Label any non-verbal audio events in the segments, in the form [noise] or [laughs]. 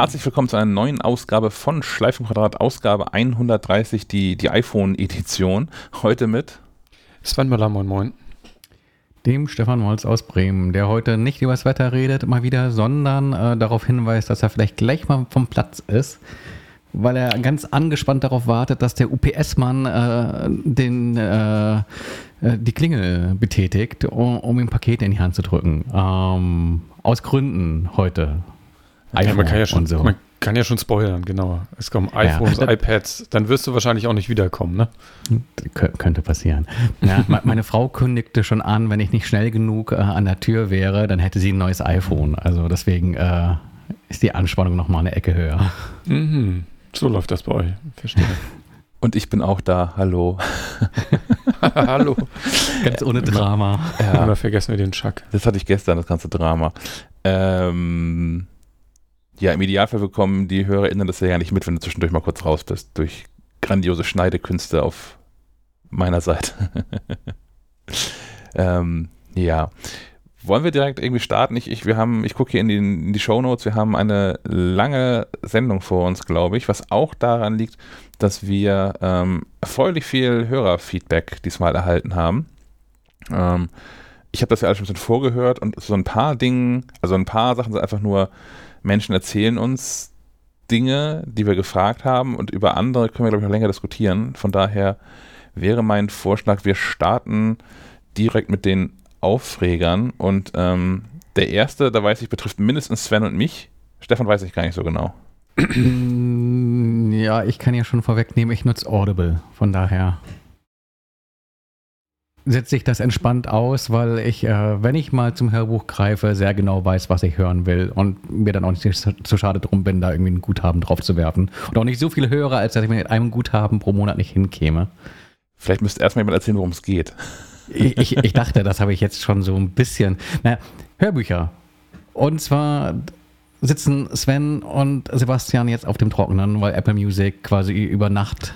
herzlich willkommen zu einer neuen Ausgabe von Schleifenquadrat, Ausgabe 130, die, die iPhone-Edition. Heute mit Sven Müller, moin moin. Dem Stefan Molz aus Bremen, der heute nicht über das Wetter redet, mal wieder, sondern äh, darauf hinweist, dass er vielleicht gleich mal vom Platz ist, weil er ganz angespannt darauf wartet, dass der UPS-Mann äh, den, äh, äh, die Klingel betätigt, um, um ihm Pakete in die Hand zu drücken. Ähm, aus Gründen heute. Ja, man, kann ja schon, so. man kann ja schon spoilern, genau. Es kommen iPhones, ja, iPads, dann wirst du wahrscheinlich auch nicht wiederkommen, ne? könnte passieren. Ja, meine Frau kündigte schon an, wenn ich nicht schnell genug äh, an der Tür wäre, dann hätte sie ein neues iPhone. Also deswegen äh, ist die Anspannung nochmal eine Ecke höher. Mhm. So läuft das bei euch, verstehe. [laughs] Und ich bin auch da, hallo. [laughs] hallo. Ganz ohne Drama. Ja. Immer vergessen wir den Chuck. Das hatte ich gestern, das ganze Drama. Ähm, ja, im Idealfall bekommen die HörerInnen das ja nicht mit, wenn du zwischendurch mal kurz raus bist, durch grandiose Schneidekünste auf meiner Seite. [laughs] ähm, ja. Wollen wir direkt irgendwie starten? Ich, ich, ich gucke hier in die, in die Show Notes, wir haben eine lange Sendung vor uns, glaube ich, was auch daran liegt, dass wir ähm, erfreulich viel Hörerfeedback diesmal erhalten haben. Ähm, ich habe das ja alles schon ein bisschen vorgehört und so ein paar Dinge, also ein paar Sachen sind einfach nur Menschen erzählen uns Dinge, die wir gefragt haben und über andere können wir, glaube ich, noch länger diskutieren. Von daher wäre mein Vorschlag, wir starten direkt mit den Aufregern und ähm, der erste, da weiß ich, betrifft mindestens Sven und mich. Stefan weiß ich gar nicht so genau. Ja, ich kann ja schon vorwegnehmen, ich nutze Audible, von daher setze ich das entspannt aus, weil ich, äh, wenn ich mal zum Hörbuch greife, sehr genau weiß, was ich hören will und mir dann auch nicht so schade drum bin, da irgendwie ein Guthaben drauf zu werfen. Und auch nicht so viele höre, als dass ich mit einem Guthaben pro Monat nicht hinkäme. Vielleicht müsste erstmal jemand erzählen, worum es geht. Ich, ich, ich, dachte, das habe ich jetzt schon so ein bisschen. Naja, Hörbücher. Und zwar sitzen Sven und Sebastian jetzt auf dem Trockenen, weil Apple Music quasi über Nacht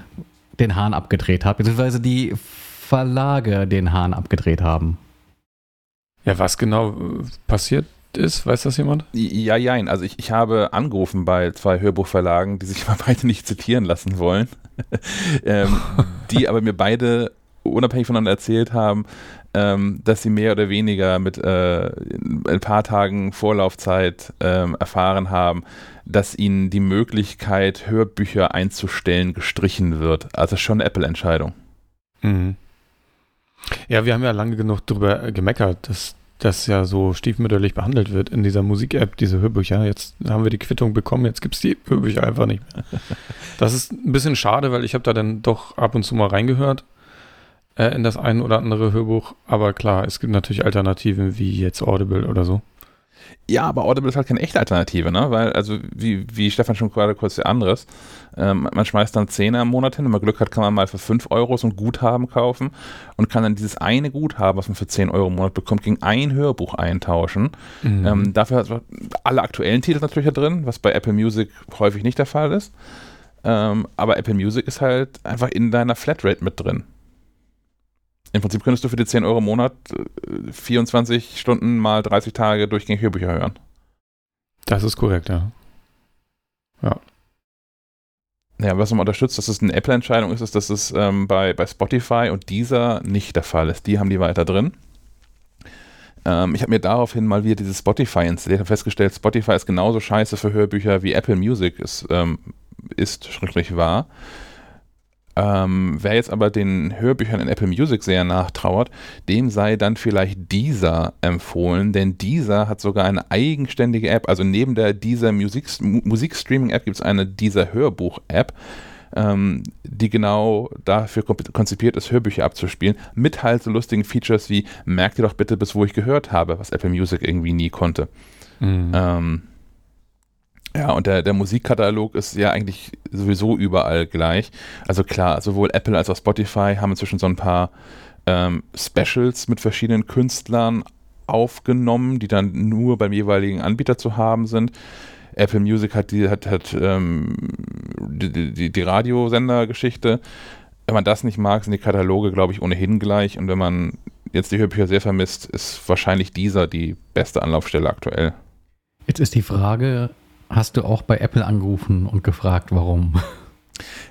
den Hahn abgedreht hat, beziehungsweise die Verlage den Hahn abgedreht haben. Ja, was genau äh, passiert ist, weiß das jemand? Ja, ja, also ich, ich habe angerufen bei zwei Hörbuchverlagen, die sich [laughs] aber beide nicht zitieren lassen wollen, [laughs] ähm, die aber mir beide unabhängig voneinander erzählt haben, ähm, dass sie mehr oder weniger mit äh, ein paar Tagen Vorlaufzeit ähm, erfahren haben, dass ihnen die Möglichkeit, Hörbücher einzustellen, gestrichen wird. Also schon eine Apple-Entscheidung. Mhm. Ja, wir haben ja lange genug darüber gemeckert, dass das ja so stiefmütterlich behandelt wird in dieser Musik-App, diese Hörbücher. Jetzt haben wir die Quittung bekommen, jetzt gibt es die Hörbücher einfach nicht mehr. [laughs] Das ist ein bisschen schade, weil ich habe da dann doch ab und zu mal reingehört äh, in das ein oder andere Hörbuch. Aber klar, es gibt natürlich Alternativen wie jetzt Audible oder so. Ja, aber Audible ist halt keine echte Alternative, ne? Weil, also, wie, wie Stefan schon gerade kurz der anderes, ähm, man schmeißt dann Zehner im Monat hin, wenn man Glück hat, kann man mal für 5 Euro so ein Guthaben kaufen und kann dann dieses eine Guthaben, was man für 10 Euro im Monat bekommt, gegen ein Hörbuch eintauschen. Mhm. Ähm, dafür hat man alle aktuellen Titel natürlich da drin, was bei Apple Music häufig nicht der Fall ist. Ähm, aber Apple Music ist halt einfach in deiner Flatrate mit drin. Im Prinzip könntest du für die 10 Euro im Monat 24 äh, Stunden mal 30 Tage durchgängig Hörbücher hören. Das ist korrekt, ja. Ja. Ja, was man unterstützt, dass es eine Apple-Entscheidung ist, ist, dass es ähm, bei, bei Spotify und dieser nicht der Fall ist. Die haben die weiter drin. Ähm, ich habe mir daraufhin mal wieder dieses Spotify installiert und festgestellt, Spotify ist genauso scheiße für Hörbücher wie Apple Music ist, ähm, ist schriftlich wahr. Ähm, wer jetzt aber den Hörbüchern in Apple Music sehr nachtrauert, dem sei dann vielleicht dieser empfohlen, denn dieser hat sogar eine eigenständige App. Also neben der dieser Musik, Musikstreaming-App gibt es eine dieser Hörbuch-App, ähm, die genau dafür konzipiert ist, Hörbücher abzuspielen, mit halt so lustigen Features wie merkt ihr doch bitte bis wo ich gehört habe, was Apple Music irgendwie nie konnte. Mhm. Ähm, ja, und der, der Musikkatalog ist ja eigentlich sowieso überall gleich. Also klar, sowohl Apple als auch Spotify haben inzwischen so ein paar ähm, Specials mit verschiedenen Künstlern aufgenommen, die dann nur beim jeweiligen Anbieter zu haben sind. Apple Music hat die, hat, hat ähm, die, die, die Radiosender-Geschichte. Wenn man das nicht mag, sind die Kataloge, glaube ich, ohnehin gleich. Und wenn man jetzt die Hörbücher sehr vermisst, ist wahrscheinlich dieser die beste Anlaufstelle aktuell. Jetzt ist die Frage, Hast du auch bei Apple angerufen und gefragt, warum?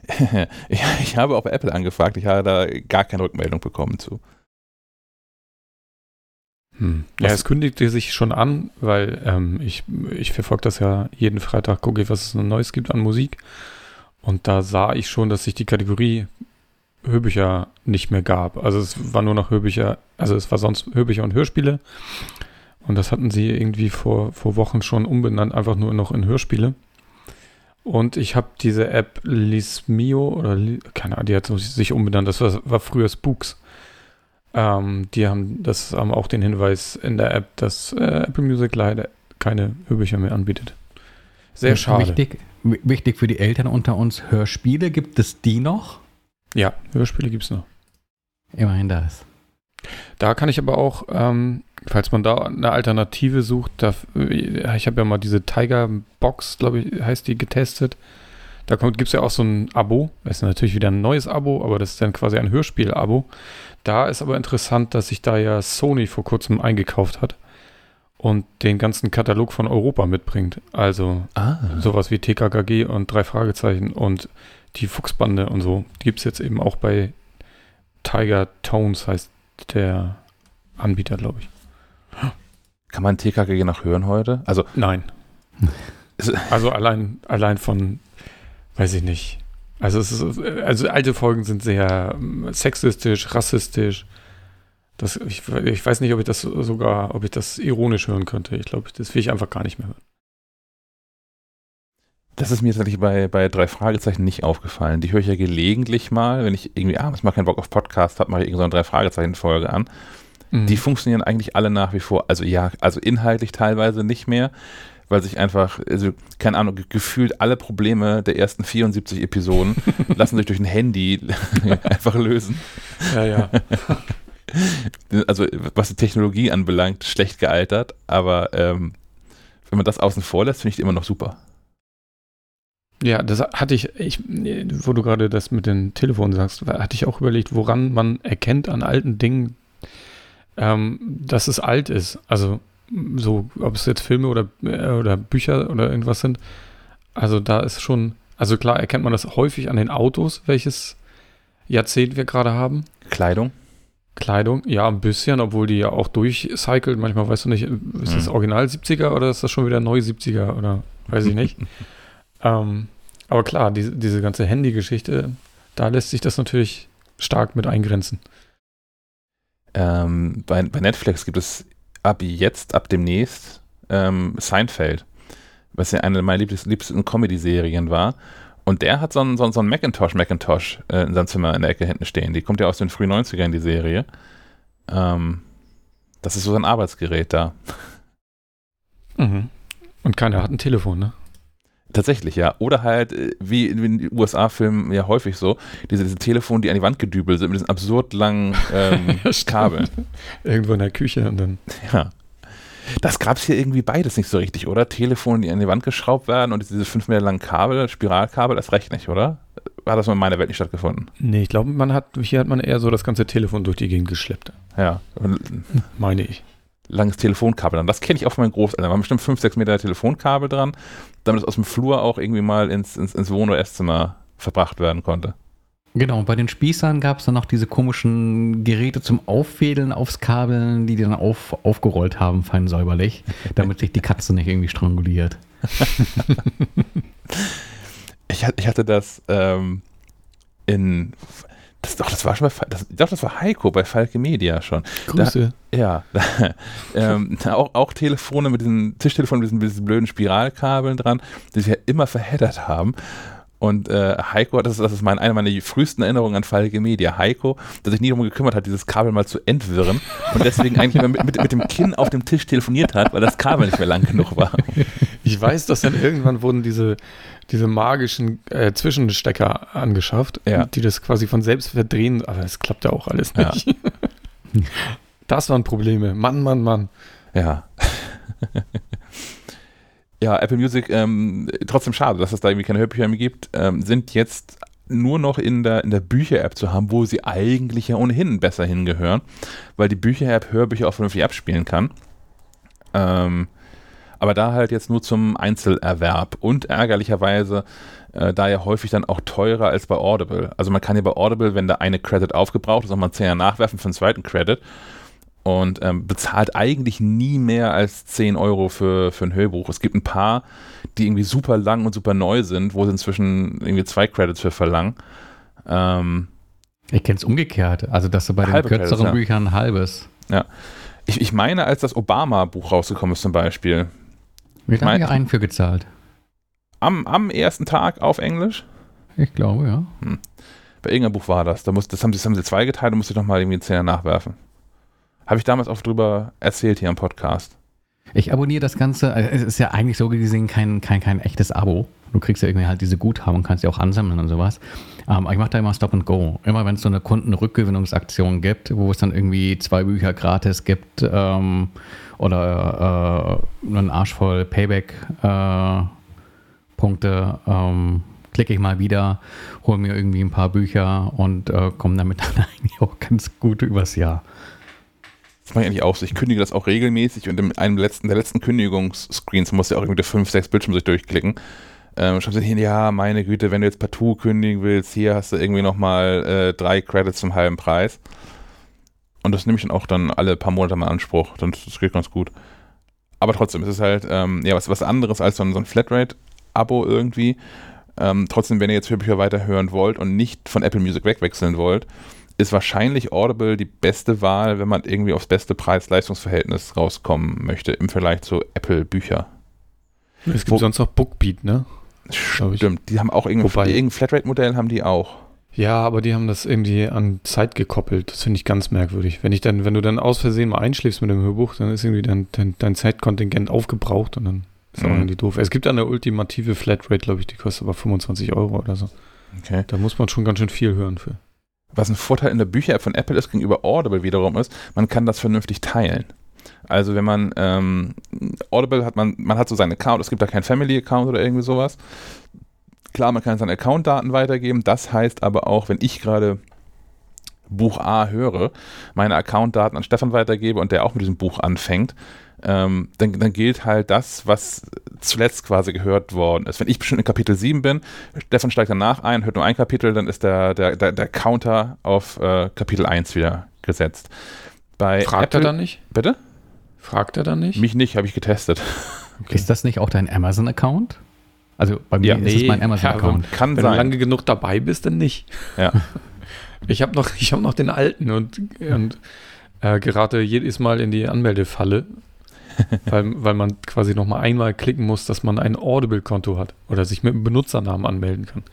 [laughs] ja, ich habe auch bei Apple angefragt. Ich habe da gar keine Rückmeldung bekommen zu. Hm. Ja, es kündigte sich schon an, weil ähm, ich, ich verfolge das ja jeden Freitag, gucke ich, was es noch Neues gibt an Musik. Und da sah ich schon, dass sich die Kategorie Hörbücher nicht mehr gab. Also es war nur noch Hörbücher, also es war sonst Hörbücher und Hörspiele. Und das hatten sie irgendwie vor, vor Wochen schon umbenannt, einfach nur noch in Hörspiele. Und ich habe diese App Lismio oder keine Ahnung, die hat sich umbenannt. Das war, war früher Spooks. Ähm, die haben das haben auch den Hinweis in der App, dass äh, Apple Music leider keine Hörbücher mehr anbietet. Sehr schade. Wichtig, wichtig für die Eltern unter uns, Hörspiele, gibt es die noch? Ja, Hörspiele gibt es noch. Immerhin das. Da kann ich aber auch, ähm, falls man da eine Alternative sucht, da, ich habe ja mal diese Tiger Box, glaube ich, heißt die, getestet. Da gibt es ja auch so ein Abo. Das ist natürlich wieder ein neues Abo, aber das ist dann quasi ein Hörspiel-Abo. Da ist aber interessant, dass sich da ja Sony vor kurzem eingekauft hat und den ganzen Katalog von Europa mitbringt. Also ah. sowas wie TKKG und drei Fragezeichen und die Fuchsbande und so. Die gibt es jetzt eben auch bei Tiger Tones, heißt der Anbieter, glaube ich. Kann man TKKG noch hören heute? Also Nein. also allein, allein von, weiß ich nicht, also, es ist, also alte Folgen sind sehr ähm, sexistisch, rassistisch. Das, ich, ich weiß nicht, ob ich das sogar, ob ich das ironisch hören könnte. Ich glaube, das will ich einfach gar nicht mehr hören. Das ist mir tatsächlich bei, bei drei Fragezeichen nicht aufgefallen. Die höre ich ja gelegentlich mal, wenn ich irgendwie abends mal keinen Bock auf Podcast habe, mache ich irgendeine so drei Fragezeichen-Folge an. Mhm. Die funktionieren eigentlich alle nach wie vor. Also ja, also inhaltlich teilweise nicht mehr weil sich einfach, also keine Ahnung, gefühlt alle Probleme der ersten 74 Episoden [laughs] lassen sich durch ein Handy [laughs] einfach lösen. Ja, ja. [laughs] Also was die Technologie anbelangt, schlecht gealtert, aber ähm, wenn man das außen vor lässt, finde ich die immer noch super. Ja, das hatte ich, ich, wo du gerade das mit den Telefonen sagst, hatte ich auch überlegt, woran man erkennt an alten Dingen, ähm, dass es alt ist. Also so, ob es jetzt Filme oder, äh, oder Bücher oder irgendwas sind. Also da ist schon, also klar erkennt man das häufig an den Autos, welches Jahrzehnt wir gerade haben. Kleidung? Kleidung, ja, ein bisschen, obwohl die ja auch durchcycelt. Manchmal weißt du nicht, ist das mhm. Original 70er oder ist das schon wieder neu 70er oder weiß ich nicht. [laughs] ähm, aber klar, die, diese ganze Handy-Geschichte, da lässt sich das natürlich stark mit eingrenzen. Ähm, bei, bei Netflix gibt es ab jetzt, ab demnächst, ähm, Seinfeld, was ja eine meiner liebsten, liebsten Comedy-Serien war. Und der hat so einen, so einen, so einen Macintosh, Macintosh äh, in seinem Zimmer in der Ecke hinten stehen. Die kommt ja aus den frühen 90ern, die Serie. Ähm, das ist so ein Arbeitsgerät da. Mhm. Und keiner hat ein Telefon, ne? Tatsächlich, ja. Oder halt, äh, wie in den USA-Filmen ja häufig so, diese, diese Telefone, die an die Wand gedübelt sind, mit diesen absurd langen ähm, [laughs] Kabeln. Irgendwo in der Küche und dann. Ja. Das gab es hier irgendwie beides nicht so richtig, oder? Telefone, die an die Wand geschraubt werden und diese fünf Meter langen Kabel, Spiralkabel, das reicht nicht, oder? Hat das in meiner Welt nicht stattgefunden? Nee, ich glaube, man hat, hier hat man eher so das ganze Telefon durch die Gegend geschleppt. Ja. Meine ich langes Telefonkabel dran. Das kenne ich auch von meinen Großeltern. Da waren bestimmt 5, 6 Meter Telefonkabel dran, damit es aus dem Flur auch irgendwie mal ins, ins, ins Wohn- oder Esszimmer verbracht werden konnte. Genau, bei den Spießern gab es dann noch diese komischen Geräte zum Auffädeln aufs Kabel, die die dann auf, aufgerollt haben, fein säuberlich, [laughs] damit sich die Katze nicht irgendwie stranguliert. [laughs] ich, ich hatte das ähm, in das, doch, das war schon bei, das, doch, das war Heiko bei Falke Media schon. Grüße. Da, ja, da, [laughs] ähm, auch, auch Telefone mit diesen Tischtelefonen mit diesen, mit diesen blöden Spiralkabeln dran, die sich ja immer verheddert haben. Und äh, Heiko, das ist, das ist mein, eine meiner frühesten Erinnerungen an Falke Media. Heiko, der sich nie darum gekümmert hat, dieses Kabel mal zu entwirren und deswegen eigentlich immer mit, mit, mit, dem Kinn auf dem Tisch telefoniert hat, weil das Kabel nicht mehr lang genug war. Ich weiß, dass dann irgendwann wurden diese, diese magischen äh, Zwischenstecker angeschafft, ja. die das quasi von selbst verdrehen, aber es klappt ja auch alles nicht. Ja. [laughs] Das waren Probleme. Mann, Mann, Mann. Ja. ja, Apple Music, ähm, trotzdem schade, dass es da irgendwie keine Hörbücher mehr gibt, ähm, sind jetzt nur noch in der, in der Bücher-App zu haben, wo sie eigentlich ja ohnehin besser hingehören, weil die Bücher-App Hörbücher auch vernünftig abspielen kann. Ähm, Aber da halt jetzt nur zum Einzelerwerb und ärgerlicherweise äh, da ja häufig dann auch teurer als bei Audible. Also man kann ja bei Audible, wenn da eine Credit aufgebraucht ist, nochmal einen Zehner nachwerfen für einen zweiten Credit und ähm, bezahlt eigentlich nie mehr als 10 Euro für, für ein Hörbuch. Es gibt ein paar, die irgendwie super lang und super neu sind, wo sie inzwischen irgendwie zwei Credits für verlangen. Ähm, ich kenne es umgekehrt, also dass du bei den kürzeren Credits, ja. Büchern ein halbes. Ja. Ich, ich meine, als das Obama-Buch rausgekommen ist zum Beispiel. Lange haben einen für gezahlt? Am, am ersten Tag auf Englisch? Ich glaube, ja. Hm. Bei irgendeinem Buch war das. Da muss, das, haben sie, das haben sie zwei geteilt und musste ich nochmal irgendwie einen Zehner nachwerfen. Habe ich damals auch drüber erzählt hier im Podcast. Ich abonniere das Ganze. Also es ist ja eigentlich so gesehen kein, kein, kein echtes Abo. Du kriegst ja irgendwie halt diese Guthaben und kannst ja auch ansammeln und sowas. Ähm, ich mache da immer Stop and Go. Immer wenn es so eine Kundenrückgewinnungsaktion gibt, wo es dann irgendwie zwei Bücher gratis gibt ähm, oder äh, einen Arsch voll Payback-Punkte, äh, ähm, klicke ich mal wieder, hole mir irgendwie ein paar Bücher und äh, komme damit dann [laughs] eigentlich auch ganz gut übers Jahr. Das mache ich eigentlich auch so. Ich kündige das auch regelmäßig und in einem letzten, der letzten Kündigungsscreens muss ja auch irgendwie fünf, sechs Bildschirme sich durchklicken. Ähm, schreibst du hin, ja, meine Güte, wenn du jetzt partout kündigen willst, hier hast du irgendwie nochmal äh, drei Credits zum halben Preis. Und das nehme ich dann auch dann alle paar Monate mal in Anspruch. Dann, das geht ganz gut. Aber trotzdem, es ist halt ähm, ja, was, was anderes als so ein, so ein Flatrate-Abo irgendwie. Ähm, trotzdem, wenn ihr jetzt Hörbücher weiterhören wollt und nicht von Apple Music wegwechseln wollt, ist wahrscheinlich Audible die beste Wahl, wenn man irgendwie aufs beste Preis-Leistungsverhältnis rauskommen möchte im Vergleich zu Apple-Bücher. Es gibt Wo, sonst noch Bookbeat, ne? Stimmt, die haben auch irgendein, irgendein Flatrate-Modell haben die auch. Ja, aber die haben das irgendwie an Zeit gekoppelt. Das finde ich ganz merkwürdig. Wenn ich dann, wenn du dann aus Versehen mal einschläfst mit dem Hörbuch, dann ist irgendwie dein, dein, dein Zeitkontingent aufgebraucht und dann ist mhm. auch irgendwie doof. Es gibt eine ultimative Flatrate, glaube ich, die kostet aber 25 Euro oder so. Okay. Da muss man schon ganz schön viel hören für. Was ein Vorteil in der Bücher-App von Apple ist gegenüber Audible wiederum ist, man kann das vernünftig teilen. Also wenn man ähm, Audible hat, man, man hat so seinen Account, es gibt da keinen Family-Account oder irgendwie sowas. Klar, man kann seine Account-Daten weitergeben. Das heißt aber auch, wenn ich gerade Buch A höre, meine Account-Daten an Stefan weitergebe und der auch mit diesem Buch anfängt, ähm, dann, dann, gilt halt das, was zuletzt quasi gehört worden ist. Wenn ich bestimmt in Kapitel 7 bin, Stefan steigt danach ein, hört nur ein Kapitel, dann ist der, der, der, der Counter auf äh, Kapitel 1 wieder gesetzt. Bei Fragt Apple, er dann nicht? Bitte? Fragt er dann nicht? Mich nicht, habe ich getestet. Okay. Ist das nicht auch dein Amazon-Account? Also bei mir ja, ist nee, es mein Amazon-Account. Ja, kann Wenn sein. du lange genug dabei bist, dann nicht. Ja. [laughs] Ich habe noch, hab noch den alten und, und äh, gerate jedes Mal in die Anmeldefalle, [laughs] weil, weil man quasi noch mal einmal klicken muss, dass man ein Audible-Konto hat oder sich mit einem Benutzernamen anmelden kann.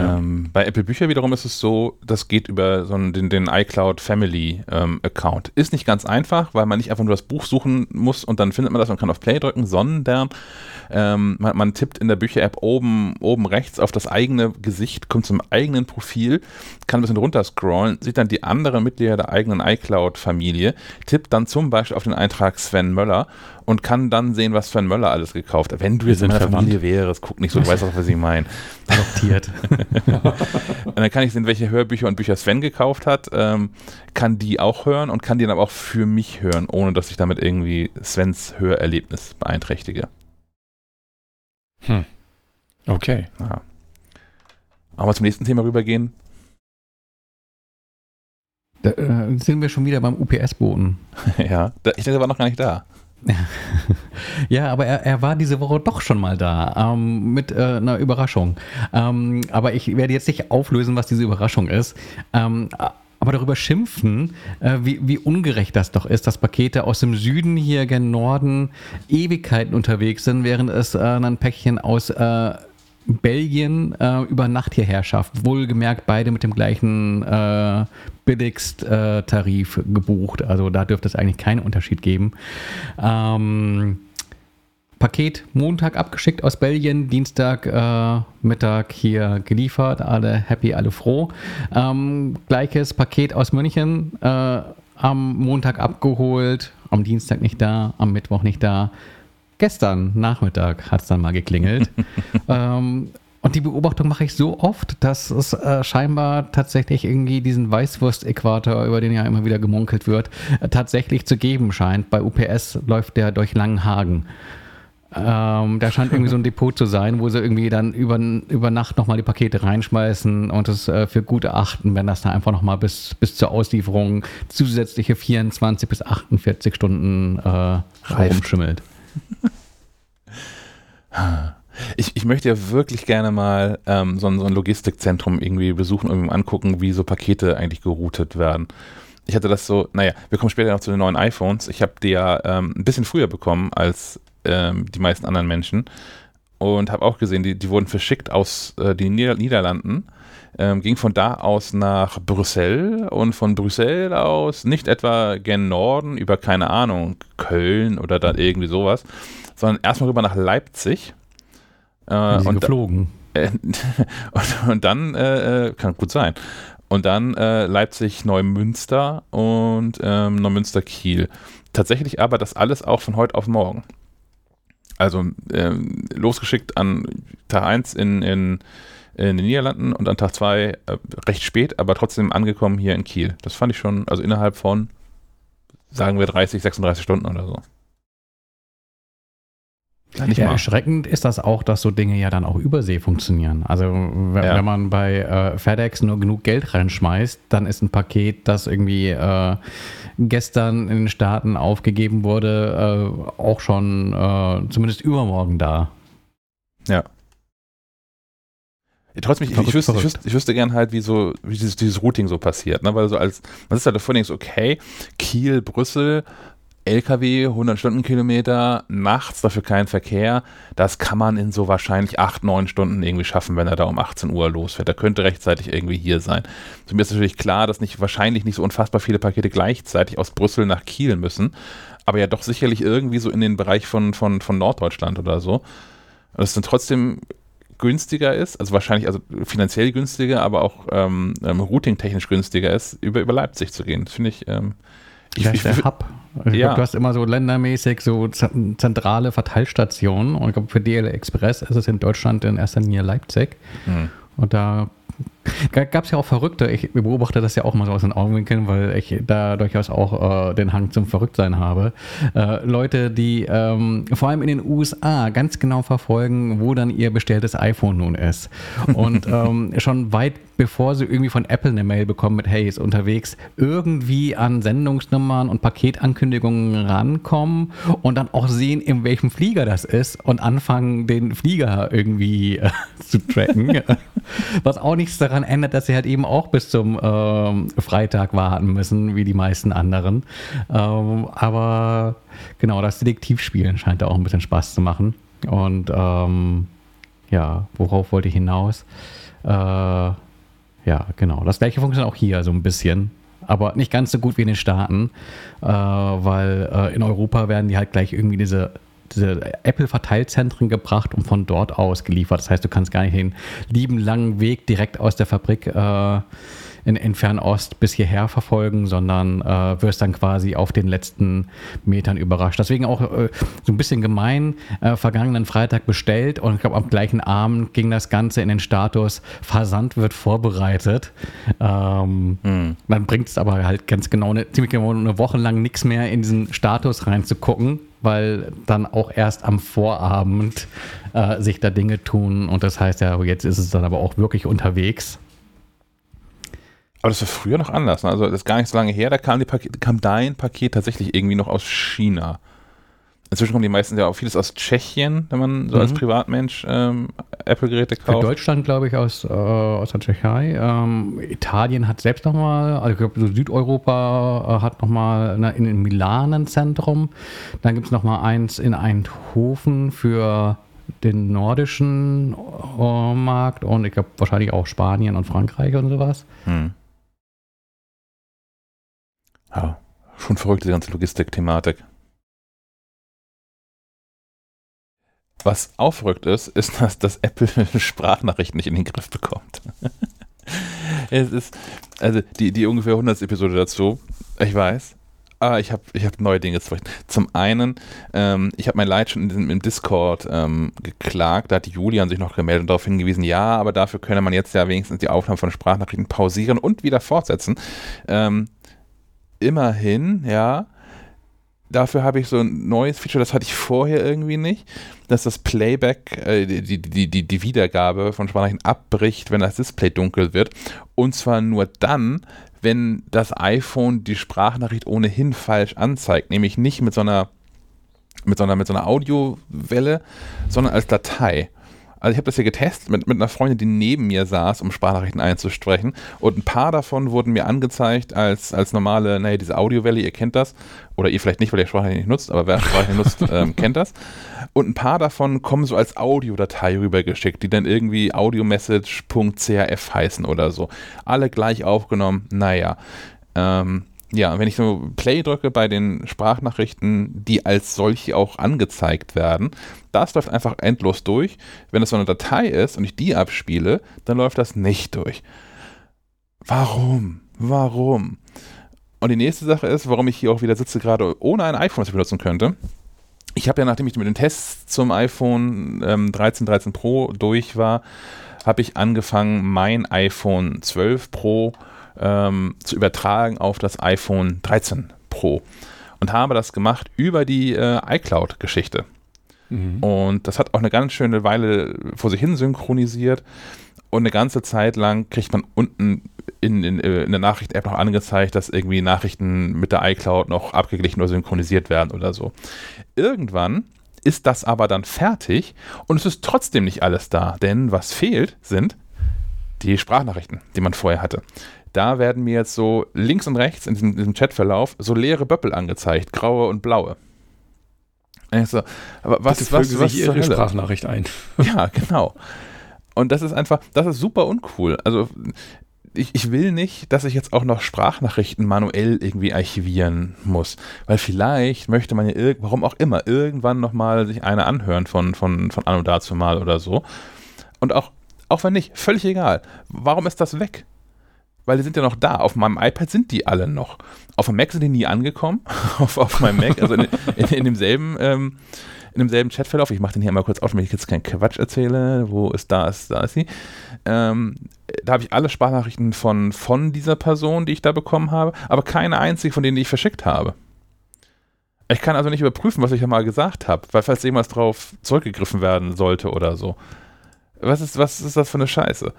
Ähm, bei Apple Bücher wiederum ist es so, das geht über so einen, den, den iCloud Family ähm, Account. Ist nicht ganz einfach, weil man nicht einfach nur das Buch suchen muss und dann findet man das und kann auf Play drücken, sondern ähm, man, man, tippt in der Bücher-App oben, oben rechts auf das eigene Gesicht, kommt zum eigenen Profil, kann ein bisschen runterscrollen, sieht dann die anderen Mitglieder der eigenen iCloud-Familie, tippt dann zum Beispiel auf den Eintrag Sven Möller und kann dann sehen, was Sven Möller alles gekauft hat. Wenn du jetzt in meiner verwandt. Familie wärst, guck nicht so, du weißt auch, was ich meine. Adoptiert. [laughs] und dann kann ich sehen, welche Hörbücher und Bücher Sven gekauft hat, ähm, kann die auch hören und kann die dann aber auch für mich hören, ohne dass ich damit irgendwie Svens Hörerlebnis beeinträchtige. Hm. Okay. Ja. Aber zum nächsten Thema rübergehen. Da äh, sind wir schon wieder beim UPS-Boten. [laughs] ja, da, ich denke, er war noch gar nicht da. [laughs] ja, aber er, er, war diese Woche doch schon mal da ähm, mit äh, einer Überraschung. Ähm, aber ich werde jetzt nicht auflösen, was diese Überraschung ist. Ähm, aber darüber schimpfen, äh, wie, wie, ungerecht das doch ist, dass Pakete aus dem Süden hier gen Norden Ewigkeiten unterwegs sind, während es äh, ein Päckchen aus äh, Belgien äh, über Nacht hierher schafft. Wohlgemerkt beide mit dem gleichen äh, Billigst-Tarif gebucht. Also da dürfte es eigentlich keinen Unterschied geben. Ähm, Paket Montag abgeschickt aus Belgien, Dienstag äh, Mittag hier geliefert, alle happy, alle froh. Ähm, gleiches Paket aus München äh, am Montag abgeholt, am Dienstag nicht da, am Mittwoch nicht da. Gestern Nachmittag hat es dann mal geklingelt. [laughs] ähm, Und die Beobachtung mache ich so oft, dass es äh, scheinbar tatsächlich irgendwie diesen Weißwurst-Äquator, über den ja immer wieder gemunkelt wird, äh, tatsächlich zu geben scheint. Bei UPS läuft der durch Langenhagen. Ähm, da scheint irgendwie so ein [laughs] Depot zu sein, wo sie irgendwie dann über, über Nacht nochmal die Pakete reinschmeißen und es äh, für gut erachten, wenn das da einfach nochmal bis, bis zur Auslieferung zusätzliche 24 bis 48 Stunden äh, rumschimmelt. [laughs] Ich, ich möchte ja wirklich gerne mal ähm, so, ein, so ein Logistikzentrum irgendwie besuchen und angucken, wie so Pakete eigentlich geroutet werden. Ich hatte das so, naja, wir kommen später noch zu den neuen iPhones. Ich habe die ja ähm, ein bisschen früher bekommen als ähm, die meisten anderen Menschen und habe auch gesehen, die, die wurden verschickt aus äh, den Nieder Niederlanden, ähm, ging von da aus nach Brüssel und von Brüssel aus nicht etwa gen Norden über, keine Ahnung, Köln oder dann irgendwie sowas, sondern erstmal rüber nach Leipzig äh, und geflogen. Äh, [laughs] und, und, dann, äh, äh, kann gut sein. Und dann äh, Leipzig, Neumünster und ähm, Neumünster, Kiel. Tatsächlich aber das alles auch von heute auf morgen. Also ähm, losgeschickt an Tag 1 in, in, in, den Niederlanden und an Tag 2 äh, recht spät, aber trotzdem angekommen hier in Kiel. Das fand ich schon, also innerhalb von, sagen wir, 30, 36 Stunden oder so. Ja, erschreckend ist das auch, dass so Dinge ja dann auch übersee funktionieren. Also wenn, ja. wenn man bei äh, FedEx nur genug Geld reinschmeißt, dann ist ein Paket, das irgendwie äh, gestern in den Staaten aufgegeben wurde, äh, auch schon äh, zumindest übermorgen da. Ja. Trotzdem, ich, ich, wüsste, ich, wüsste, ich wüsste gern halt, wie so, wie dieses, dieses Routing so passiert, ne? Weil so als, man ist halt davor denkst, okay, Kiel, Brüssel, LKW, 100 Stundenkilometer, nachts dafür kein Verkehr. Das kann man in so wahrscheinlich 8, 9 Stunden irgendwie schaffen, wenn er da um 18 Uhr losfährt. Er könnte rechtzeitig irgendwie hier sein. Zu mir ist natürlich klar, dass nicht wahrscheinlich nicht so unfassbar viele Pakete gleichzeitig aus Brüssel nach Kiel müssen, aber ja doch sicherlich irgendwie so in den Bereich von, von, von Norddeutschland oder so. Und es dann trotzdem günstiger ist, also wahrscheinlich also finanziell günstiger, aber auch ähm, ähm, routing-technisch günstiger ist, über, über Leipzig zu gehen. Das finde ich, ähm, ich, ich, der Hub. Ich ja. glaub, du hast immer so ländermäßig so zentrale Verteilstationen. Und ich glaube, für DL Express ist es in Deutschland in erster Linie Leipzig. Mhm. Und da Gab es ja auch Verrückte, ich beobachte das ja auch mal so aus den Augenwinkeln, weil ich da durchaus auch äh, den Hang zum Verrücktsein habe. Äh, Leute, die ähm, vor allem in den USA ganz genau verfolgen, wo dann ihr bestelltes iPhone nun ist. Und [laughs] ähm, schon weit bevor sie irgendwie von Apple eine Mail bekommen mit, hey, ist unterwegs, irgendwie an Sendungsnummern und Paketankündigungen rankommen und dann auch sehen, in welchem Flieger das ist und anfangen, den Flieger irgendwie äh, [laughs] zu tracken. [laughs] Was auch nichts daran daran ändert, dass sie halt eben auch bis zum ähm, Freitag warten müssen, wie die meisten anderen. Ähm, aber genau, das Detektivspielen scheint da auch ein bisschen Spaß zu machen. Und ähm, ja, worauf wollte ich hinaus? Äh, ja, genau. Das gleiche funktioniert auch hier so ein bisschen aber nicht ganz so gut wie in den Staaten, äh, weil äh, in Europa werden die halt gleich irgendwie diese diese Apple-Verteilzentren gebracht und von dort aus geliefert. Das heißt, du kannst gar nicht den lieben langen Weg direkt aus der Fabrik äh, in, in Fernost bis hierher verfolgen, sondern äh, wirst dann quasi auf den letzten Metern überrascht. Deswegen auch äh, so ein bisschen gemein, äh, vergangenen Freitag bestellt und ich glaube am gleichen Abend ging das Ganze in den Status Versand wird vorbereitet. Ähm, hm. Dann bringt es aber halt ganz genau eine, ziemlich genau eine Woche lang nichts mehr in diesen Status reinzugucken weil dann auch erst am Vorabend äh, sich da Dinge tun und das heißt ja, jetzt ist es dann aber auch wirklich unterwegs. Aber das war früher noch anders. Ne? Also das ist gar nicht so lange her, da kam, Paket, kam dein Paket tatsächlich irgendwie noch aus China. Inzwischen kommen die meisten ja auch vieles aus Tschechien, wenn man so mhm. als Privatmensch ähm, Apple-Geräte kauft. Für Deutschland, glaube ich, aus, äh, aus der Tschechei. Ähm, Italien hat selbst nochmal, also ich glaube, so Südeuropa äh, hat nochmal ne, in, in Milan ein Zentrum. Dann gibt es nochmal eins in Eindhoven für den nordischen äh, Markt und ich glaube wahrscheinlich auch Spanien und Frankreich und sowas. Hm. Ja, schon verrückt, die ganze Logistik-Thematik. Was auch verrückt ist, ist, dass, dass Apple [laughs] Sprachnachrichten nicht in den Griff bekommt. [laughs] es ist, also die, die ungefähr 100. Episode dazu, ich weiß, Ah, ich habe ich hab neue Dinge zu berichten. Zum einen, ähm, ich habe mein Leid schon in, im Discord ähm, geklagt, da hat Julian sich noch gemeldet und darauf hingewiesen, ja, aber dafür könne man jetzt ja wenigstens die Aufnahme von Sprachnachrichten pausieren und wieder fortsetzen. Ähm, immerhin, ja, dafür habe ich so ein neues Feature, das hatte ich vorher irgendwie nicht, dass das Playback, äh, die, die, die, die Wiedergabe von Sprachnachrichten abbricht, wenn das Display dunkel wird. Und zwar nur dann, wenn das iPhone die Sprachnachricht ohnehin falsch anzeigt, nämlich nicht mit so einer mit so einer, mit so einer Audiowelle, sondern als Datei. Also ich habe das hier getestet mit, mit einer Freundin, die neben mir saß, um Sprachnachrichten einzusprechen. Und ein paar davon wurden mir angezeigt als, als normale, naja, diese Audiowelle, ihr kennt das. Oder ihr vielleicht nicht, weil ihr Sprachnachrichten nicht nutzt, aber wer Sprachnachrichten nutzt, [laughs] ähm, kennt das. Und ein paar davon kommen so als Audiodatei rübergeschickt, die dann irgendwie audiomessage.crf heißen oder so. Alle gleich aufgenommen, naja. Ähm, ja, wenn ich so Play drücke bei den Sprachnachrichten, die als solche auch angezeigt werden, das läuft einfach endlos durch. Wenn es so eine Datei ist und ich die abspiele, dann läuft das nicht durch. Warum? Warum? Und die nächste Sache ist, warum ich hier auch wieder sitze, gerade ohne ein iPhone, das ich benutzen könnte. Ich habe ja, nachdem ich mit den Tests zum iPhone ähm, 13, 13 Pro durch war, habe ich angefangen, mein iPhone 12 Pro ähm, zu übertragen auf das iPhone 13 Pro und habe das gemacht über die äh, iCloud-Geschichte. Mhm. Und das hat auch eine ganz schöne Weile vor sich hin synchronisiert und eine ganze Zeit lang kriegt man unten in, in, in der Nachricht-App noch angezeigt, dass irgendwie Nachrichten mit der iCloud noch abgeglichen oder synchronisiert werden oder so. Irgendwann ist das aber dann fertig und es ist trotzdem nicht alles da, denn was fehlt, sind die Sprachnachrichten, die man vorher hatte da werden mir jetzt so links und rechts in diesem, diesem Chatverlauf so leere Böppel angezeigt, graue und blaue. Also, aber was, Bitte was, was, was ihre Sprachnachricht ein. [laughs] Ja, genau. Und das ist einfach, das ist super uncool. Also ich, ich will nicht, dass ich jetzt auch noch Sprachnachrichten manuell irgendwie archivieren muss. Weil vielleicht möchte man ja, warum auch immer, irgendwann nochmal sich eine anhören von, von, von Anno dazu mal oder so. Und auch, auch wenn nicht, völlig egal. Warum ist das weg? Weil die sind ja noch da. Auf meinem iPad sind die alle noch. Auf dem Mac sind die nie angekommen. [laughs] auf, auf meinem Mac, also in, in, in demselben, ähm, in demselben Chatverlauf. Ich mache den hier mal kurz auf, damit ich jetzt keinen Quatsch erzähle. Wo ist da ist, da ist sie. Ähm, da habe ich alle Sprachnachrichten von, von dieser Person, die ich da bekommen habe, aber keine einzige von denen, die ich verschickt habe. Ich kann also nicht überprüfen, was ich ja mal gesagt habe, weil falls irgendwas drauf zurückgegriffen werden sollte oder so. Was ist, was ist das für eine Scheiße?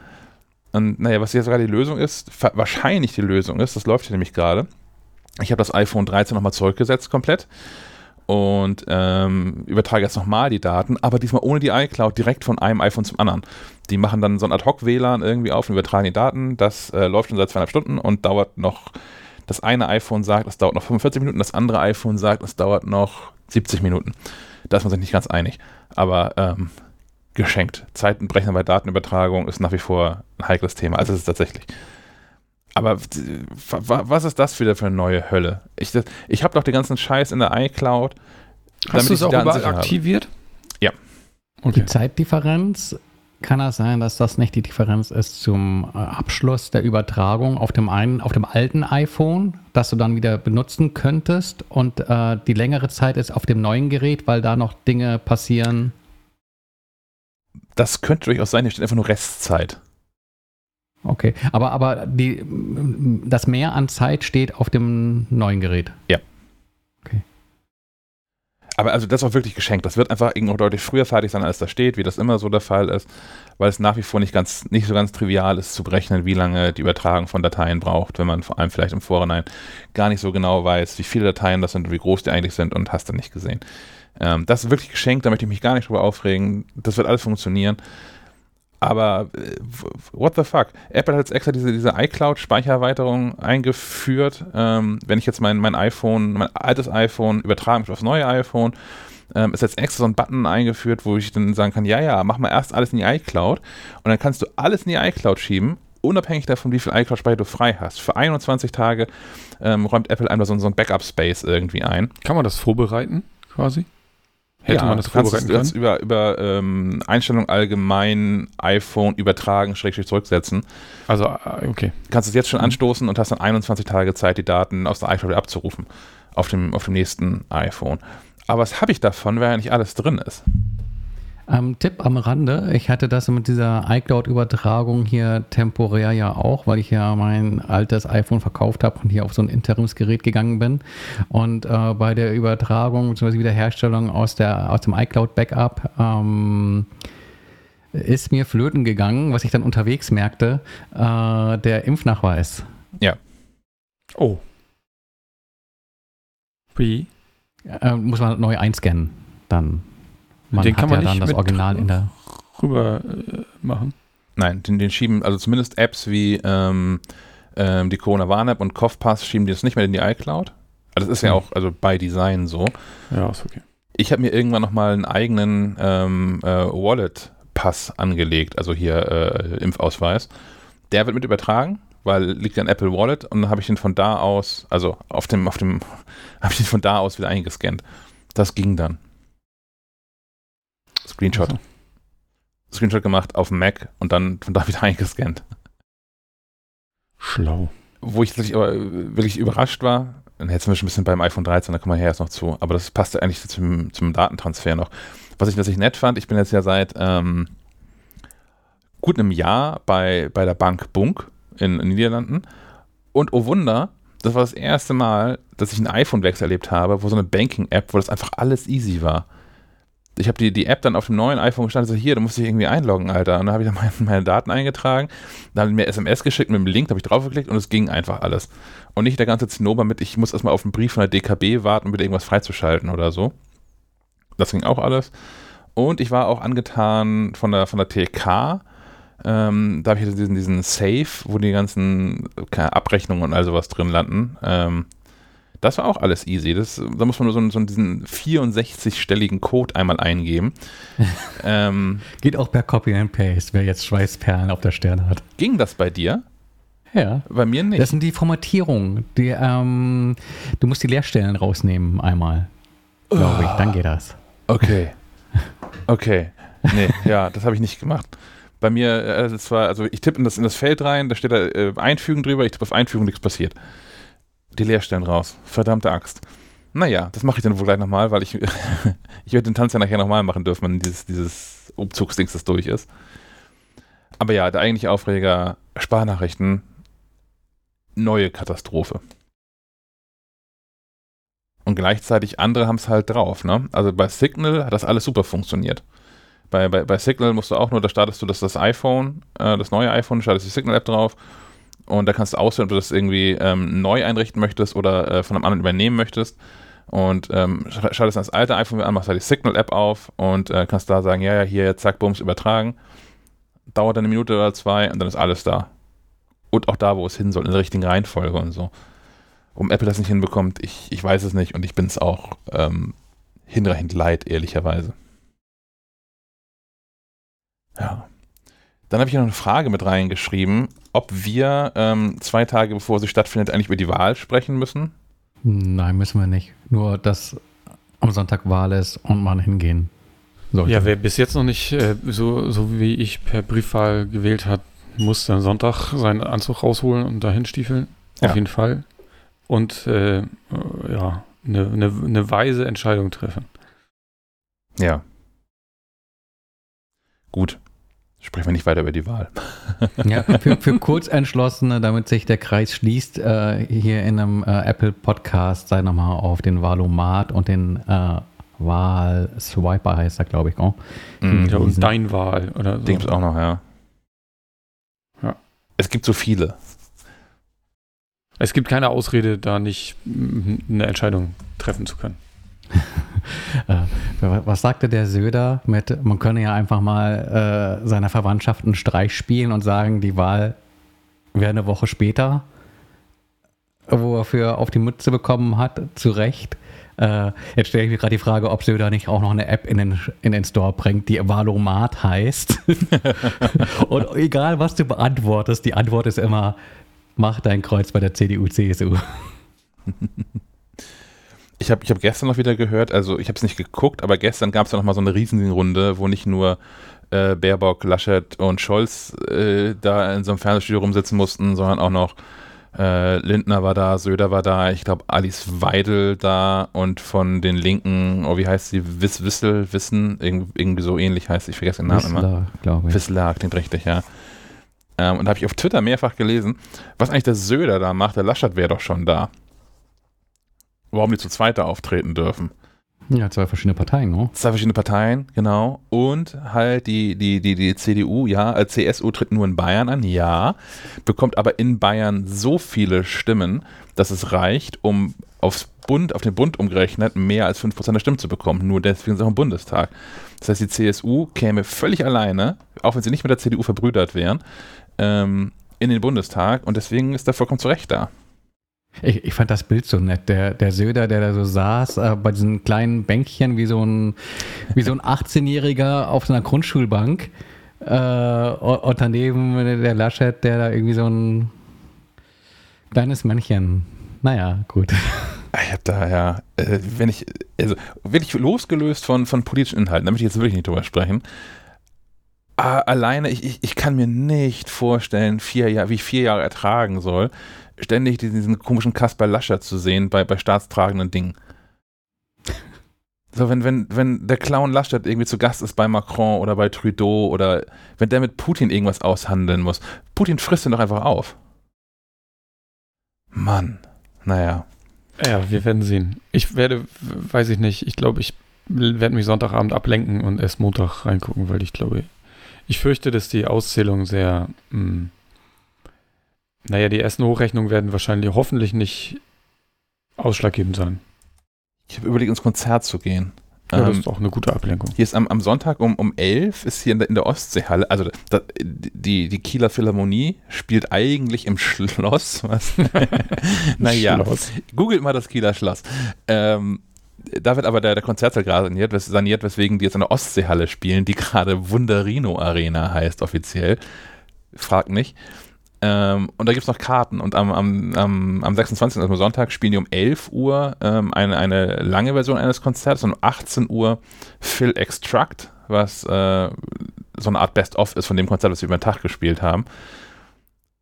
Und naja, was jetzt gerade die Lösung ist, wahrscheinlich die Lösung ist, das läuft hier nämlich gerade. Ich habe das iPhone 13 nochmal zurückgesetzt komplett und ähm, übertrage jetzt nochmal die Daten, aber diesmal ohne die iCloud direkt von einem iPhone zum anderen. Die machen dann so ein Ad-Hoc-WLAN irgendwie auf und übertragen die Daten. Das äh, läuft schon seit zweieinhalb Stunden und dauert noch. Das eine iPhone sagt, es dauert noch 45 Minuten, das andere iPhone sagt, es dauert noch 70 Minuten. Da ist man sich nicht ganz einig. Aber ähm, geschenkt. Zeitenbrechen bei Datenübertragung ist nach wie vor ein heikles Thema. Also es ist tatsächlich. Aber was ist das wieder für eine neue Hölle? Ich, ich habe doch den ganzen Scheiß in der iCloud. Hast du es auch überall aktiviert? Ja. Okay. Die Zeitdifferenz, kann das sein, dass das nicht die Differenz ist zum äh, Abschluss der Übertragung auf dem einen, auf dem alten iPhone, das du dann wieder benutzen könntest und äh, die längere Zeit ist auf dem neuen Gerät, weil da noch Dinge passieren? Das könnte durchaus sein, hier steht einfach nur Restzeit. Okay, aber, aber die, das Mehr an Zeit steht auf dem neuen Gerät. Ja. Okay. Aber also das ist auch wirklich geschenkt. Das wird einfach irgendwo deutlich früher fertig sein, als da steht, wie das immer so der Fall ist, weil es nach wie vor nicht ganz, nicht so ganz trivial ist zu berechnen, wie lange die Übertragung von Dateien braucht, wenn man vor allem vielleicht im Vorhinein gar nicht so genau weiß, wie viele Dateien das sind, wie groß die eigentlich sind und hast dann nicht gesehen. Ähm, das ist wirklich geschenkt, da möchte ich mich gar nicht drüber aufregen. Das wird alles funktionieren. Aber äh, what the fuck? Apple hat jetzt extra diese, diese iCloud-Speichererweiterung eingeführt. Ähm, wenn ich jetzt mein, mein iPhone, mein altes iPhone übertragen möchte auf das neue iPhone, ähm, ist jetzt extra so ein Button eingeführt, wo ich dann sagen kann, ja, ja, mach mal erst alles in die iCloud und dann kannst du alles in die iCloud schieben, unabhängig davon, wie viel iCloud-Speicher du frei hast. Für 21 Tage ähm, räumt Apple einmal so, so ein Backup-Space irgendwie ein. Kann man das vorbereiten, quasi? Hätte ja, man das vorbereiten können? Du über, über ähm, Einstellung allgemein iPhone übertragen, Schrägstrich zurücksetzen. Also, äh, okay. Kannst es jetzt schon mhm. anstoßen und hast dann 21 Tage Zeit, die Daten aus der iCloud abzurufen. auf dem, auf dem nächsten iPhone. Aber was habe ich davon, wenn ja nicht alles drin ist? Ähm, Tipp am Rande, ich hatte das mit dieser iCloud-Übertragung hier temporär ja auch, weil ich ja mein altes iPhone verkauft habe und hier auf so ein Interimsgerät gegangen bin. Und äh, bei der Übertragung bzw. Wiederherstellung aus, der, aus dem iCloud-Backup ähm, ist mir flöten gegangen, was ich dann unterwegs merkte, äh, der Impfnachweis. Ja. Oh. Wie? Äh, muss man neu einscannen dann. Man Den hat kann man ja dann nicht das mit- Original in der. Rüber äh, machen. Nein, den, den schieben, also zumindest Apps wie ähm, ähm, die Corona-Warn-App und CoughPass schieben die das nicht mehr in die iCloud. Also das ist ja Hm. auch also bei Design so. Ja, ist okay. Ich habe mir irgendwann nochmal einen eigenen ähm, äh, Wallet-Pass angelegt, also hier äh, Impfausweis. Der wird mit übertragen, weil liegt ja ein Apple Wallet und dann habe ich den von da aus, also auf dem, auf dem, [laughs] habe ich den von da aus wieder eingescannt. Das ging dann. Screenshot. Also, Screenshot gemacht auf dem Mac und dann von da wieder [laughs] eingescannt. Schlau. Wo ich tatsächlich aber äh, wirklich überrascht war, dann hätten wir schon ein bisschen beim iPhone 13, da kommen wir her jetzt noch zu, aber das passte eigentlich zum, zum Datentransfer noch. Was ich, was ich nett fand, ich bin jetzt ja seit ähm, gut einem Jahr bei, bei der Bank Bunk in, in den Niederlanden und oh Wunder, das war das erste Mal, dass ich einen iPhone-Wechsel erlebt habe, wo so eine Banking-App, wo das einfach alles easy war. Ich habe die, die App dann auf dem neuen iPhone gestanden, so hier, du musst dich irgendwie einloggen, Alter. Und dann habe ich dann [laughs] meine, meine Daten eingetragen, dann mir SMS geschickt mit dem Link, da habe ich draufgeklickt und es ging einfach alles. Und nicht der ganze Zinnober mit, ich muss erstmal auf einen Brief von der DKB warten, um wieder irgendwas freizuschalten oder so. Das ging auch alles. Und ich war auch angetan von der, von der TK. Ähm, da habe ich diesen, diesen Safe, wo die ganzen Abrechnungen und all sowas drin landen. Ähm, das war auch alles easy. Das, da muss man nur so, so diesen 64-stelligen Code einmal eingeben. [laughs] ähm, Geht auch per Copy and Paste, wer jetzt Schweißperlen auf der Stirn hat. ging das bei dir? Ja. Bei mir nicht. Das sind die Formatierungen. Die, ähm, du musst die Leerstellen rausnehmen einmal. Glaube ich, dann geht das. Okay. [laughs] Okay. Nee, ja, das habe ich nicht gemacht. Bei mir, das war, also ich tippe in das, in das Feld rein, da steht da äh, Einfügen drüber, ich tippe auf Einfügen, nichts passiert. Die Leerstellen raus. Verdammte Axt. Naja, das mache ich dann wohl gleich nochmal, weil ich, [laughs] ich werde den Tanz ja nachher nochmal machen dürfen, wenn dieses, dieses Umzugsdings das durch ist. Aber ja, der eigentliche Aufreger, Sparnachrichten, neue Katastrophe. Und gleichzeitig andere haben es halt drauf. Ne? Also bei Signal hat das alles super funktioniert. Bei, bei, bei Signal musst du auch nur, da startest du das, das iPhone, äh, das neue iPhone, startest die Signal-App drauf und da kannst du auswählen, ob du das irgendwie ähm, neu einrichten möchtest oder äh, von einem anderen übernehmen möchtest. Und ähm, sch- schaltest das alte iPhone an, machst da die Signal-App auf und äh, kannst da sagen, ja, ja, hier, zack, bums, übertragen. Dauert dann eine Minute oder zwei und dann ist alles da. Und auch da, wo es hin soll, in der richtigen Reihenfolge und so. Warum Apple das nicht hinbekommt, ich, ich weiß es nicht und ich bin es auch ähm, hinreichend leid, ehrlicherweise. Ja. Dann habe ich noch eine Frage mit reingeschrieben, ob wir ähm, zwei Tage bevor sie stattfindet eigentlich über die Wahl sprechen müssen. Nein, müssen wir nicht. Nur, dass am Sonntag Wahl ist und man hingehen sollte. Ja, wer bis jetzt noch nicht äh, so, so wie ich per Briefwahl gewählt hat, muss dann Sonntag seinen Anzug rausholen und dahin stiefeln. Ja. Auf jeden Fall. Und äh, ja, eine, eine, eine weise Entscheidung treffen. Ja. Gut. Sprechen wir nicht weiter über die Wahl. [laughs] Ja, für, für Kurzentschlossene, damit sich der Kreis schließt, äh, hier in einem äh, Apple Podcast sei nochmal auf den Wahlomat und den äh, Wahl-Swiper heißt er, glaube ich. Oh. Diesen- und dein Wahl oder so. Den gibt's auch noch, ja. Ja. Es gibt so viele. Es gibt keine Ausrede, da nicht mm, eine Entscheidung treffen zu können. [laughs] Äh, wa- was sagte der Söder mit, man könne ja einfach mal äh, seiner Verwandtschaft einen Streich spielen und sagen, die Wahl wäre eine Woche später, wo er für auf die Mütze bekommen hat, zu Recht. Äh, jetzt stelle ich mir gerade die Frage, ob Söder nicht auch noch eine App in den, in den Store bringt, die Valomat heißt. [laughs] und egal, was du beantwortest, die Antwort ist immer, mach dein Kreuz bei der CDU, CSU. [laughs] Ich habe ich hab gestern noch wieder gehört, also ich habe es nicht geguckt, aber gestern gab es ja noch mal so eine Riesenrunde, wo nicht nur äh, Baerbock, Laschet und Scholz äh, da in so einem Fernsehstudio rumsitzen mussten, sondern auch noch Äh, Lindner war da, Söder war da, ich glaube Alice Weidel da und von den Linken, oh wie heißt sie, Wiss, Wissel, Wissen, irgendwie so ähnlich heißt sie, ich vergesse den Namen Wissler, immer. glaube ich. Wissler, klingt richtig, ja. Ähm, und da habe ich auf Twitter mehrfach gelesen, was eigentlich der Söder da macht, der Laschet wäre doch schon da. Warum die zu zweit da auftreten dürfen. Ja, zwei verschiedene Parteien, ne? Zwei verschiedene Parteien, genau. Und halt die, die, die, die CDU, ja, äh, CSU tritt nur in Bayern an, ja, bekommt aber in Bayern so viele Stimmen, dass es reicht, um aufs Bund, auf den Bund umgerechnet, mehr als 5% der Stimmen zu bekommen. Nur deswegen ist auch im Bundestag. Das heißt, die CSU käme völlig alleine, auch wenn sie nicht mit der CDU verbrüdert wären, ähm, in den Bundestag und deswegen ist er vollkommen zu Recht da. Ich, ich, fand das Bild so nett. Der, der Söder, der da so saß, äh, bei diesen kleinen Bänkchen, wie so ein, wie so ein [laughs] 18-Jähriger auf so einer Grundschulbank. Äh, und daneben der Laschet, der da irgendwie so ein kleines Männchen. Naja, gut. Ich habe da ja, äh, wenn ich, also wirklich losgelöst von, von politischen Inhalten, da möchte ich jetzt wirklich nicht drüber sprechen. Ah, alleine, ich, ich, ich kann mir nicht vorstellen, vier Jahr, wie ich vier Jahre ertragen soll, ständig diesen komischen Kasper Lascher zu sehen bei, bei staatstragenden Dingen. So, wenn, wenn, wenn der Clown Laschet irgendwie zu Gast ist bei Macron oder bei Trudeau oder wenn der mit Putin irgendwas aushandeln muss, Putin frisst ihn doch einfach auf. Mann, naja. Ja, wir werden sehen. Ich werde, weiß ich nicht, ich glaube, ich werde mich Sonntagabend ablenken und erst Montag reingucken, weil ich glaube, ich fürchte, dass die Auszählung sehr mh, hm, naja, die ersten Hochrechnungen werden wahrscheinlich hoffentlich nicht ausschlaggebend sein. Ich habe überlegt, ins Konzert zu gehen. Ja, das ähm, ist auch eine gute Ablenkung. Hier ist am, am Sonntag um, um 11 ist hier in der, in der Ostseehalle, also da, die, die Kieler Philharmonie spielt eigentlich im Schloss. [laughs] Was? [laughs] naja, Schloss. googelt mal das Kieler Schloss. Ähm, da wird aber der, der Konzertsaal gerade saniert, saniert, weswegen die jetzt in der Ostseehalle spielen, die gerade Wunderino Arena heißt offiziell. Frag nicht. Ähm, und da gibt es noch Karten. Und am, am, am, am 26. also Sonntag, spielen die um 11 Uhr ähm, eine, eine lange Version eines Konzerts und um 18 Uhr Phil Extract, was äh, so eine Art Best-of ist von dem Konzert, das sie über den Tag gespielt haben.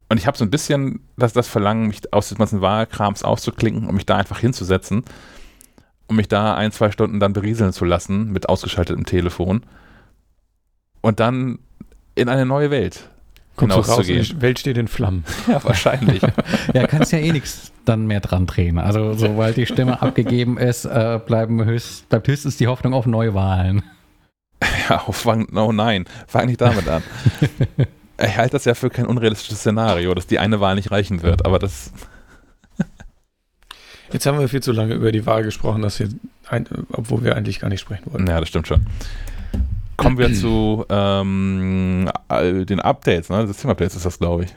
Und ich habe so ein bisschen das, das Verlangen, mich aus dem ganzen Wahlkrams auszuklinken und mich da einfach hinzusetzen und mich da ein, zwei Stunden dann berieseln zu lassen mit ausgeschaltetem Telefon und dann in eine neue Welt Kommst raus, die Welt steht in Flammen. [laughs] Ja, wahrscheinlich. ja, kannst ja eh nichts dann mehr dran drehen. Also sobald die Stimme abgegeben ist, äh, bleiben höchst, bleibt höchstens die Hoffnung auf Neuwahlen. Ja, auf, oh nein, fang nicht damit an. [laughs] ich halte das ja für kein unrealistisches Szenario, dass die eine Wahl nicht reichen wird, aber das... [laughs] Jetzt haben wir viel zu lange über die Wahl gesprochen, dass wir, obwohl wir eigentlich gar nicht sprechen wollten. Ja, das stimmt schon. Kommen wir zu ähm, den Updates, ne? System-Updates ist das, glaube ich.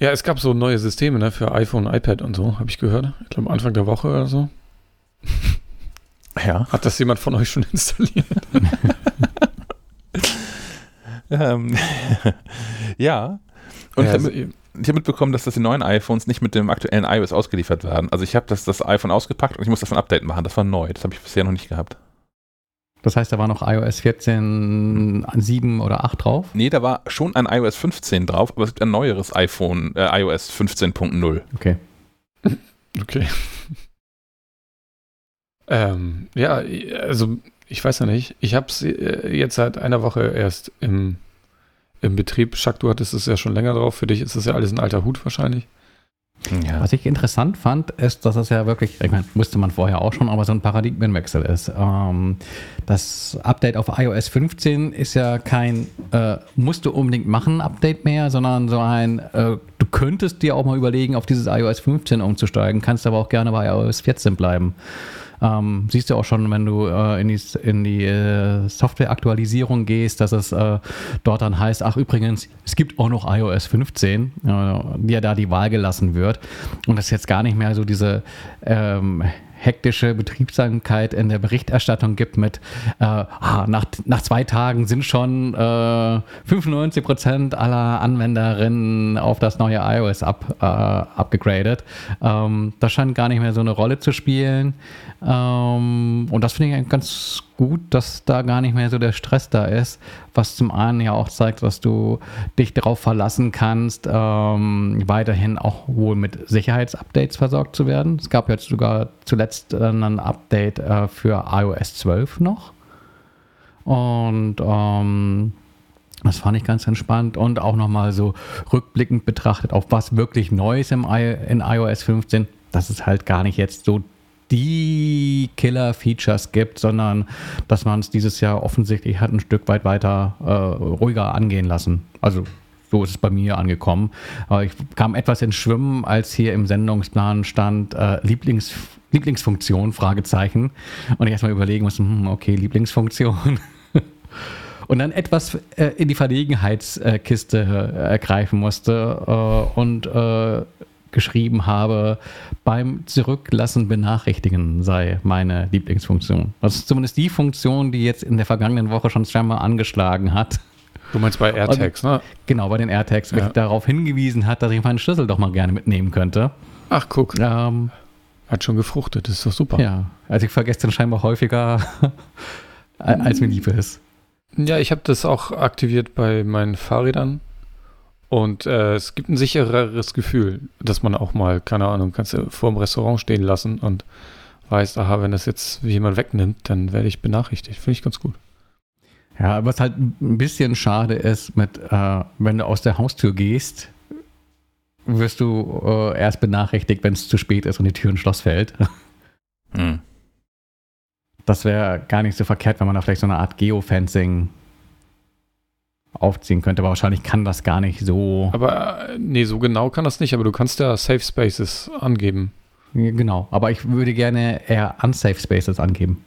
Ja, es gab so neue Systeme ne, für iPhone, iPad und so, habe ich gehört. Ich glaube Anfang der Woche oder so. [laughs] Ja. Hat das jemand von euch schon installiert? [laughs] ähm, [laughs] ja. Und ja, also, ich habe mitbekommen, dass das die neuen iPhones nicht mit dem aktuellen iOS ausgeliefert werden. Also ich habe das, das iPhone ausgepackt und ich muss das ein Update machen. Das war neu. Das habe ich bisher noch nicht gehabt. Das heißt, da war noch iOS 14, 7 oder 8 drauf? Nee, da war schon ein iOS 15 drauf, aber es gibt ein neueres iPhone, äh, iOS 15.0. Okay. Okay. [laughs] ähm, ja, also ich weiß ja nicht. Ich habe es äh, jetzt seit einer Woche erst im, im Betrieb. Schack, du hattest es ja schon länger drauf. Für dich ist das ja alles ein alter Hut wahrscheinlich. Ja. Was ich interessant fand, ist, dass es ja wirklich, ich meine, wusste man vorher auch schon, aber so ein Paradigmenwechsel ist. Ähm, das Update auf iOS 15 ist ja kein äh, musst du unbedingt machen Update mehr, sondern so ein, äh, du könntest dir auch mal überlegen, auf dieses iOS 15 umzusteigen, kannst aber auch gerne bei iOS 14 bleiben. Ähm, siehst du auch schon, wenn du äh, in die, in die äh, Software-Aktualisierung gehst, dass es äh, dort dann heißt, ach übrigens, es gibt auch noch iOS 15, äh, die ja da die Wahl gelassen wird. Und das ist jetzt gar nicht mehr so diese ähm, hektische Betriebsamkeit in der Berichterstattung gibt mit äh, ah, nach, nach zwei Tagen sind schon äh, 95 Prozent aller Anwenderinnen auf das neue iOS ab, äh, abgegradet. Ähm, das scheint gar nicht mehr so eine Rolle zu spielen. Und das finde ich ganz gut, dass da gar nicht mehr so der Stress da ist, was zum einen ja auch zeigt, dass du dich darauf verlassen kannst, ähm, weiterhin auch wohl mit Sicherheitsupdates versorgt zu werden. Es gab jetzt sogar zuletzt äh, ein Update äh, für iOS 12 noch. Und ähm, das fand ich ganz entspannt und auch nochmal so rückblickend betrachtet auf was wirklich Neues im I in iOS 15, dass es halt gar nicht jetzt so die Killer-Features gibt, sondern dass man es dieses Jahr offensichtlich hat ein Stück weit weiter äh, ruhiger angehen lassen. Also so ist es bei mir angekommen. Aber ich kam etwas ins Schwimmen, als hier im Sendungsplan stand äh, Lieblings Lieblingsfunktion, Fragezeichen. Und ich erstmal überlegen musste, hm, okay, Lieblingsfunktion. [laughs] und dann etwas äh, in die Verlegenheitskiste äh, greifen musste äh, und äh, geschrieben habe, beim Zurücklassen benachrichtigen sei meine Lieblingsfunktion. Das ist zumindest die Funktion, die jetzt in der vergangenen Woche schon zweimal angeschlagen hat. Du meinst bei AirTags, ne? Genau, bei den AirTags, ja. darauf hingewiesen hat, dass ich meinen Schlüssel doch mal gerne mitnehmen könnte. Ach, guck. Ähm, hat schon gefruchtet, das ist doch super. Ja, also ich vergesse den scheinbar häufiger, [laughs] als mir lieb ist. Ja, ich habe das auch aktiviert bei meinen Fahrrädern. Und äh, es gibt ein sichereres Gefühl, dass man auch mal, keine Ahnung, kannst du vor dem Restaurant stehen lassen und weißt, aha, wenn das jetzt jemand wegnimmt, dann werde ich benachrichtigt. Finde ich ganz gut. Ja, was halt ein bisschen schade ist, mit, äh, wenn du aus der Haustür gehst, wirst du äh, erst benachrichtigt, wenn es zu spät ist und die Tür ins Schloss fällt. [laughs] Hm. Das wäre gar nicht so verkehrt, wenn man da vielleicht so eine Art Geofencing aufziehen könnte, aber wahrscheinlich kann das gar nicht so. Aber äh, nee, so genau kann das nicht, aber du kannst ja Safe Spaces angeben. Genau, aber ich würde gerne eher Unsafe Spaces angeben.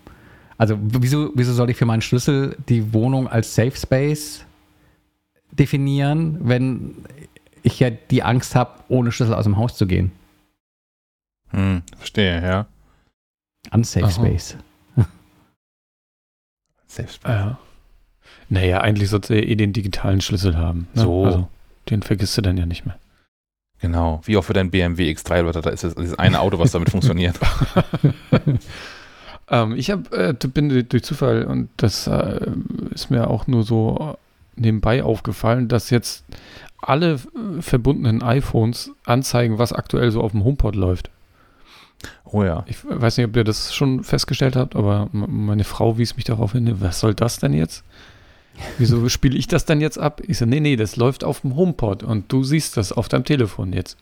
Also wieso, wieso soll ich für meinen Schlüssel die Wohnung als Safe Space definieren, wenn ich ja die Angst habe, ohne Schlüssel aus dem Haus zu gehen? Hm, verstehe, ja. Unsafe Aha. Space. [laughs] Safe Space. Ja. Naja, eigentlich sollte er eh den digitalen Schlüssel haben. Ne? So. Also, den vergisst du dann ja nicht mehr. Genau, wie auch für dein BMW X3 oder da ist es dieses eine Auto, was damit funktioniert. [laughs] [laughs] ähm, ich hab, äh, bin durch Zufall und das äh, ist mir auch nur so nebenbei aufgefallen, dass jetzt alle äh, verbundenen iPhones anzeigen, was aktuell so auf dem HomePod läuft. Oh ja. Ich weiß nicht, ob ihr das schon festgestellt habt, aber meine Frau wies mich darauf hin, was soll das denn jetzt? Wieso spiele ich das dann jetzt ab? Ich so, nee, nee, das läuft auf dem HomePod und du siehst das auf deinem Telefon jetzt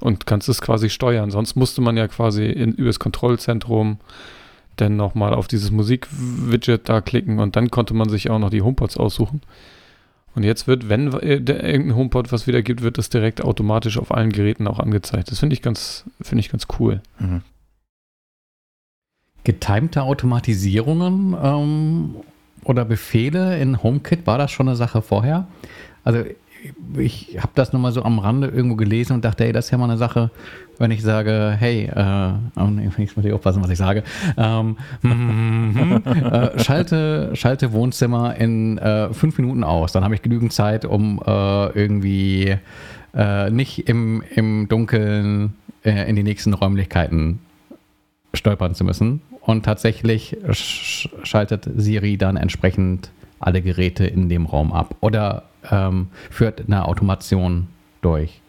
und kannst es quasi steuern. Sonst musste man ja quasi in, übers Kontrollzentrum dann nochmal auf dieses Musik-Widget da klicken und dann konnte man sich auch noch die HomePods aussuchen. Und jetzt wird, wenn irgendein HomePod was wiedergibt, wird das direkt automatisch auf allen Geräten auch angezeigt. Das finde ich ganz, ich ganz cool. Mhm. Getimte Automatisierungen ähm, oder Befehle in HomeKit, war das schon eine Sache vorher? Also ich habe das nur mal so am Rande irgendwo gelesen und dachte, ey, das ist ja mal eine Sache, wenn ich sage, hey, äh, oh ich muss aufpassen, was ich sage, ähm, [laughs] äh, schalte, schalte Wohnzimmer in äh, fünf Minuten aus, dann habe ich genügend Zeit, um äh, irgendwie äh, nicht im, im Dunkeln äh, in die nächsten Räumlichkeiten stolpern zu müssen. Und tatsächlich sch schaltet Siri dann entsprechend alle Geräte in dem Raum ab oder ähm, führt eine Automation durch.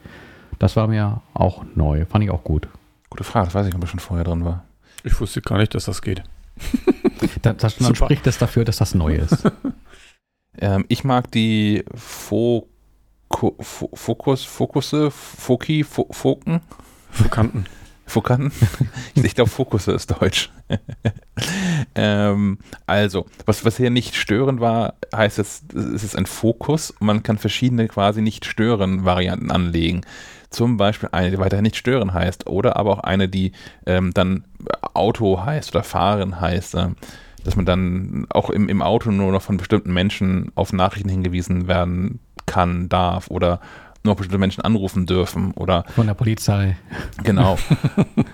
Das war mir auch neu, fand ich auch gut. Gute Frage, das weiß ich, ob er schon vorher drin war. Ich wusste gar nicht, dass das geht. [laughs] das, das, dann spricht es dafür, dass das neu ist. [laughs] ähm, ich mag die Fo Fokus, Fokusse, Foki, Foken. Fokanten. Fokanten? [laughs] ich glaube, Fokusse ist Deutsch. [laughs] ähm, also, was, was hier nicht stören war, heißt es, es ist ein Fokus man kann verschiedene quasi nicht stören Varianten anlegen. Zum Beispiel eine, die weiterhin nicht stören heißt, oder aber auch eine, die ähm, dann Auto heißt oder Fahren heißt. Äh, dass man dann auch im, im Auto nur noch von bestimmten Menschen auf Nachrichten hingewiesen werden kann, darf oder nur bestimmte Menschen anrufen dürfen oder von der Polizei. Genau.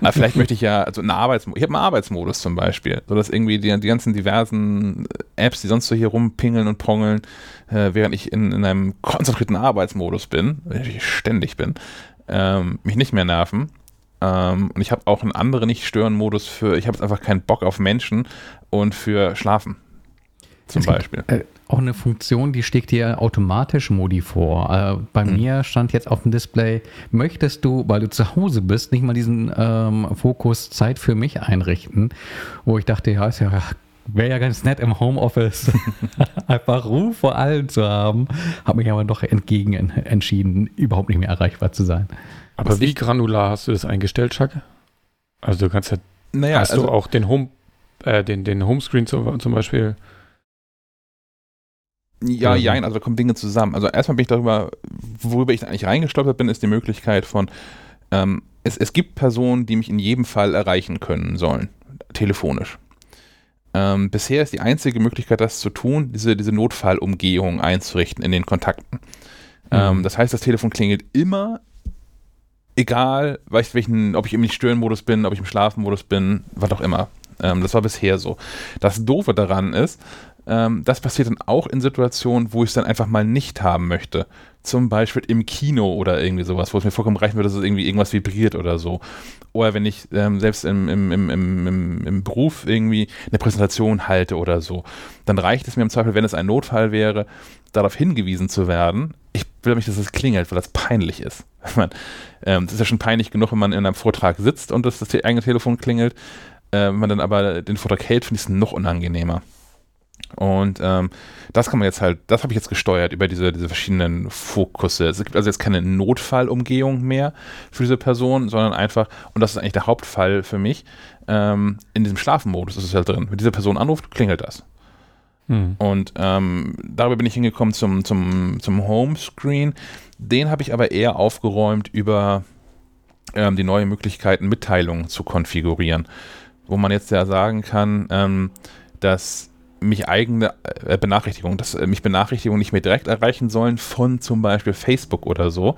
Aber [laughs] vielleicht möchte ich ja, also einen Arbeitsmodus, ich habe einen Arbeitsmodus zum Beispiel, sodass irgendwie die, die ganzen diversen Apps, die sonst so hier rumpingeln und prongeln, äh, während ich in, in einem konzentrierten Arbeitsmodus bin, ich ständig bin, ähm, mich nicht mehr nerven. Ähm, und ich habe auch einen anderen Nicht-Stören-Modus für, ich habe jetzt einfach keinen Bock auf Menschen und für Schlafen. Zum Es gibt, Beispiel. Äh, auch eine Funktion, die schlägt dir automatisch Modi vor. Äh, bei Hm. mir stand jetzt auf dem Display, möchtest du, weil du zu Hause bist, nicht mal diesen ähm, Fokus Zeit für mich einrichten, wo ich dachte, ja, ist ja wäre ja ganz nett im Homeoffice [laughs] einfach Ruhe vor allen zu haben, habe mich aber doch entgegen en- entschieden, überhaupt nicht mehr erreichbar zu sein. Aber Was wie ich- granular hast du das eingestellt, Chuck? Also du kannst ja, Naja, hast also, du auch den Home, äh, den, den Homescreen zum, zum Beispiel. Ja, Ähm. ja, also da kommen Dinge zusammen. Also erstmal bin ich darüber, worüber ich eigentlich reingestolpert bin, ist die Möglichkeit von, ähm, es, es gibt Personen, die mich in jedem Fall erreichen können sollen, telefonisch. Ähm, bisher ist die einzige Möglichkeit, das zu tun, diese, diese Notfallumgehung einzurichten in den Kontakten. Ähm, Mhm. das heißt, das Telefon klingelt immer, egal, weiß welchen, ob ich im Nicht-Stören-Modus bin, ob ich im Schlafen-Modus bin, was auch immer. Ähm, das war bisher so. Das Doofe daran ist, ähm, das passiert dann auch in Situationen, wo ich es dann einfach mal nicht haben möchte. Zum Beispiel im Kino oder irgendwie sowas, wo es mir vollkommen reichen würde, dass es irgendwie irgendwas vibriert oder so. Oder wenn ich ähm, selbst im, im, im, im, im, Beruf irgendwie eine Präsentation halte oder so, dann reicht es mir im Zweifel, wenn es ein Notfall wäre, darauf hingewiesen zu werden. Ich will nicht, dass es klingelt, weil das peinlich ist. [laughs] Man, ähm, das ist ja schon peinlich genug, wenn man in einem Vortrag sitzt und das, das eigene Telefon klingelt. Äh, wenn man dann aber den Vortrag hält, finde ich es noch unangenehmer. Und ähm, das kann man jetzt halt, das habe ich jetzt gesteuert über diese, diese verschiedenen Fokusse. Es gibt also jetzt keine Notfallumgehung mehr für diese Person, sondern einfach, und das ist eigentlich der Hauptfall für mich, ähm, in diesem Schlafenmodus ist es halt drin. Wenn diese Person anruft, klingelt das. Hm. Und ähm, darüber bin ich hingekommen zum, zum, zum Homescreen. Den habe ich aber eher aufgeräumt über ähm, die neue Möglichkeit, Mitteilungen zu konfigurieren. Wo man jetzt ja sagen kann, ähm, dass mich eigene äh, Benachrichtigungen, dass äh, mich Benachrichtigungen nicht mehr direkt erreichen sollen von zum Beispiel Facebook oder so,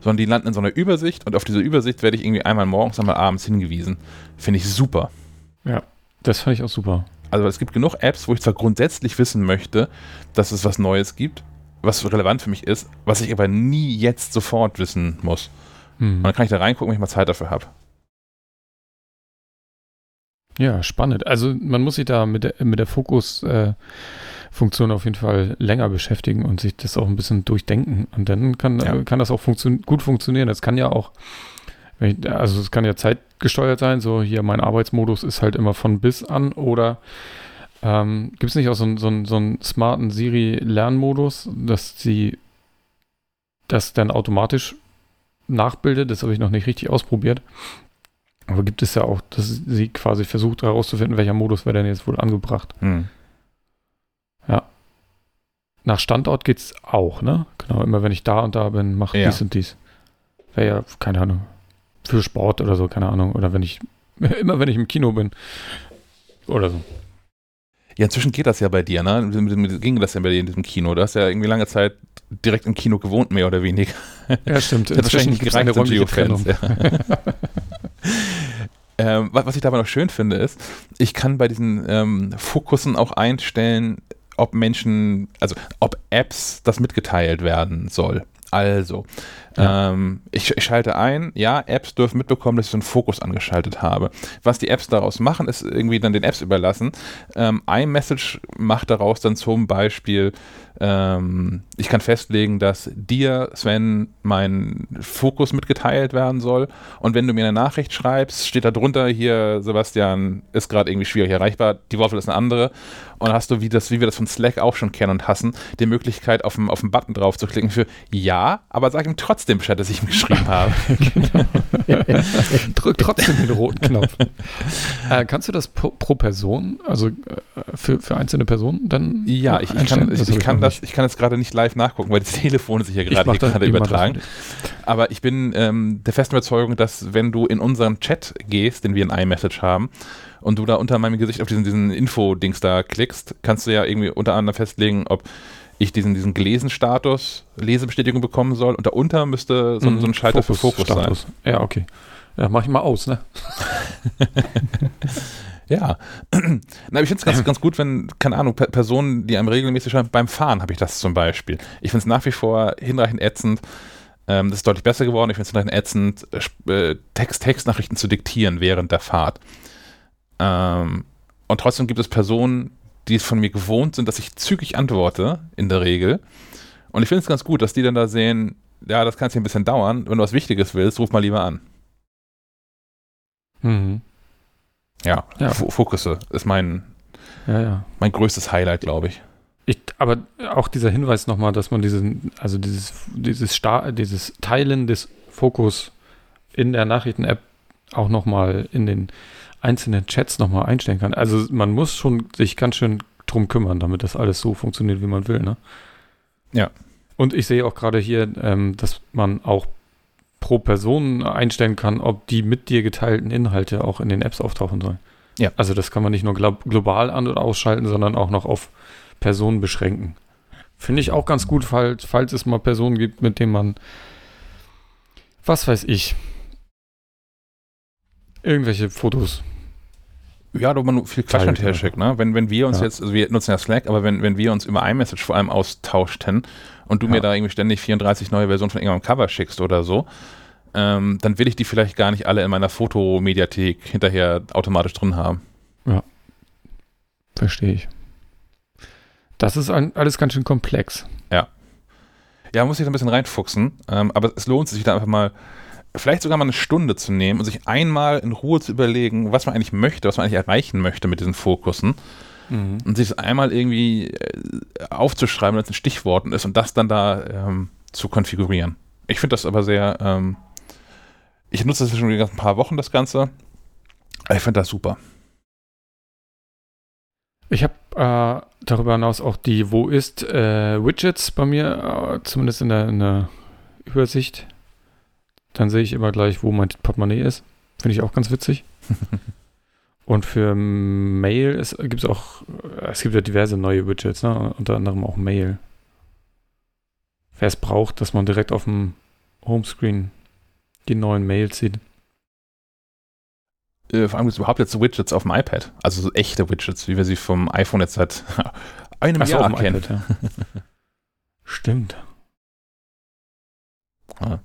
sondern die landen in so einer Übersicht und auf diese Übersicht werde ich irgendwie einmal morgens, einmal abends hingewiesen. Finde ich super. Das fand ich auch super. Also es gibt genug Apps, wo ich zwar grundsätzlich wissen möchte, dass es was Neues gibt, was relevant für mich ist, was ich aber nie jetzt sofort wissen muss. Hm. Und dann kann ich da reingucken, wenn ich mal Zeit dafür habe. Ja, spannend. Also man muss sich da mit der, mit der Fokus-Funktion auf jeden Fall länger beschäftigen und sich das auch ein bisschen durchdenken. Und dann kann, Ja. äh, kann das auch funktio gut funktionieren. Das kann ja auch, ich- also es kann ja zeitgesteuert sein, so hier mein Arbeitsmodus ist halt immer von bis an oder ähm, gibt es nicht auch so, einen- so, so einen smarten Siri-Lernmodus, dass sie das dann automatisch nachbildet? Das habe ich noch nicht richtig ausprobiert. Aber gibt es ja auch, dass sie quasi versucht herauszufinden, welcher Modus wäre denn jetzt wohl angebracht. Hm. Nach Standort geht es auch, ne? Genau, immer wenn ich da und da bin, mache Ja. dies und dies. Wäre ja, keine Ahnung, für Sport oder so, keine Ahnung. Oder wenn ich, [laughs] immer wenn ich im Kino bin. Oder so. Ja, inzwischen geht das ja bei dir, ne? Ging das ja bei dir in diesem Kino? Du hast ja irgendwie lange Zeit direkt im Kino gewohnt, mehr oder weniger. Ja, stimmt. [laughs] Das hat wahrscheinlich eine gereicht räumliche Geofans. Ja. [laughs] ähm, was, ich dabei noch schön finde, ist, ich kann bei diesen ähm, Fokussen auch einstellen, ob Menschen, also ob Apps das mitgeteilt werden soll. Also, Ja. ähm, ich, ich schalte ein, ja, Apps dürfen mitbekommen, dass ich so einen Fokus angeschaltet habe. Was die Apps daraus machen, ist irgendwie dann den Apps überlassen. Ähm, iMessage macht daraus dann zum Beispiel, ähm, ich kann festlegen, dass dir, Sven, mein Fokus mitgeteilt werden soll. Und wenn du mir eine Nachricht schreibst, steht da drunter, hier, Sebastian, ist gerade irgendwie schwierig erreichbar, die Wortwahl ist eine andere. Und dann hast du, wie, das, wie wir das von Slack auch schon kennen und hassen, die Möglichkeit, auf den, auf den Button drauf zu klicken für Ja, aber sag ihm trotzdem Bescheid, dass ich ihm geschrieben habe. [laughs] Drück trotzdem den roten Knopf. äh, kannst du das pro, pro Person, also äh, für, für einzelne Personen dann Ja, ich, ich, kann, ich, Das ich, kann noch das, ich kann jetzt gerade nicht live nachgucken, weil das [laughs] Telefon sich ja gerade gerade übertragen. Aber ich bin ähm, der festen Überzeugung, dass wenn du in unseren Chat gehst, den wir in iMessage haben, und du da unter meinem Gesicht auf diesen, diesen Info-Dings da klickst, kannst du ja irgendwie unter anderem festlegen, ob ich diesen, diesen Gelesen-Status, Lesebestätigung bekommen soll. Und darunter müsste so, ein- so ein Schalter für Fokus sein. Status. Ja, okay. Ja, mach ich mal aus, ne? [laughs] [laughs] Ja. [clears throat] Na, ich finde es ganz, [laughs] ganz gut, wenn, keine Ahnung, Pe- Personen, die einem regelmäßig schreiben, beim Fahren habe ich das zum Beispiel. Ich finde es nach wie vor hinreichend ätzend, Ähm, das ist deutlich besser geworden. Ich finde es dann ätzend, äh, Text, Textnachrichten zu diktieren während der Fahrt. Ähm, und trotzdem gibt es Personen, die es von mir gewohnt sind, dass ich zügig antworte, in der Regel. Und ich finde es ganz gut, dass die dann da sehen, ja, das kann jetzt ein bisschen dauern. Wenn du was Wichtiges willst, ruf mal lieber an. Mhm. Ja, ja. Fokusse ist mein, ja, ja. mein größtes Highlight, glaube ich. Ich, aber auch dieser Hinweis nochmal, dass man diesen, also dieses, dieses, Star, dieses Teilen des Fokus in der Nachrichten-App auch nochmal in den einzelnen Chats nochmal einstellen kann. Also man muss schon sich ganz schön drum kümmern, damit das alles so funktioniert, wie man will, ne? Ja. Und ich sehe auch gerade hier, ähm, dass man auch pro Person einstellen kann, ob die mit dir geteilten Inhalte auch in den Apps auftauchen sollen. Ja. Also das kann man nicht nur global an- oder ausschalten, sondern auch noch auf Personen beschränken. Finde ich auch ganz gut, falls, falls es mal Personen gibt, mit denen man, was weiß ich, irgendwelche Fotos. Ja, da man viel Quatsch hinterher schickt, ne? Wenn, wenn wir uns ja. jetzt, also wir nutzen ja Slack, aber wenn, wenn wir uns über iMessage vor allem austauschten und du ja. mir da irgendwie ständig 34 neue Versionen von irgendeinem Cover schickst oder so, ähm, dann will ich die vielleicht gar nicht alle in meiner Fotomediathek hinterher automatisch drin haben. Ja. Verstehe ich. Das ist ein, alles ganz schön komplex. Ja. Ja, muss ich da ein bisschen reinfuchsen, ähm, aber es lohnt sich da einfach mal vielleicht sogar mal eine Stunde zu nehmen und sich einmal in Ruhe zu überlegen, was man eigentlich möchte, was man eigentlich erreichen möchte mit diesen Fokussen. Mhm. Und sich das einmal irgendwie äh, aufzuschreiben, wenn es in Stichworten ist und das dann da ähm, zu konfigurieren. Ich finde das aber sehr, ähm, ich nutze das schon ein paar Wochen, das Ganze. Ich finde das super. Ich habe äh, darüber hinaus auch die Wo ist äh, Widgets bei mir, äh, zumindest in der, in der Übersicht. Dann sehe ich immer gleich, wo mein Portemonnaie ist. Finde ich auch ganz witzig. [laughs] Und für Mail gibt es auch, es gibt ja diverse neue Widgets, ne? unter anderem auch Mail. Wer es braucht, dass man direkt auf dem Homescreen die neuen Mails sieht. Äh, vor allem gibt es überhaupt jetzt Widgets auf dem iPad. Also so echte Widgets, wie wir sie vom iPhone jetzt seit [laughs] einem Ach Jahr so, kennen. IPad, ja. [laughs] Stimmt. Ah.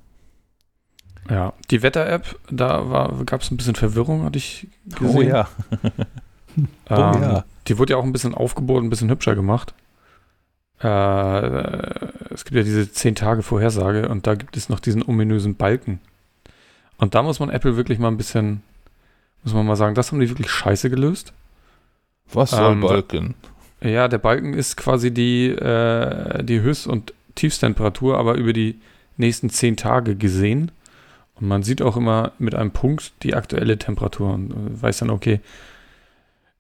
Ja, die Wetter-App, da gab es ein bisschen Verwirrung, hatte ich gesehen. [laughs] Oh ja. ähm, oh ja. Die wurde ja auch ein bisschen aufgebohrt, ein bisschen hübscher gemacht. Äh, es gibt ja diese 10-Tage-Vorhersage und da gibt es noch diesen ominösen Balken. Und da muss man Apple wirklich mal ein bisschen, muss man mal sagen, das haben die wirklich scheiße gelöst. Was soll ähm, Balken? Ja, der Balken ist quasi die, äh, die Höchst- und Tiefsttemperatur, aber über die nächsten 10 Tage gesehen. Und man sieht auch immer mit einem Punkt die aktuelle Temperatur und weiß dann, okay,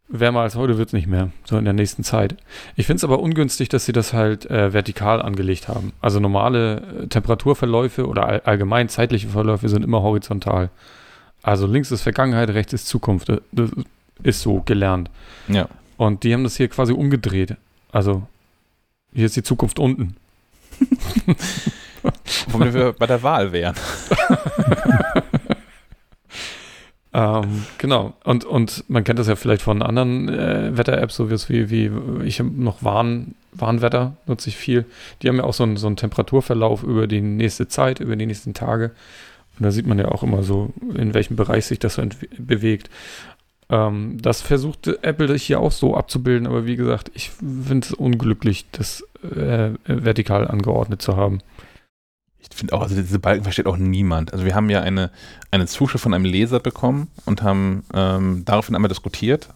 wärmer als heute wird es nicht mehr, so in der nächsten Zeit. Ich finde es aber ungünstig, dass sie das halt äh, vertikal angelegt haben. Also normale äh, Temperaturverläufe oder all, allgemein zeitliche Verläufe sind immer horizontal. Also links ist Vergangenheit, rechts ist Zukunft. Das ist so gelernt. Ja. Und die haben das hier quasi umgedreht. Also hier ist die Zukunft unten. [laughs] [laughs] Womit wir bei der Wahl wären. [laughs] ähm, genau. Und, und man kennt das ja vielleicht von anderen äh, Wetter-Apps, so wie, wie ich noch Warn, Warnwetter, nutze ich viel. Die haben ja auch so einen, so einen Temperaturverlauf über die nächste Zeit, über die nächsten Tage. Und da sieht man ja auch immer so, in welchem Bereich sich das so bewegt. Ähm, das versucht Apple hier auch so abzubilden, aber wie gesagt, ich finde es unglücklich, das äh, vertikal angeordnet zu haben ich finde auch, also diese Balken versteht auch niemand. Also wir haben ja eine, eine Zuschrift von einem Leser bekommen und haben ähm, daraufhin einmal diskutiert,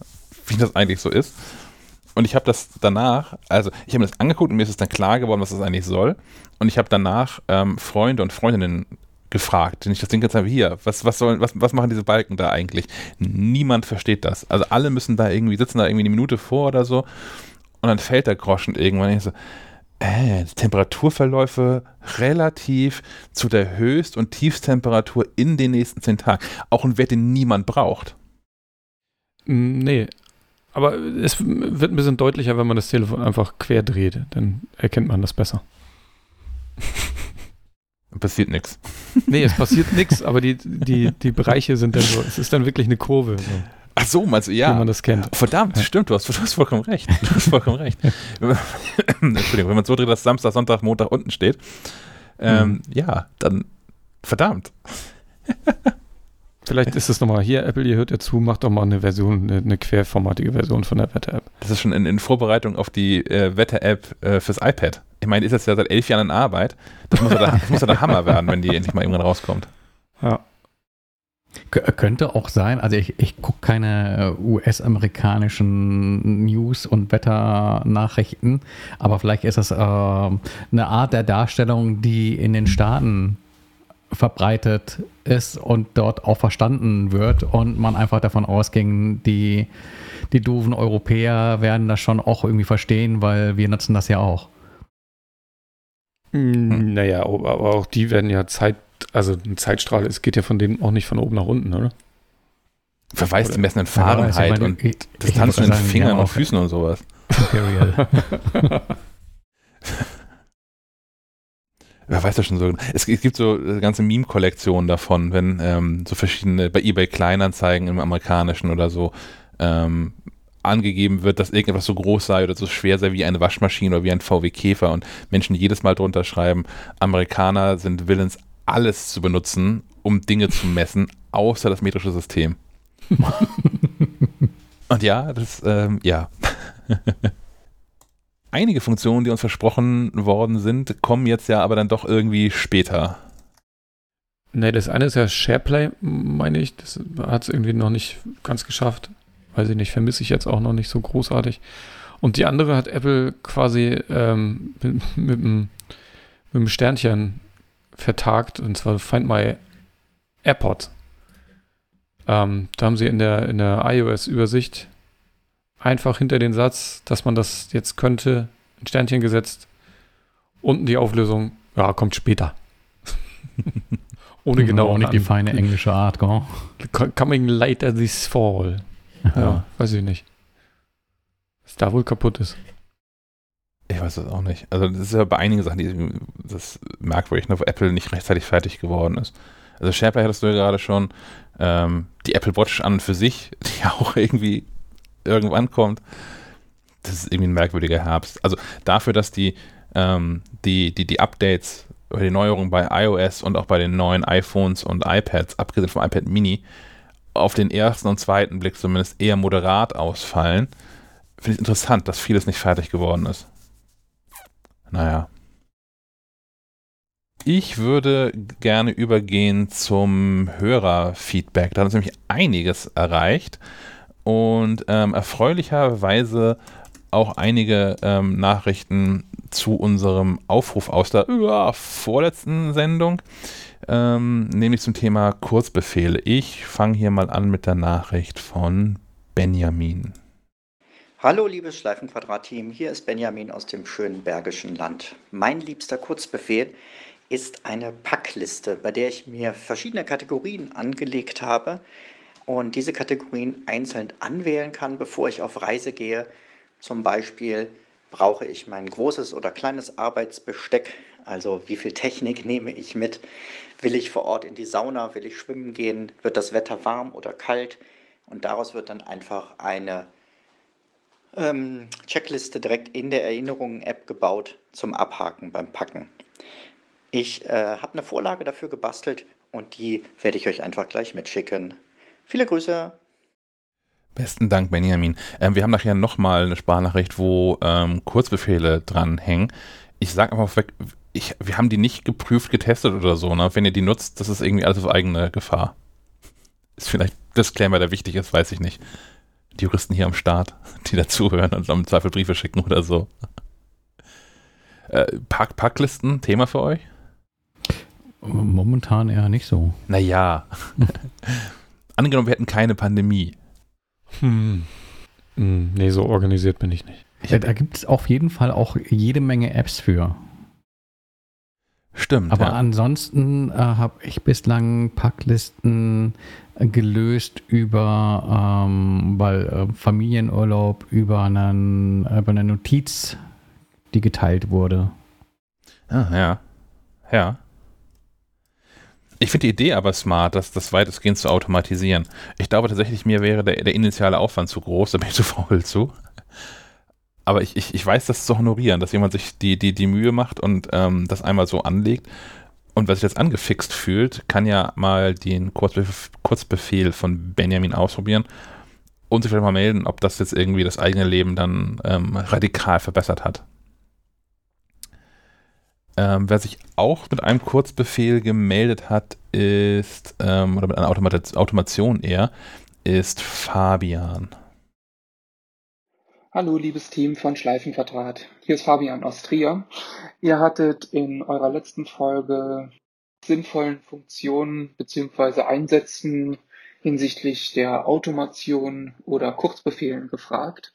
wie das eigentlich so ist. Und ich habe das danach, also ich habe mir das angeguckt und mir ist es dann klar geworden, was das eigentlich soll. Und ich habe danach ähm, Freunde und Freundinnen gefragt, denen ich das Ding jetzt habe, hier, was, was, sollen, was, was machen diese Balken da eigentlich? Niemand versteht das. Also alle müssen da irgendwie, sitzen da irgendwie eine Minute vor oder so und dann fällt der Groschen irgendwann. Und ich so, äh, Temperaturverläufe relativ zu der Höchst- und Tiefsttemperatur in den nächsten zehn Tagen. Auch ein Wert, den niemand braucht. Mm, nee. Aber es wird ein bisschen deutlicher, wenn man das Telefon einfach quer dreht. Dann erkennt man das besser. [laughs] Passiert nichts. Nee, es passiert nichts, aber die, die, die Bereiche sind dann so, es ist dann wirklich eine Kurve. So. [laughs] Ach so, meinst du, ja. Wie man das kennt. Verdammt, ja. stimmt, du hast, du hast vollkommen recht. Du hast vollkommen recht. [laughs] Entschuldigung, wenn man so dreht, dass Samstag, Sonntag, Montag unten steht. Ähm, mhm. Ja, dann verdammt. Vielleicht ist es nochmal hier, Apple, ihr hört ja zu, macht doch mal eine Version, eine, eine querformatige Version von der Wetter-App. Das ist schon in, in Vorbereitung auf die äh, Wetter-App äh, fürs iPad. Ich meine, ist das ja seit elf Jahren in Arbeit. Das muss ja der, muss ja der Hammer werden, wenn die endlich mal irgendwann rauskommt. Ja. Könnte auch sein, also ich, ich gucke keine äh, US-amerikanischen News- und Wetternachrichten, aber vielleicht ist das äh, eine Art der Darstellung, die in den Staaten verbreitet ist und dort auch verstanden wird und man einfach davon ausging, die, die doofen Europäer werden das schon auch irgendwie verstehen, weil wir nutzen das ja auch. Hm. Naja, aber auch die werden ja Zeit also ein Zeitstrahl, es geht ja von denen auch nicht von oben nach unten, oder? Verweist die messenden Fahrenheit ja, und Distanzen in Fingern und Füßen und sowas. Imperial. [laughs] Wer weiß das schon so. Es, gibt so eine ganze Meme-Kollektionen davon, wenn ähm, so verschiedene, bei eBay Kleinanzeigen im amerikanischen oder so, ähm, angegeben wird, dass irgendetwas so groß sei oder so schwer sei wie eine Waschmaschine oder wie ein VW Käfer und Menschen jedes Mal drunter schreiben, Amerikaner sind willens, alles zu benutzen, um Dinge zu messen, außer das metrische System. [laughs] Und ja, das, ähm, ja. [laughs] Einige Funktionen, die uns versprochen worden sind, kommen jetzt ja aber dann doch irgendwie später. Ne, das eine ist ja SharePlay, meine ich. Das hat es irgendwie noch nicht ganz geschafft. Weiß ich nicht, vermisse ich jetzt auch noch nicht so großartig. Und die andere hat Apple quasi ähm, [laughs] mit, mit, mit, einem Sternchen vertagt, und zwar Find My AirPod. Ähm, da haben sie in der, in der iOS-Übersicht einfach hinter den Satz, dass man das jetzt könnte, ein Sternchen gesetzt. Unten die Auflösung, ja, kommt später. [laughs] Ohne genau. Auch nicht die feine englische Art, gell? Coming later this fall. Ja, ja, weiß ich nicht. Was da wohl kaputt ist. Ich weiß das auch nicht. Also das ist ja bei einigen Sachen, die das merkwürdig, ne, wo Apple nicht rechtzeitig fertig geworden ist. Also SharePlay hattest du ja gerade schon, ähm, die Apple Watch an und für sich, [laughs] die auch irgendwie irgendwann kommt. Das ist irgendwie ein merkwürdiger Herbst. Also dafür, dass die, ähm, die, die, die Updates oder die Neuerungen bei iOS und auch bei den neuen iPhones und iPads, abgesehen vom iPad Mini, auf den ersten und zweiten Blick zumindest eher moderat ausfallen, finde ich interessant, dass vieles nicht fertig geworden ist. Naja. Ich würde gerne übergehen zum Hörerfeedback. Da hat uns nämlich einiges erreicht und ähm, erfreulicherweise auch einige ähm, Nachrichten zu unserem Aufruf aus der uh, vorletzten Sendung, ähm, nämlich zum Thema Kurzbefehle. Ich fange hier mal an mit der Nachricht von Benjamin. Hallo liebes Schleifenquadrat-Team, hier ist Benjamin aus dem schönen Bergischen Land. Mein liebster Kurzbefehl ist eine Packliste, bei der ich mir verschiedene Kategorien angelegt habe und diese Kategorien einzeln anwählen kann, bevor ich auf Reise gehe. Zum Beispiel brauche ich mein großes oder kleines Arbeitsbesteck, also wie viel Technik nehme ich mit, will ich vor Ort in die Sauna, will ich schwimmen gehen, wird das Wetter warm oder kalt? Und daraus wird dann einfach eine ähm, Checkliste direkt in der Erinnerungen-App gebaut zum Abhaken beim Packen. Ich äh, habe eine Vorlage dafür gebastelt und die werde ich euch einfach gleich mitschicken. Viele Grüße. Besten Dank, Benjamin. Ähm, wir haben nachher nochmal eine Sprachnachricht, wo ähm, Kurzbefehle dranhängen. Ich sage einfach weg, ich, wir haben die nicht geprüft, getestet oder so. Ne? Wenn ihr die nutzt, das ist irgendwie alles auf eigene Gefahr. Ist vielleicht Disclaimer, der wichtig ist, weiß ich nicht die Juristen hier am Start, die dazuhören und im Zweifel Briefe schicken oder so. Äh, Pack Packlisten, Thema für euch? Momentan eher nicht so. Naja. [laughs] Angenommen, wir hätten keine Pandemie. Hm. hm. Nee, so organisiert bin ich nicht. Ja, da gibt es auf jeden Fall auch jede Menge Apps für. Stimmt. Aber ja. ansonsten äh, habe ich bislang Packlisten gelöst über ähm, weil, äh, Familienurlaub, über, einen, über eine Notiz, die geteilt wurde. Ah, ja. Ja. Ich finde die Idee aber smart, das, das weitestgehend zu automatisieren. Ich glaube tatsächlich, mir wäre der, der initiale Aufwand zu groß, da bin ich zu faul zu. aber ich, ich, ich weiß das zu honorieren, dass jemand sich die, die, die Mühe macht und ähm, das einmal so anlegt. Und wer sich jetzt angefixt fühlt, kann ja mal den Kurzbef Kurzbefehl von Benjamin ausprobieren und sich vielleicht mal melden, ob das jetzt irgendwie das eigene Leben dann ähm, radikal verbessert hat. Ähm, wer sich auch mit einem Kurzbefehl gemeldet hat, ist, ähm, oder mit einer Automat Automation eher, ist Fabian. Hallo, liebes Team von Schleifenquadrat. Hier ist Fabian aus Trier. Ihr hattet in eurer letzten Folge sinnvollen Funktionen bzw. Einsätzen hinsichtlich der Automation oder Kurzbefehlen gefragt.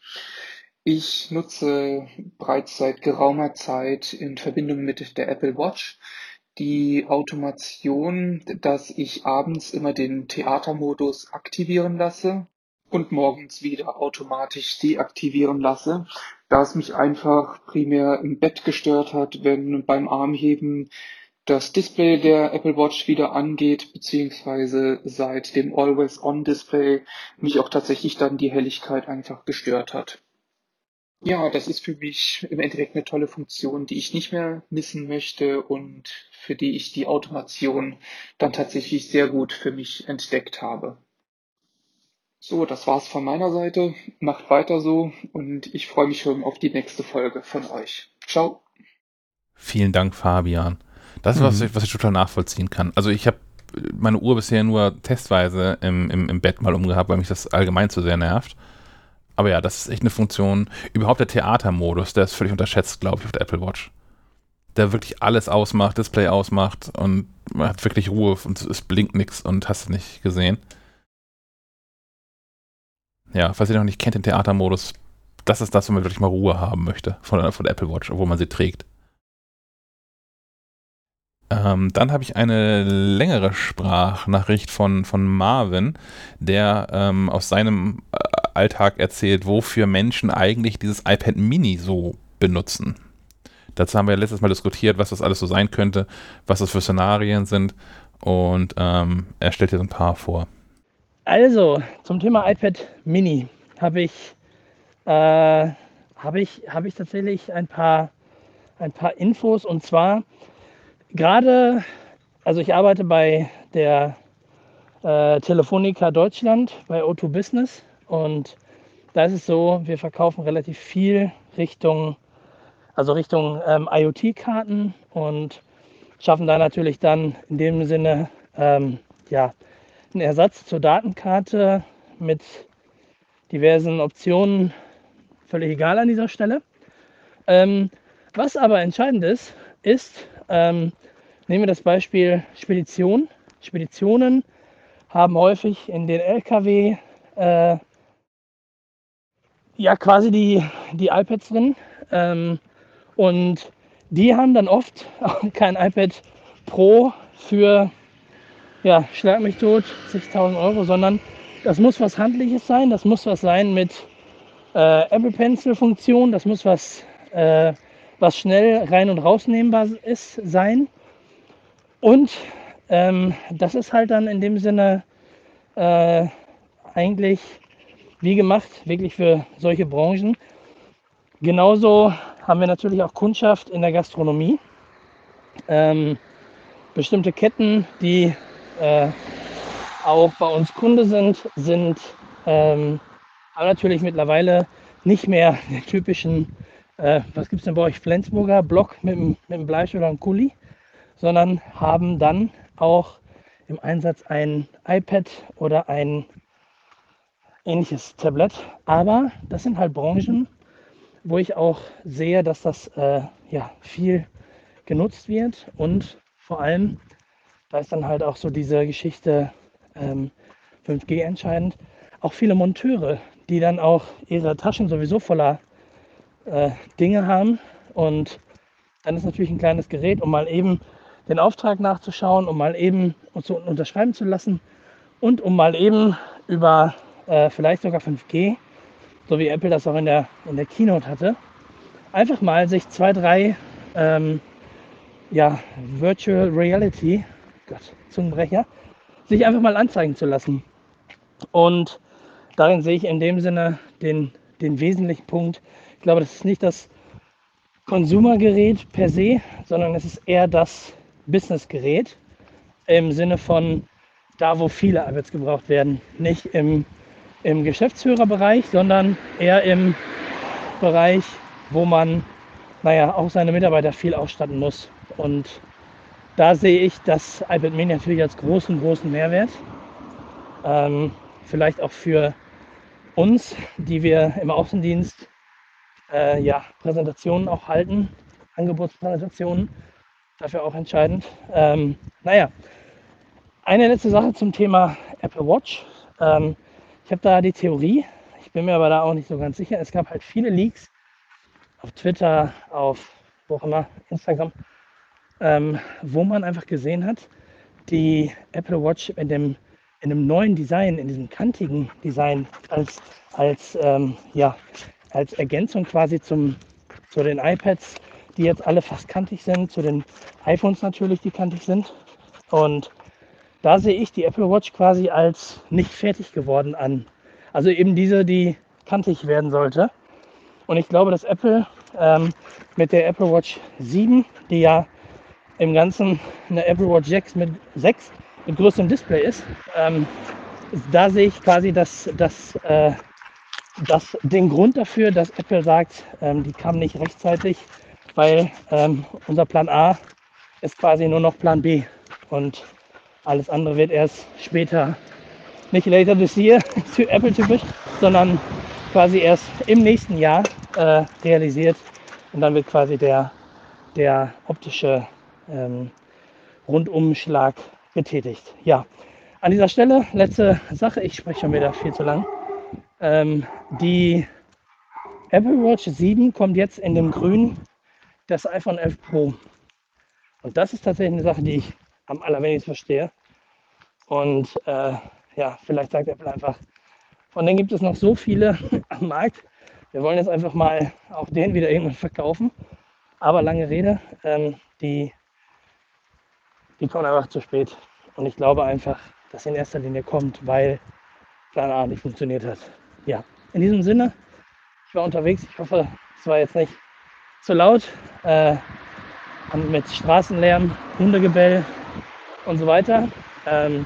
Ich nutze bereits seit geraumer Zeit in Verbindung mit der Apple Watch die Automation, dass ich abends immer den Theatermodus aktivieren lasse und morgens wieder automatisch deaktivieren lasse, da es mich einfach primär im Bett gestört hat, wenn beim Armheben das Display der Apple Watch wieder angeht, beziehungsweise seit dem Always-On-Display mich auch tatsächlich dann die Helligkeit einfach gestört hat. Ja, das ist für mich im Endeffekt eine tolle Funktion, die ich nicht mehr missen möchte und für die ich die Automation dann tatsächlich sehr gut für mich entdeckt habe. So, das war's von meiner Seite. Macht weiter so und ich freue mich schon auf die nächste Folge von euch. Ciao. Vielen Dank, Fabian. Das ist mhm. was, ich, was ich total nachvollziehen kann. Also ich habe meine Uhr bisher nur testweise im, im, im Bett mal umgehabt, weil mich das allgemein zu sehr nervt. Aber ja, das ist echt eine Funktion. Überhaupt der Theatermodus, der ist völlig unterschätzt, glaube ich, auf der Apple Watch. Der wirklich alles ausmacht, Display ausmacht und man hat wirklich Ruhe und es blinkt nichts und hast du nicht gesehen. Ja, falls ihr noch nicht kennt, den Theatermodus, das ist das, wenn man wirklich mal Ruhe haben möchte von, von Apple Watch, obwohl man sie trägt. Ähm, dann habe ich eine längere Sprachnachricht von, von Marvin, der ähm, aus seinem äh, Alltag erzählt, wofür Menschen eigentlich dieses iPad Mini so benutzen. Dazu haben wir letztes Mal diskutiert, was das alles so sein könnte, was das für Szenarien sind und ähm, er stellt so ein paar vor. Also, zum Thema iPad Mini habe ich, äh, hab ich, hab ich tatsächlich ein paar, ein paar Infos. Und zwar gerade, also ich arbeite bei der äh, Telefonica Deutschland, bei O2 Business. Und da ist es so, wir verkaufen relativ viel Richtung, also Richtung ähm, IoT-Karten und schaffen da natürlich dann in dem Sinne ähm, ja, einen Ersatz zur Datenkarte mit diversen Optionen, völlig egal an dieser Stelle. Ähm, was aber entscheidend ist, ist, ähm, nehmen wir das Beispiel Spedition. Speditionen haben häufig in den Lkw äh, ja quasi die, die iPads drin. Ähm, und die haben dann oft [laughs] kein iPad Pro für, ja, schlag mich tot, 60.000 Euro, sondern das muss was Handliches sein, das muss was sein mit äh, Apple Pencil Funktion, das muss was, äh, was schnell rein und rausnehmbar ist, sein. Und ähm, das ist halt dann in dem Sinne äh, eigentlich wie gemacht, wirklich für solche Branchen. Genauso haben wir natürlich auch Kundschaft in der Gastronomie. Ähm, bestimmte Ketten, die äh, auch bei uns Kunde sind, sind ähm, aber natürlich mittlerweile nicht mehr [laughs] den typischen, äh, was gibt es denn bei euch, Flensburger Block mit, mit einem Bleich oder einem Kuli, sondern haben dann auch im Einsatz ein iPad oder ein ähnliches Tablet. Aber das sind halt Branchen, wo ich auch sehe, dass das äh, ja, viel genutzt wird und vor allem, da ist dann halt auch so diese Geschichte ähm, 5G entscheidend, auch viele Monteure, die dann auch ihre Taschen sowieso voller äh, Dinge haben. Und dann ist natürlich ein kleines Gerät, um mal eben den Auftrag nachzuschauen, um mal eben uns unterschreiben zu lassen und um mal eben über äh, vielleicht sogar 5G, so wie Apple das auch in der, in der Keynote hatte, einfach mal sich zwei, drei ähm, ja, Virtual Reality, Gott, Zungenbrecher, sich einfach mal anzeigen zu lassen. Und darin sehe ich in dem Sinne den, den wesentlichen Punkt, Ich glaube, das ist nicht das Konsumergerät per se, sondern es ist eher das Businessgerät im Sinne von da, wo viele iPads gebraucht werden. Nicht im, im Geschäftsführerbereich, sondern eher im Bereich, wo man naja, auch seine Mitarbeiter viel ausstatten muss. Und da sehe ich das iPad Mini natürlich als großen, großen Mehrwert. Ähm, vielleicht auch für uns, die wir im Außendienst äh, ja, Präsentationen auch halten, Angebotspräsentationen, dafür auch entscheidend. Ähm, naja, eine letzte Sache zum Thema Apple Watch. Ähm, ich habe da die Theorie, ich bin mir aber da auch nicht so ganz sicher. Es gab halt viele Leaks auf Twitter, auf wo auch immer, Instagram, ähm, wo man einfach gesehen hat, die Apple Watch in dem, in dem neuen Design, in diesem kantigen Design als, als, ähm, ja, als Ergänzung quasi zum, zu den iPads, die jetzt alle fast kantig sind, zu den iPhones natürlich, die kantig sind. Und da sehe ich die Apple Watch quasi als nicht fertig geworden an. Also eben diese, die kantig werden sollte. Und ich glaube, dass Apple ähm, mit der Apple Watch 7, die ja im Ganzen eine Apple Watch 6 mit, 6 mit größerem Display ist, ähm, da sehe ich quasi das, das, äh, das, den Grund dafür, dass Apple sagt, ähm, die kam nicht rechtzeitig, weil ähm, unser Plan A ist quasi nur noch Plan B und alles andere wird erst später, nicht later this year, [laughs] Apple typisch, sondern quasi erst im nächsten Jahr äh, realisiert und dann wird quasi der, der optische ähm, Rundumschlag getätigt. Ja, an dieser Stelle letzte Sache, ich spreche schon wieder viel zu lang. Ähm, die Apple Watch 7 kommt jetzt in dem Grün des iPhone 11 Pro. Und das ist tatsächlich eine Sache, die ich am allerwenigsten verstehe. Und äh, ja, vielleicht sagt Apple einfach, von denen gibt es noch so viele [laughs] am Markt. Wir wollen jetzt einfach mal auch den wieder irgendwann verkaufen. Aber lange Rede, ähm, die, die kommen einfach zu spät. Und ich glaube einfach, dass sie in erster Linie kommt, weil Plan A nicht funktioniert hat. Ja, in diesem Sinne, ich war unterwegs. Ich hoffe, es war jetzt nicht zu laut. Äh, mit Straßenlärm, Hundegebell und so weiter. Ähm,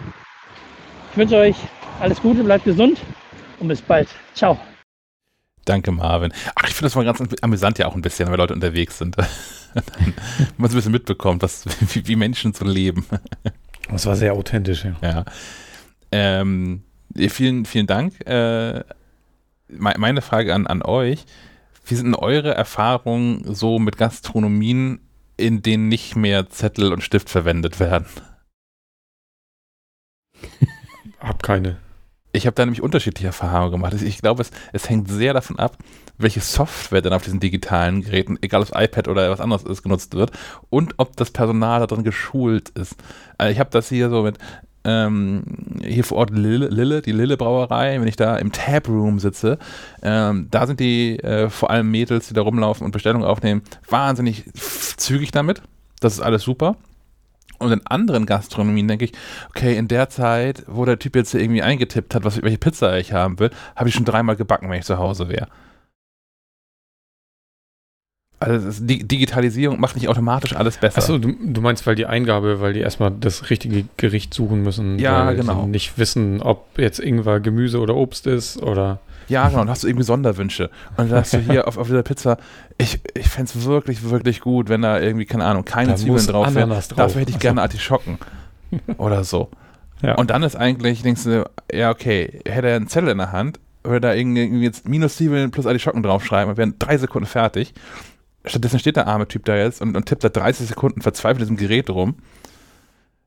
ich wünsche euch alles Gute, bleibt gesund und bis bald. Ciao. Danke, Marvin. Ach, ich finde das mal ganz amüsant ja auch ein bisschen, wenn Leute unterwegs sind. [laughs] man so ein bisschen mitbekommt, was, wie, wie, Menschen so leben. Das war sehr authentisch, ja. ja. Ähm, vielen, vielen Dank. Äh, meine Frage an, an euch. Wie sind denn eure Erfahrungen so mit Gastronomien, in denen nicht mehr Zettel und Stift verwendet werden? Hab keine. Ich habe da nämlich unterschiedliche Erfahrungen gemacht. Ich glaube, es, es hängt sehr davon ab, welche Software dann auf diesen digitalen Geräten, egal ob iPad oder was anderes ist, genutzt wird und ob das Personal da drin geschult ist. Also ich habe das hier so mit ähm, hier vor Ort Lille, Lille, die Lille Brauerei, wenn ich da im Taproom sitze, ähm, da sind die äh, vor allem Mädels, die da rumlaufen und Bestellungen aufnehmen, wahnsinnig zügig damit. Das ist alles super. Und in anderen Gastronomien denke ich, okay, in der Zeit, wo der Typ jetzt irgendwie eingetippt hat, was, welche Pizza ich haben will, habe ich schon dreimal gebacken, wenn ich zu Hause wäre. Also die Digitalisierung macht nicht automatisch alles besser. Achso, du, du, meinst, weil die Eingabe, weil die erstmal das richtige Gericht suchen müssen. Ja, weil genau. Nicht wissen, ob jetzt Ingwer Gemüse oder Obst ist oder. Ja, genau, dann hast du irgendwie Sonderwünsche. Und dann hast du [laughs] hier auf, auf dieser Pizza, ich, ich fände es wirklich, wirklich gut, wenn da irgendwie, keine Ahnung, keine da Zwiebeln drauf wären. Dafür hätte ich gerne Artischocken. [laughs] oder so. Ja. Und dann ist eigentlich, denkst du, ja, okay, hätte er einen Zettel in der Hand, würde da irgendwie jetzt minus Zwiebeln plus Artischocken draufschreiben und wären drei Sekunden fertig. Stattdessen steht der arme Typ da jetzt und, und tippt da 30 Sekunden verzweifelt in diesem Gerät rum.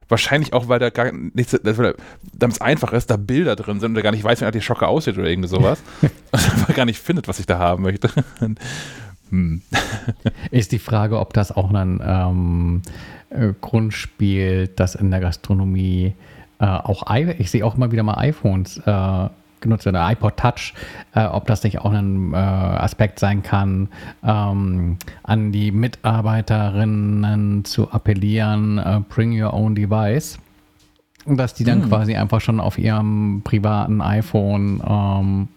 Wahrscheinlich auch, weil da gar nichts, damit es einfach ist, da Bilder drin sind und er gar nicht weiß, wie die Schocke aussieht oder irgendwie sowas. [laughs] und [laughs] einfach gar nicht findet, was ich da haben möchte. Hm. [laughs] Ist die Frage, ob das auch ein ähm, äh, Grund spielt, dass in der Gastronomie äh, auch, I ich sehe auch immer wieder mal iPhones äh, genutzt oder iPod Touch, äh, ob das nicht auch ein äh, Aspekt sein kann, ähm, an die Mitarbeiterinnen zu appellieren, äh, bring your own device. Dass die dann hm. quasi einfach schon auf ihrem privaten iPhone ähm,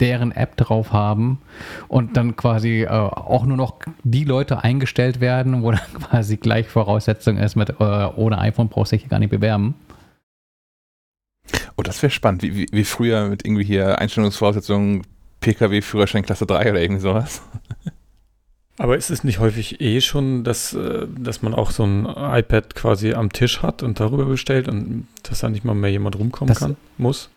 deren App drauf haben und dann quasi äh, auch nur noch die Leute eingestellt werden, wo dann [laughs] quasi gleich Voraussetzung ist mit äh, ohne iPhone brauchst du dich gar nicht bewerben. Oh, das wäre spannend, wie, wie, wie, früher mit irgendwie hier Einstellungsvoraussetzungen Pkw-Führerschein Klasse 3 oder irgendwie sowas. [laughs] Aber ist es nicht häufig eh schon, dass, äh, dass man auch so ein iPad quasi am Tisch hat und darüber bestellt und dass da nicht mal mehr jemand rumkommen das, kann, muss?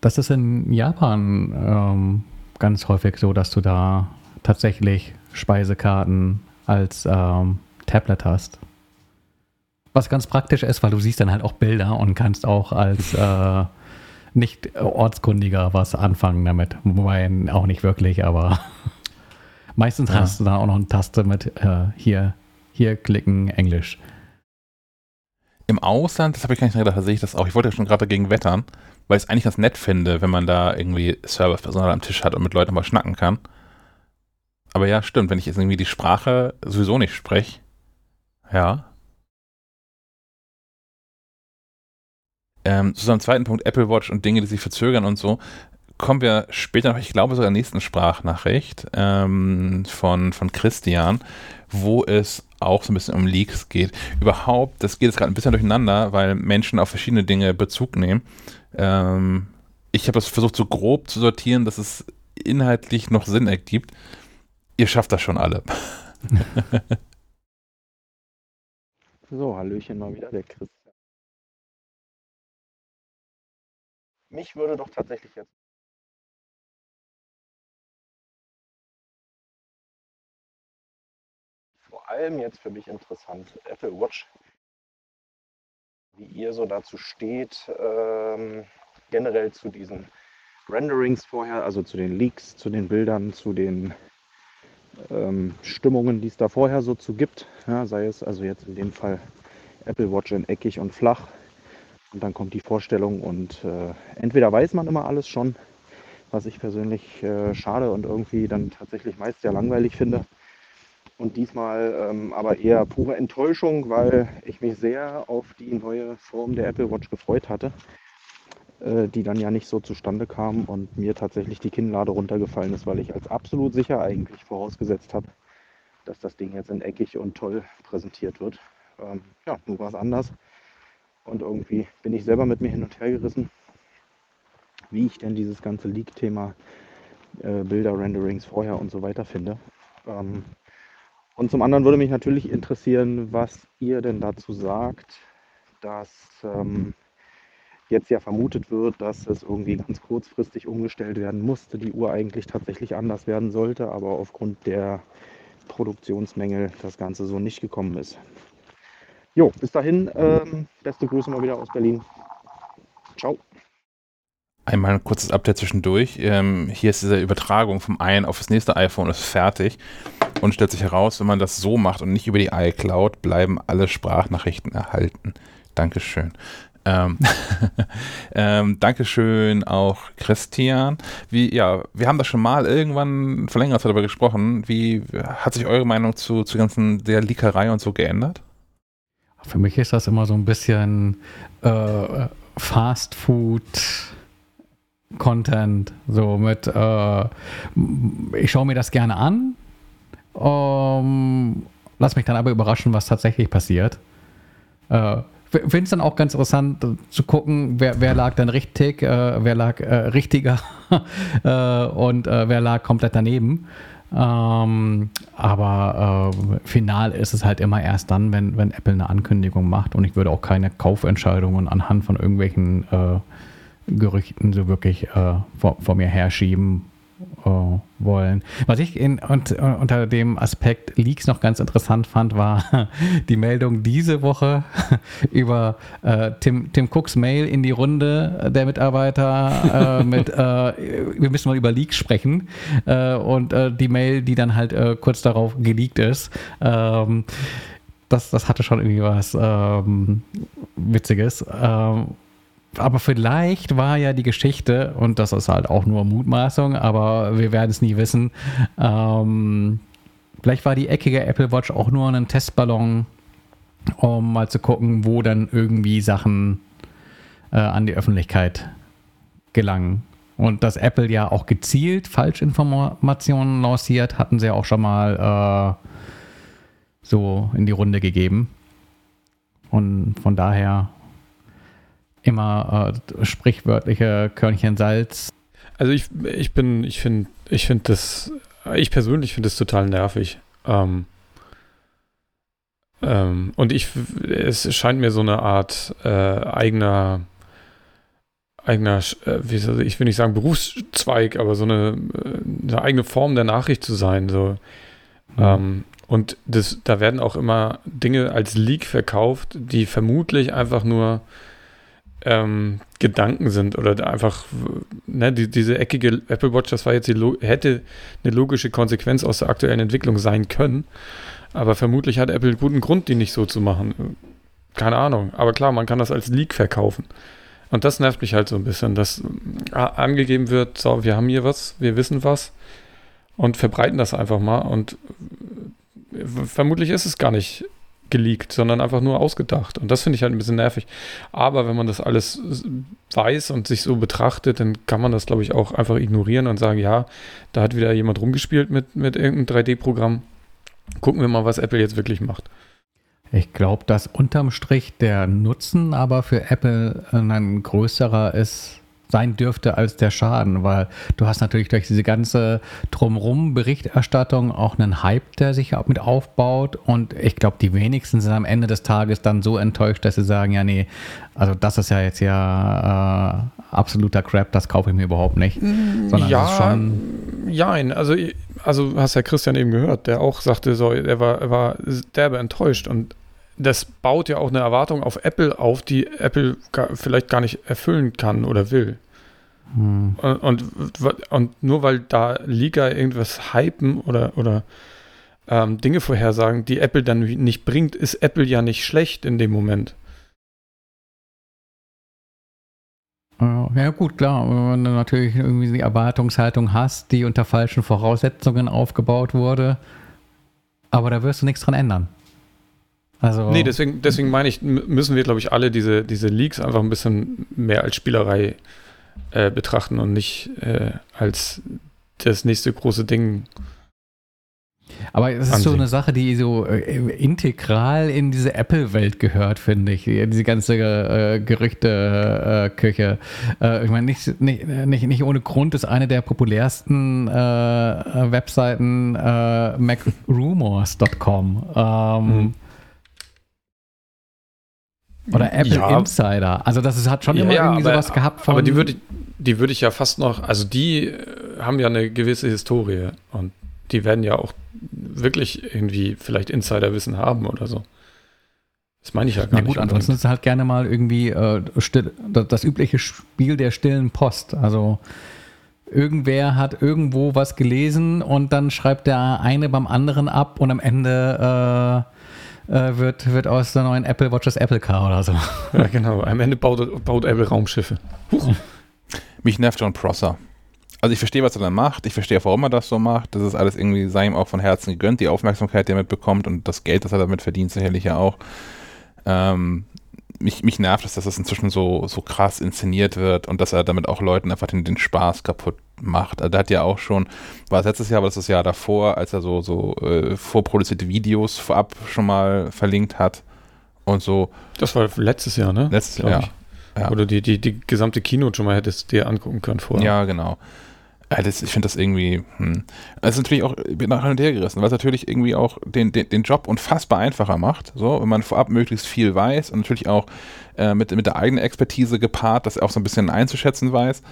Das ist in Japan ähm, ganz häufig so, dass du da tatsächlich Speisekarten als ähm, Tablet hast. Was ganz praktisch ist, weil du siehst dann halt auch Bilder und kannst auch als äh, nicht ortskundiger was anfangen damit. Wobei auch nicht wirklich, aber [laughs] meistens ja. hast du da auch noch eine Taste mit äh, hier, hier klicken, Englisch. Im Ausland, das habe ich gar nicht gedacht, da sehe ich das auch. Ich wollte ja schon gerade dagegen wettern, weil ich es eigentlich ganz nett finde, wenn man da irgendwie Servicepersonal am Tisch hat und mit Leuten mal schnacken kann. Aber ja, stimmt, wenn ich jetzt irgendwie die Sprache sowieso nicht spreche, ja, Ähm, zu seinem zweiten Punkt, Apple Watch und Dinge, die sich verzögern und so, kommen wir später noch, ich glaube sogar in der nächsten Sprachnachricht ähm, von, von Christian, wo es auch so ein bisschen um Leaks geht. Überhaupt, das geht jetzt gerade ein bisschen durcheinander, weil Menschen auf verschiedene Dinge Bezug nehmen. Ähm, ich habe das versucht so grob zu sortieren, dass es inhaltlich noch Sinn ergibt. Ihr schafft das schon alle. [laughs] so, Hallöchen mal wieder, der Chris. Mich würde doch tatsächlich jetzt vor allem jetzt für mich interessant, Apple Watch, wie ihr so dazu steht, ähm, generell zu diesen Renderings vorher, also zu den Leaks, zu den Bildern, zu den ähm, Stimmungen, die es da vorher so zu gibt. Ja, sei es also jetzt in dem Fall Apple Watch in eckig und flach und dann kommt die Vorstellung und äh, entweder weiß man immer alles schon, was ich persönlich äh, schade und irgendwie dann tatsächlich meist sehr langweilig finde. Und diesmal ähm, aber eher pure Enttäuschung, weil ich mich sehr auf die neue Form der Apple Watch gefreut hatte, äh, die dann ja nicht so zustande kam und mir tatsächlich die Kinnlade runtergefallen ist, weil ich als absolut sicher eigentlich vorausgesetzt habe, dass das Ding jetzt in eckig und toll präsentiert wird. Ähm, ja, nun war es anders. Und irgendwie bin ich selber mit mir hin und her gerissen, wie ich denn dieses ganze Leak-Thema äh, Bilder, Renderings vorher und so weiter finde. Ähm, und zum anderen würde mich natürlich interessieren, was ihr denn dazu sagt, dass ähm, jetzt ja vermutet wird, dass es irgendwie ganz kurzfristig umgestellt werden musste, die Uhr eigentlich tatsächlich anders werden sollte, aber aufgrund der Produktionsmängel das Ganze so nicht gekommen ist. Jo, bis dahin, ähm, beste Grüße mal wieder aus Berlin. Ciao. Einmal ein kurzes Update zwischendurch. Ähm, hier ist diese Übertragung vom einen auf das nächste iPhone ist fertig und stellt sich heraus, wenn man das so macht und nicht über die iCloud, bleiben alle Sprachnachrichten erhalten. Dankeschön. Ähm, [laughs] ähm, Dankeschön auch Christian. Wie, ja, wir haben da schon mal irgendwann vor längerer Zeit darüber gesprochen. Wie hat sich eure Meinung zu, zu ganzen der Leakerei und so geändert? Für mich ist das immer so ein bisschen äh, Fast Food. Content, so mit, äh, ich schaue mir das gerne an, um, lass mich dann aber überraschen, was tatsächlich passiert. Äh, Finde es dann auch ganz interessant äh, zu gucken, wer, wer lag dann richtig, äh, wer lag äh, richtiger [laughs] äh, und äh, wer lag komplett daneben. Ähm, aber final ist es halt immer erst dann, wenn, wenn Apple eine Ankündigung macht. Und ich würde auch keine Kaufentscheidungen anhand von irgendwelchen Gerüchten so wirklich äh, vor, vor mir herschieben, äh, wollen. Was ich in, und, äh, unter dem Aspekt Leaks noch ganz interessant fand, war [laughs] die Meldung diese Woche [laughs] über äh, Tim, Tim Cooks Mail in die Runde der Mitarbeiter äh, mit äh, wir müssen mal über Leaks sprechen und die Mail, die dann halt kurz darauf geleakt ist. Ähm, das, das hatte schon irgendwie was ähm, Witziges. Ähm, aber vielleicht war ja die Geschichte, und das ist halt auch nur Mutmaßung, aber wir werden es nie wissen, ähm, vielleicht war die eckige Apple Watch auch nur ein Testballon, um mal zu gucken, wo dann irgendwie Sachen äh, an die Öffentlichkeit gelangen. Und dass Apple ja auch gezielt Falschinformationen lanciert, hatten sie ja auch schon mal äh, so in die Runde gegeben. Und von daher immer äh, sprichwörtliche Körnchen Salz. Also ich, ich bin, ich finde, ich finde das, ich persönlich finde es total nervig. Ähm, ähm, und ich, es scheint mir so eine Art äh, eigener, eigener, äh, wie soll ich will nicht sagen Berufszweig, aber so eine, äh, eine eigene Form der Nachricht zu sein. So. Mhm. Ähm, und das, da werden auch immer Dinge als Leak verkauft, die vermutlich einfach nur ähm, Gedanken sind oder einfach, ne, die, diese eckige Apple Watch, das war jetzt die, hätte eine logische Konsequenz aus der aktuellen Entwicklung sein können. Aber vermutlich hat Apple guten Grund, die nicht so zu machen. Keine Ahnung. Aber klar, man kann das als Leak verkaufen. Und das nervt mich halt so ein bisschen, dass äh, angegeben wird, so, wir haben hier was, wir wissen was und verbreiten das einfach mal und vermutlich ist es gar nicht geleakt, sondern einfach nur ausgedacht. Und das finde ich halt ein bisschen nervig. Aber wenn man das alles weiß und sich so betrachtet, dann kann man das, glaube ich, auch einfach ignorieren und sagen, ja, da hat wieder jemand rumgespielt mit, mit irgendeinem 3D-Programm. Gucken wir mal, was Apple jetzt wirklich macht. Ich glaube, dass unterm Strich der Nutzen aber für Apple ein größerer ist sein dürfte als der Schaden, weil du hast natürlich durch diese ganze drumrum Berichterstattung auch einen Hype, der sich mit aufbaut. Und ich glaube, die wenigsten sind am Ende des Tages dann so enttäuscht, dass sie sagen, ja nee, also das ist ja jetzt ja äh, absoluter Crap, das kaufe ich mir überhaupt nicht. Sondern ja, schon ja, also also hast ja Christian eben gehört, der auch sagte so, er war, er war derbe enttäuscht. Und das baut ja auch eine Erwartung auf Apple auf, die Apple gar, vielleicht gar nicht erfüllen kann oder will. Hm. Und, und, und, nur weil da Liga irgendwas hypen oder, oder ähm, Dinge vorhersagen, die Apple dann nicht bringt, ist Apple ja nicht schlecht in dem Moment. Ja, gut, klar. Wenn du natürlich irgendwie die Erwartungshaltung hast, die unter falschen Voraussetzungen aufgebaut wurde, aber da wirst du nichts dran ändern. Also, nee, deswegen, deswegen meine ich, müssen wir, glaube ich, alle diese, diese Leaks einfach ein bisschen mehr als Spielerei äh, betrachten und nicht äh, als das nächste große Ding. Aber es ist ansehen. so eine Sache, die so äh, integral in diese Apple-Welt gehört, finde ich. Diese ganze äh, Gerüchte-Küche. Äh, ich meine, nicht, nicht, nicht, nicht ohne Grund ist eine der populärsten äh, Webseiten äh, macrumors.com. Ähm, mhm. Oder Apple ja. Insider. Also das ist, hat schon ja, immer irgendwie aber, sowas gehabt von. Aber die würde, die würde ich ja fast noch, also die äh, haben ja eine gewisse Historie und die werden ja auch wirklich irgendwie vielleicht Insiderwissen haben oder so. Das meine ich ja gar ja, gut, nicht. ansonsten ist halt gerne mal irgendwie äh, still, das, das, übliche Spiel der stillen Post. Also irgendwer hat irgendwo was gelesen und dann schreibt der eine beim anderen ab und am Ende äh, äh, wird, wird aus der neuen Apple Watch das Apple Car oder so. [laughs] Ja, genau. Am Ende baut, baut Apple Raumschiffe. Huch. Mich nervt John Prosser. Also ich verstehe, was er da macht. Ich verstehe, warum er das so macht. Das ist alles irgendwie, sei ihm auch von Herzen gegönnt, die Aufmerksamkeit, die er mitbekommt und das Geld, das er damit verdient, sicherlich ja auch. Ähm, mich, mich nervt es, dass das inzwischen so, so krass inszeniert wird und dass er damit auch Leuten einfach den, den Spaß kaputt macht. Also, der hat ja auch schon, war es letztes Jahr, war das das Jahr davor, als er so, so äh, vorproduzierte Videos vorab schon mal verlinkt hat und so. Das war letztes Jahr, ne? Letztes Jahr, ja. ja. Oder die, die, die gesamte Kino schon mal hättest dir angucken können vorher. Ja, genau. Ja, das, ich finde das irgendwie, hm. Das ist natürlich auch, ich bin nach und her gerissen, weil es natürlich irgendwie auch den, den, den Job unfassbar einfacher macht, so, wenn man vorab möglichst viel weiß und natürlich auch äh, mit, mit der eigenen Expertise gepaart, das auch so ein bisschen einzuschätzen weiß.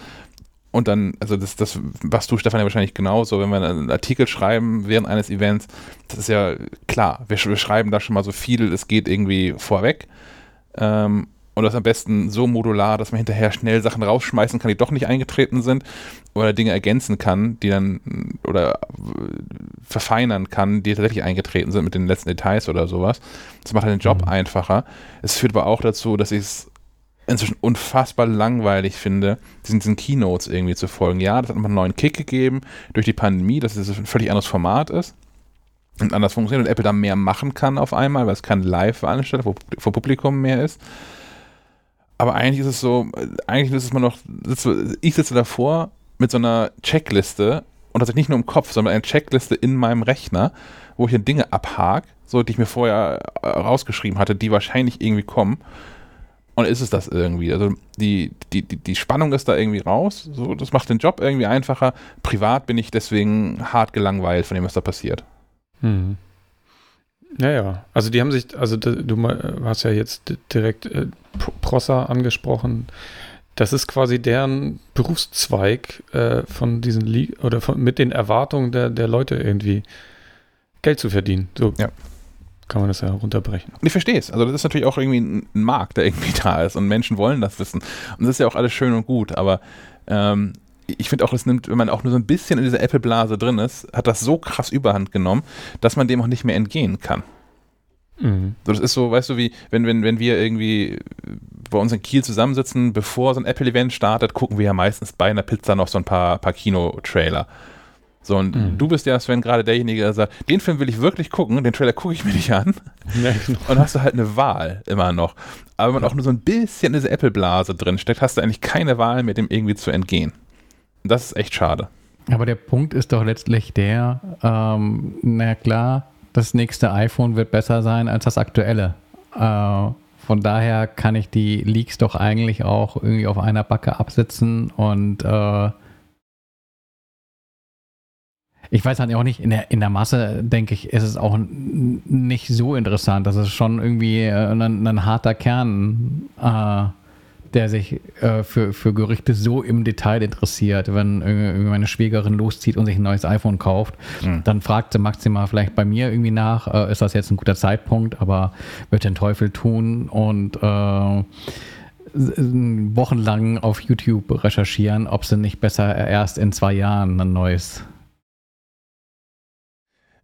Und dann, also das, das, was du, Stefan, ja wahrscheinlich genauso, wenn wir einen Artikel schreiben während eines Events, das ist ja klar, wir, wir schreiben da schon mal so viel, es geht irgendwie vorweg. Ähm, und das am besten so modular, dass man hinterher schnell Sachen rausschmeißen kann, die doch nicht eingetreten sind oder Dinge ergänzen kann, die dann oder verfeinern kann, die tatsächlich eingetreten sind mit den letzten Details oder sowas. Das macht halt den Job mhm. einfacher. Es führt aber auch dazu, dass ich es inzwischen unfassbar langweilig finde, diesen, diesen Keynotes irgendwie zu folgen. Ja, das hat nochmal einen neuen Kick gegeben durch die Pandemie, dass es ein völlig anderes Format ist und anders funktioniert und Apple da mehr machen kann auf einmal, weil es kein Live-Veranstaltung vor Publikum mehr ist. Aber eigentlich ist es so, eigentlich ist es mal noch, ich sitze davor mit so einer Checkliste und tatsächlich nicht nur im Kopf, sondern eine Checkliste in meinem Rechner, wo ich dann Dinge abhake, so die ich mir vorher äh, rausgeschrieben hatte, die wahrscheinlich irgendwie kommen. Und ist es das irgendwie? Also die, die, die, die Spannung ist da irgendwie raus. So, das macht den Job irgendwie einfacher. Privat bin ich deswegen hart gelangweilt von dem, was da passiert. Hm. Naja, also die haben sich, also du hast ja jetzt direkt äh, Prosser angesprochen. Das ist quasi deren Berufszweig äh, von diesen Le oder von, mit den Erwartungen der, der Leute irgendwie Geld zu verdienen. So ja. Kann man das ja runterbrechen. Und ich verstehe es. Also das ist natürlich auch irgendwie ein Markt, der irgendwie [laughs] da ist und Menschen wollen das wissen. Und das ist ja auch alles schön und gut, aber ähm, ich finde auch, es nimmt, wenn man auch nur so ein bisschen in dieser Apple-Blase drin ist, hat das so krass überhand genommen, dass man dem auch nicht mehr entgehen kann. Mhm. So, das ist so, weißt du, wie, wenn, wenn, wenn wir irgendwie bei uns in Kiel zusammensitzen, bevor so ein Apple-Event startet, gucken wir ja meistens bei einer Pizza noch so ein paar, paar Kino-Trailer. So, und mhm. du bist ja, Sven, gerade derjenige, der sagt, den Film will ich wirklich gucken, den Trailer gucke ich mir nicht an. [laughs] Ja, genau. Und hast du halt eine Wahl immer noch. Aber wenn man auch nur so ein bisschen in diese Apple-Blase drin steckt, hast du eigentlich keine Wahl mehr, dem irgendwie zu entgehen. Und das ist echt schade. Aber der Punkt ist doch letztlich der, ähm, na klar, das nächste iPhone wird besser sein als das aktuelle. Äh, von daher kann ich die Leaks doch eigentlich auch irgendwie auf einer Backe absetzen und äh, ich weiß halt auch nicht, in der, in der Masse, denke ich, ist es auch nicht so interessant. Das ist schon irgendwie äh, ein, ein harter Kern, äh, der sich äh, für, für Gerüchte so im Detail interessiert. Wenn irgendwie meine Schwägerin loszieht und sich ein neues iPhone kauft, mhm. dann fragt sie maximal vielleicht bei mir irgendwie nach, äh, ist das jetzt ein guter Zeitpunkt, aber wird den Teufel tun und äh, wochenlang auf YouTube recherchieren, ob sie nicht besser erst in zwei Jahren ein neues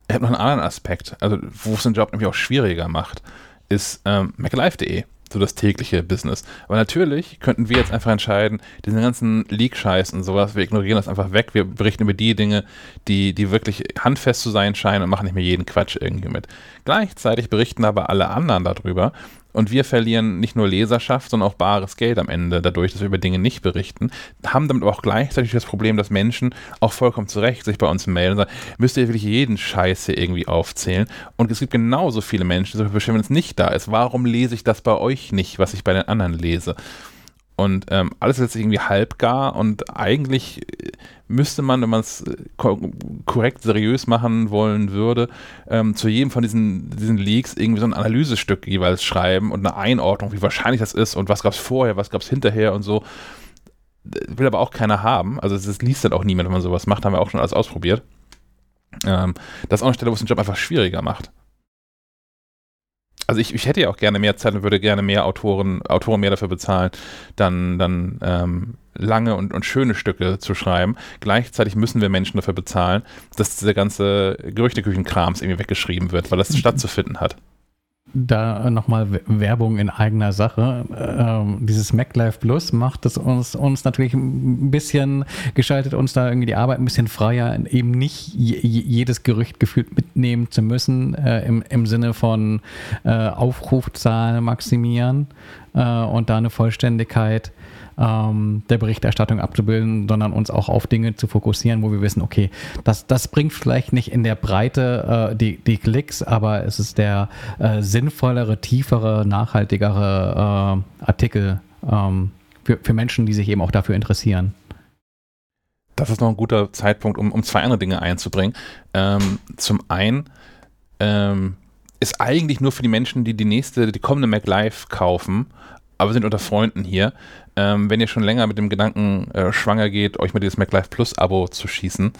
ich habe noch einen anderen Aspekt, also wo es den Job nämlich auch schwieriger macht, ist ähm, MacLife.de so das tägliche Business. Aber natürlich könnten wir jetzt einfach entscheiden, diesen ganzen Leak-Scheiß und sowas, wir ignorieren das einfach weg, wir berichten über die Dinge, die, die wirklich handfest zu sein scheinen und machen nicht mehr jeden Quatsch irgendwie mit. Gleichzeitig berichten aber alle anderen darüber und wir verlieren nicht nur Leserschaft, sondern auch bares Geld am Ende, dadurch, dass wir über Dinge nicht berichten, haben damit aber auch gleichzeitig das Problem, dass Menschen auch vollkommen zu Recht sich bei uns melden und sagen, müsst ihr wirklich jeden Scheiße irgendwie aufzählen. Und es gibt genauso viele Menschen, die sich wenn es nicht da ist. Warum lese ich das bei euch nicht, was ich bei den anderen lese? Und ähm, alles ist irgendwie halbgar und eigentlich äh, müsste man, wenn man es äh, korrekt, seriös machen wollen würde, ähm, zu jedem von diesen, diesen Leaks irgendwie so ein Analysestück jeweils schreiben und eine Einordnung, wie wahrscheinlich das ist und was gab es vorher, was gab es hinterher und so. Will aber auch keiner haben. Also es liest dann auch niemand, wenn man sowas macht, haben wir auch schon alles ausprobiert. Ähm, das ist auch eine Stelle, wo es den Job einfach schwieriger macht also ich, ich hätte ja auch gerne mehr Zeit und würde gerne mehr Autoren, Autoren mehr dafür bezahlen, dann, dann ähm, lange und, und schöne Stücke zu schreiben. Gleichzeitig müssen wir Menschen dafür bezahlen, dass dieser ganze Gerüchteküchenkrams irgendwie weggeschrieben wird, weil das [laughs] stattzufinden hat da nochmal Werbung in eigener Sache. Ähm, dieses MacLife Plus macht es uns, uns natürlich ein bisschen, gestaltet uns da irgendwie die Arbeit ein bisschen freier, eben nicht jedes Gerücht gefühlt mitnehmen zu müssen, äh, im, im Sinne von äh, Aufrufzahlen maximieren äh, und da eine Vollständigkeit ähm, der Berichterstattung abzubilden, sondern uns auch auf Dinge zu fokussieren, wo wir wissen, okay, das, das bringt vielleicht nicht in der Breite äh, die, die Klicks, aber es ist der äh, sinnvollere, tiefere, nachhaltigere äh, Artikel ähm, für, für Menschen, die sich eben auch dafür interessieren. Das ist noch ein guter Zeitpunkt, um, um zwei andere Dinge einzubringen. Ähm, zum einen ähm, ist eigentlich nur für die Menschen, die die nächste, die kommende MacLife kaufen, aber sind unter Freunden hier, ähm, wenn ihr schon länger mit dem Gedanken äh, schwanger geht, euch mal dieses MacLife Plus Abo zu schießen.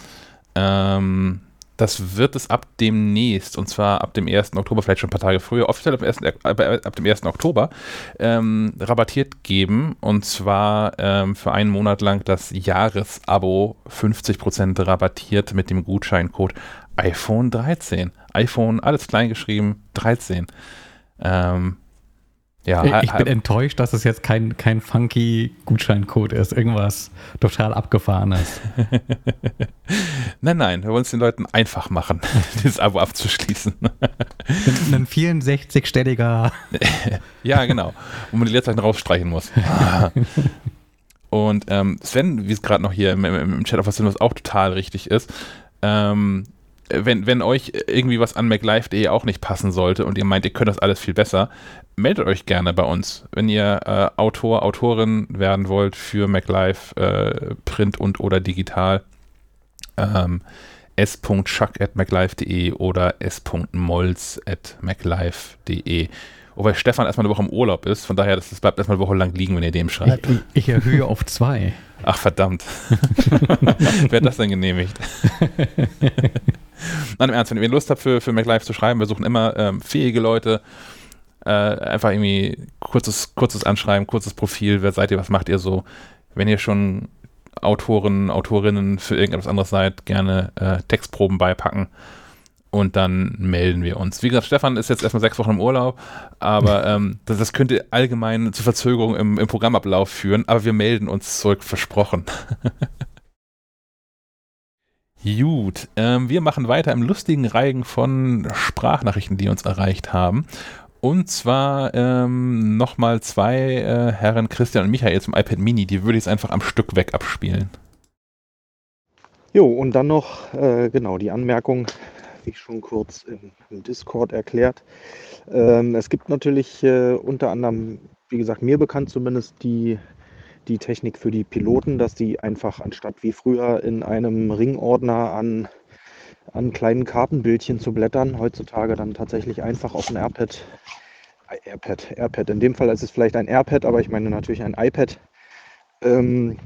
Ähm, das wird es ab demnächst, und zwar ab dem 1. Oktober, vielleicht schon ein paar Tage früher, offiziell ab, 1., äh, ab dem 1. Oktober, ähm, rabattiert geben. Und zwar ähm, für einen Monat lang das Jahresabo 50% rabattiert mit dem Gutscheincode iPhone 13. iPhone, alles klein geschrieben, 13. Ähm, ja, ich bin enttäuscht, dass es jetzt kein, kein funky Gutscheincode ist. Irgendwas total abgefahrenes. [laughs] nein, nein, wir wollen es den Leuten einfach machen, [laughs] das Abo abzuschließen. ein, ein 64-stelliger. ja, genau. Wo man die Leerzeichen rausstreichen muss. [laughs] Und ähm, Sven, wie es gerade noch hier im, im, im Chat auf was was auch total richtig ist, ähm, wenn, wenn euch irgendwie was an MacLive.de auch nicht passen sollte und ihr meint, ihr könnt das alles viel besser, meldet euch gerne bei uns. Wenn ihr äh, Autor, Autorin werden wollt für MacLive, äh, Print und oder digital, ähm, s.chuck.maclife.de oder s.molz.maclife.de. Wobei Stefan erstmal eine Woche im Urlaub ist, von daher, das, das bleibt erstmal eine Woche lang liegen, wenn ihr dem schreibt. Ich, ich erhöhe auf zwei. Ach verdammt. [laughs] Wer hat das denn genehmigt? [laughs] [laughs] Nein, im Ernst, wenn ihr Lust habt, für, für MacLife zu schreiben, wir suchen immer ähm, fähige Leute. Äh, einfach irgendwie kurzes, kurzes Anschreiben, kurzes Profil. Wer seid ihr, was macht ihr so? Wenn ihr schon Autoren, Autorinnen für irgendetwas anderes seid, gerne äh, Textproben beipacken und dann melden wir uns. Wie gesagt, Stefan ist jetzt erstmal sechs Wochen im Urlaub, aber [laughs] ähm, das, das, könnte allgemein zu Verzögerungen im, im Programmablauf führen, aber wir melden uns zurück, versprochen. [laughs] Gut, ähm, wir machen weiter im lustigen Reigen von Sprachnachrichten, die uns erreicht haben. Und zwar ähm, nochmal zwei äh, Herren Christian und Michael zum iPad Mini. Die würde ich jetzt einfach am Stück weg abspielen. Jo, und dann noch äh, genau die Anmerkung, wie schon kurz im, im Discord erklärt. Ähm, es gibt natürlich äh, unter anderem, wie gesagt, mir bekannt zumindest die, die Technik für die Piloten, dass die einfach anstatt wie früher in einem Ringordner an an kleinen Kartenbildchen zu blättern. Heutzutage dann tatsächlich einfach auf ein AirPad, äh, AirPad, AirPad. In dem Fall ist es vielleicht ein AirPad, aber ich meine natürlich ein iPad. Ähm,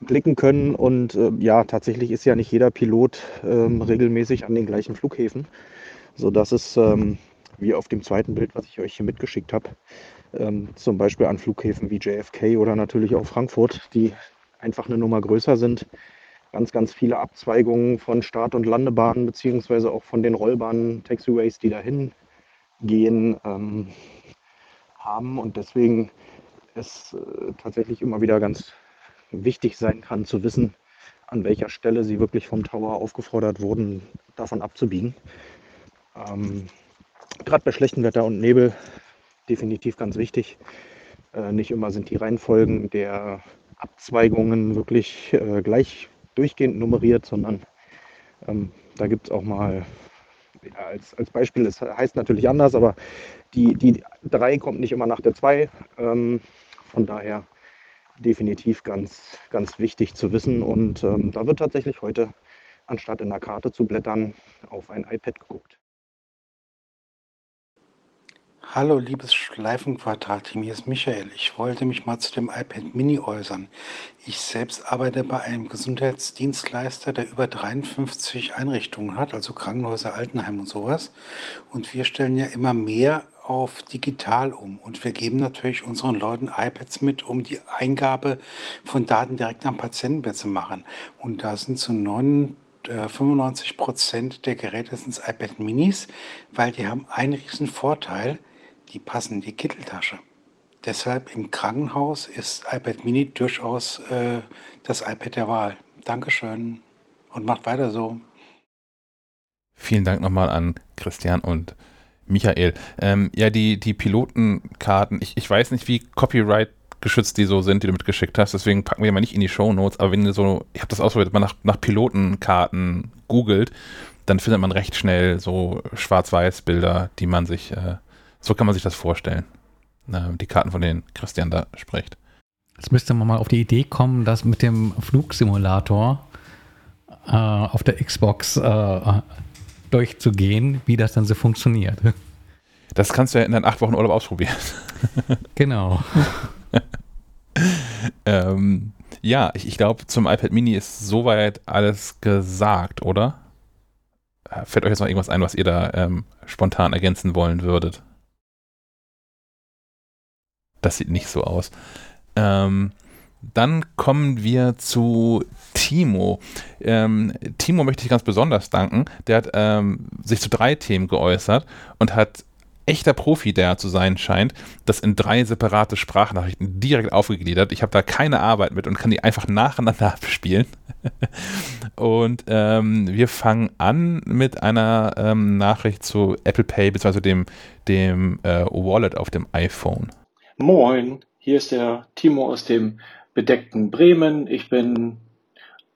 blicken können und äh, ja, tatsächlich ist ja nicht jeder Pilot ähm, regelmäßig an den gleichen Flughäfen, sodass es ähm, wie auf dem zweiten Bild, was ich euch hier mitgeschickt habe, ähm, zum Beispiel an Flughäfen wie JFK oder natürlich auch Frankfurt, die einfach eine Nummer größer sind, ganz, ganz viele Abzweigungen von Start- und Landebahnen, beziehungsweise auch von den Rollbahnen, Taxiways, die dahin gehen, ähm, haben. Und deswegen ist äh, tatsächlich immer wieder ganz wichtig sein kann, zu wissen, an welcher Stelle sie wirklich vom Tower aufgefordert wurden, davon abzubiegen. Ähm, Gerade bei schlechtem Wetter und Nebel definitiv ganz wichtig. Äh, nicht immer sind die Reihenfolgen der Abzweigungen wirklich äh, gleich durchgehend nummeriert, sondern ähm, da gibt es auch mal, ja, als, als Beispiel, es heißt natürlich anders, aber die, die 3 kommt nicht immer nach der 2. Ähm, von daher definitiv ganz, ganz wichtig zu wissen. Und ähm, da wird tatsächlich heute, anstatt in der Karte zu blättern, auf ein iPad geguckt. Hallo, liebes Schleifenquadrat-Team, hier ist Michael. Ich wollte mich mal zu dem iPad Mini äußern. Ich selbst arbeite bei einem Gesundheitsdienstleister, der über 53 Einrichtungen hat, also Krankenhäuser, Altenheim und sowas. Und wir stellen ja immer mehr auf digital um. Und wir geben natürlich unseren Leuten iPads mit, um die Eingabe von Daten direkt am Patientenbett zu machen. Und da sind zu 9 95 äh, Prozent der Geräte sind iPad Minis, weil die haben einen riesen Vorteil die passen in die Kitteltasche. Deshalb im Krankenhaus ist iPad Mini durchaus äh, das iPad der Wahl. Dankeschön und macht weiter so. Vielen Dank nochmal an Christian und Michael. Ähm, ja, die, die Pilotenkarten, ich, ich weiß nicht, wie Copyright geschützt die so sind, die du mitgeschickt hast, deswegen packen wir mal nicht in die Show Notes, aber wenn ihr so, ich habe das ausprobiert, man nach, nach Pilotenkarten googelt, dann findet man recht schnell so Schwarz-Weiß-Bilder, die man sich äh, so kann man sich das vorstellen. Die Karten, von denen Christian da spricht. Jetzt müsste man mal auf die Idee kommen, das mit dem Flugsimulator äh, auf der Xbox äh, durchzugehen, wie das dann so funktioniert. Das kannst du ja in deinen acht Wochen Urlaub ausprobieren. genau. [laughs] ähm, ja, ich, ich glaube, zum iPad Mini ist soweit alles gesagt, oder? Fällt euch jetzt noch irgendwas ein, was ihr da ähm, spontan ergänzen wollen würdet? Das sieht nicht so aus. Ähm, dann kommen wir zu Timo. Ähm, Timo möchte ich ganz besonders danken. Der hat ähm, sich zu drei Themen geäußert und hat echter Profi, der zu sein scheint, das in drei separate Sprachnachrichten direkt aufgegliedert. Ich habe da keine Arbeit mit und kann die einfach nacheinander [laughs] abspielen. und ähm, wir fangen an mit einer ähm, Nachricht zu Apple Pay bzw. dem, dem äh, Wallet auf dem iPhone. Moin, hier ist der Timo aus dem bedeckten Bremen. Ich bin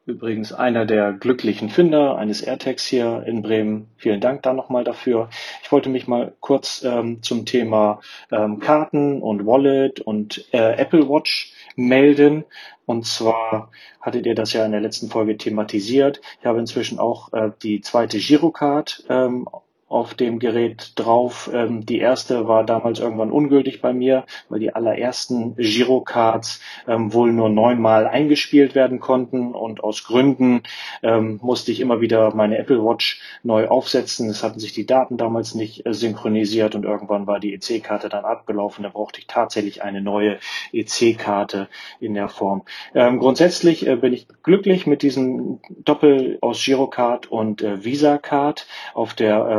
übrigens einer der glücklichen Finder eines AirTags hier in Bremen. Vielen Dank da nochmal dafür. Ich wollte mich mal kurz ähm, zum Thema ähm, Karten und Wallet und äh, Apple Watch melden. Und zwar hattet ihr das ja in der letzten Folge thematisiert. Ich habe inzwischen auch äh, die zweite Girocard ähm, auf dem Gerät drauf. Ähm, die erste war damals irgendwann ungültig bei mir, weil die allerersten Girocards ähm, wohl nur neunmal eingespielt werden konnten und aus Gründen ähm, musste ich immer wieder meine Apple Watch neu aufsetzen. Es hatten sich die Daten damals nicht äh, synchronisiert und irgendwann war die EC-Karte dann abgelaufen. Da brauchte ich tatsächlich eine neue EC-Karte in der Form. Ähm, grundsätzlich äh, bin ich glücklich mit diesem Doppel aus Girocard und äh, Visa Card auf der äh,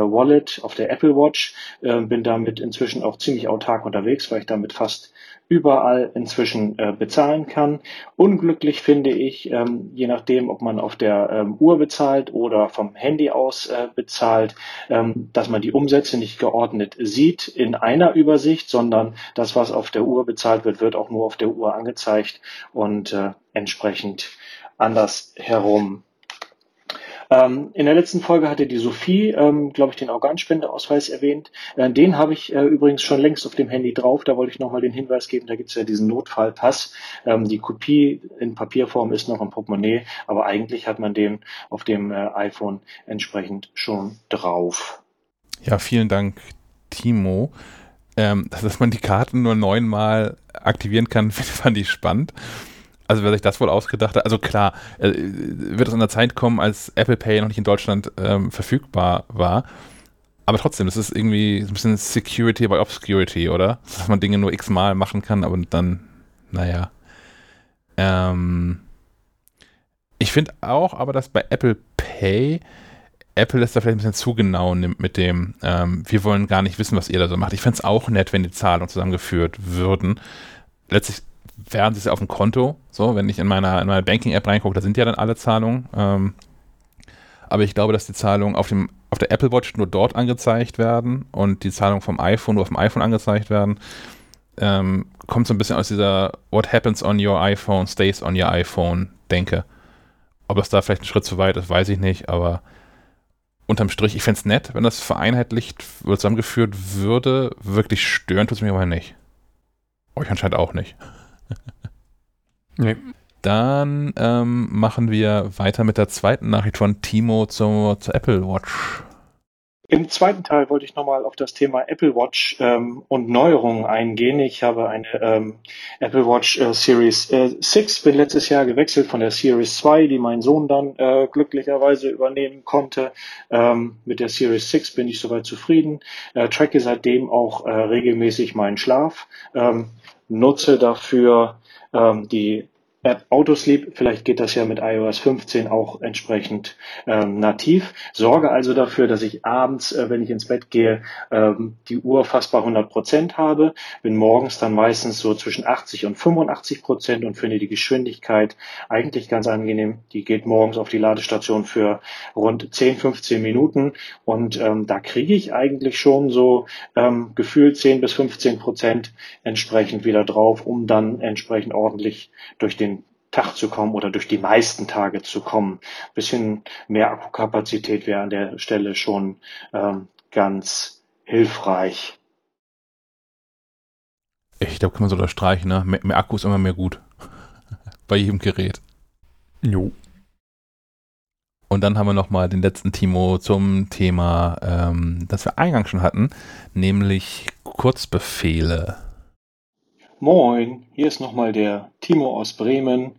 auf der Apple Watch, äh, bin damit inzwischen auch ziemlich autark unterwegs, weil ich damit fast überall inzwischen äh, bezahlen kann. Unglücklich finde ich, ähm, je nachdem, ob man auf der ähm, Uhr bezahlt oder vom Handy aus äh, bezahlt, ähm, dass man die Umsätze nicht geordnet sieht in einer Übersicht, sondern das, was auf der Uhr bezahlt wird, wird auch nur auf der Uhr angezeigt und äh, entsprechend anders herum ähm, in der letzten Folge hatte die Sophie, ähm, glaube ich, den Organspendeausweis erwähnt. Äh, den habe ich äh, übrigens schon längst auf dem Handy drauf. Da wollte ich nochmal den Hinweis geben, da gibt es ja diesen Notfallpass. Ähm, die Kopie in Papierform ist noch im Portemonnaie, aber eigentlich hat man den auf dem äh, iPhone entsprechend schon drauf. Ja, vielen Dank, Timo. Ähm, dass man die Karten nur neunmal aktivieren kann, [laughs] fand ich spannend. Also wer sich das wohl ausgedacht hat, also klar, äh, wird es an der Zeit kommen, als Apple Pay noch nicht in Deutschland ähm, verfügbar war. Aber trotzdem, das ist irgendwie ein bisschen Security by Obscurity, oder? Dass man Dinge nur x-mal machen kann, aber dann, naja. Ähm, ich finde auch, aber dass bei Apple Pay Apple ist da vielleicht ein bisschen zu genau nimmt mit dem, ähm, wir wollen gar nicht wissen, was ihr da so macht. Ich fände es auch nett, wenn die Zahlungen zusammengeführt würden. Letztlich es auf dem Konto. So, wenn ich in meiner, in meiner Banking-App reingucke, da sind ja dann alle Zahlungen. Ähm, aber ich glaube, dass die Zahlungen auf, dem, auf der Apple Watch nur dort angezeigt werden und die Zahlungen vom iPhone nur auf dem iPhone angezeigt werden. Ähm, kommt so ein bisschen aus dieser What happens on your iPhone stays on your iPhone Denke. Ob das da vielleicht ein Schritt zu weit ist, weiß ich nicht, aber unterm Strich, ich fände es nett, wenn das vereinheitlicht oder zusammengeführt würde. Wirklich stören tut es mich aber nicht. Euch anscheinend auch nicht. [laughs] nee. Dann ähm, machen wir weiter mit der zweiten Nachricht von Timo zur, zur Apple Watch. Im zweiten Teil wollte ich nochmal auf das Thema Apple Watch ähm, und Neuerungen eingehen. Ich habe eine ähm, Apple Watch äh, Series äh, 6, bin letztes Jahr gewechselt von der Series 2, die mein Sohn dann äh, glücklicherweise übernehmen konnte. Ähm, mit der Series 6 bin ich soweit zufrieden, äh, tracke seitdem auch äh, regelmäßig meinen Schlaf, ähm, nutze dafür ähm, die App Autosleep, vielleicht geht das ja mit iOS 15 auch entsprechend ähm, nativ. Sorge also dafür, dass ich abends, äh, wenn ich ins Bett gehe, ähm, die Uhr fast bei 100 Prozent habe. Bin morgens dann meistens so zwischen 80 und 85 Prozent und finde die Geschwindigkeit eigentlich ganz angenehm. Die geht morgens auf die Ladestation für rund 10, 15 Minuten und ähm, da kriege ich eigentlich schon so ähm, gefühlt 10 bis 15 Prozent entsprechend wieder drauf, um dann entsprechend ordentlich durch den Tag zu kommen oder durch die meisten Tage zu kommen. Ein bisschen mehr Akkukapazität wäre an der Stelle schon ähm, ganz hilfreich. Ich glaube, kann man so unterstreichen, ne? Mehr, mehr Akku ist immer mehr gut. [laughs] Bei jedem Gerät. Jo. Und dann haben wir nochmal den letzten Timo zum Thema, ähm, das wir eingangs schon hatten, nämlich Kurzbefehle. Moin, hier ist nochmal der Timo aus Bremen.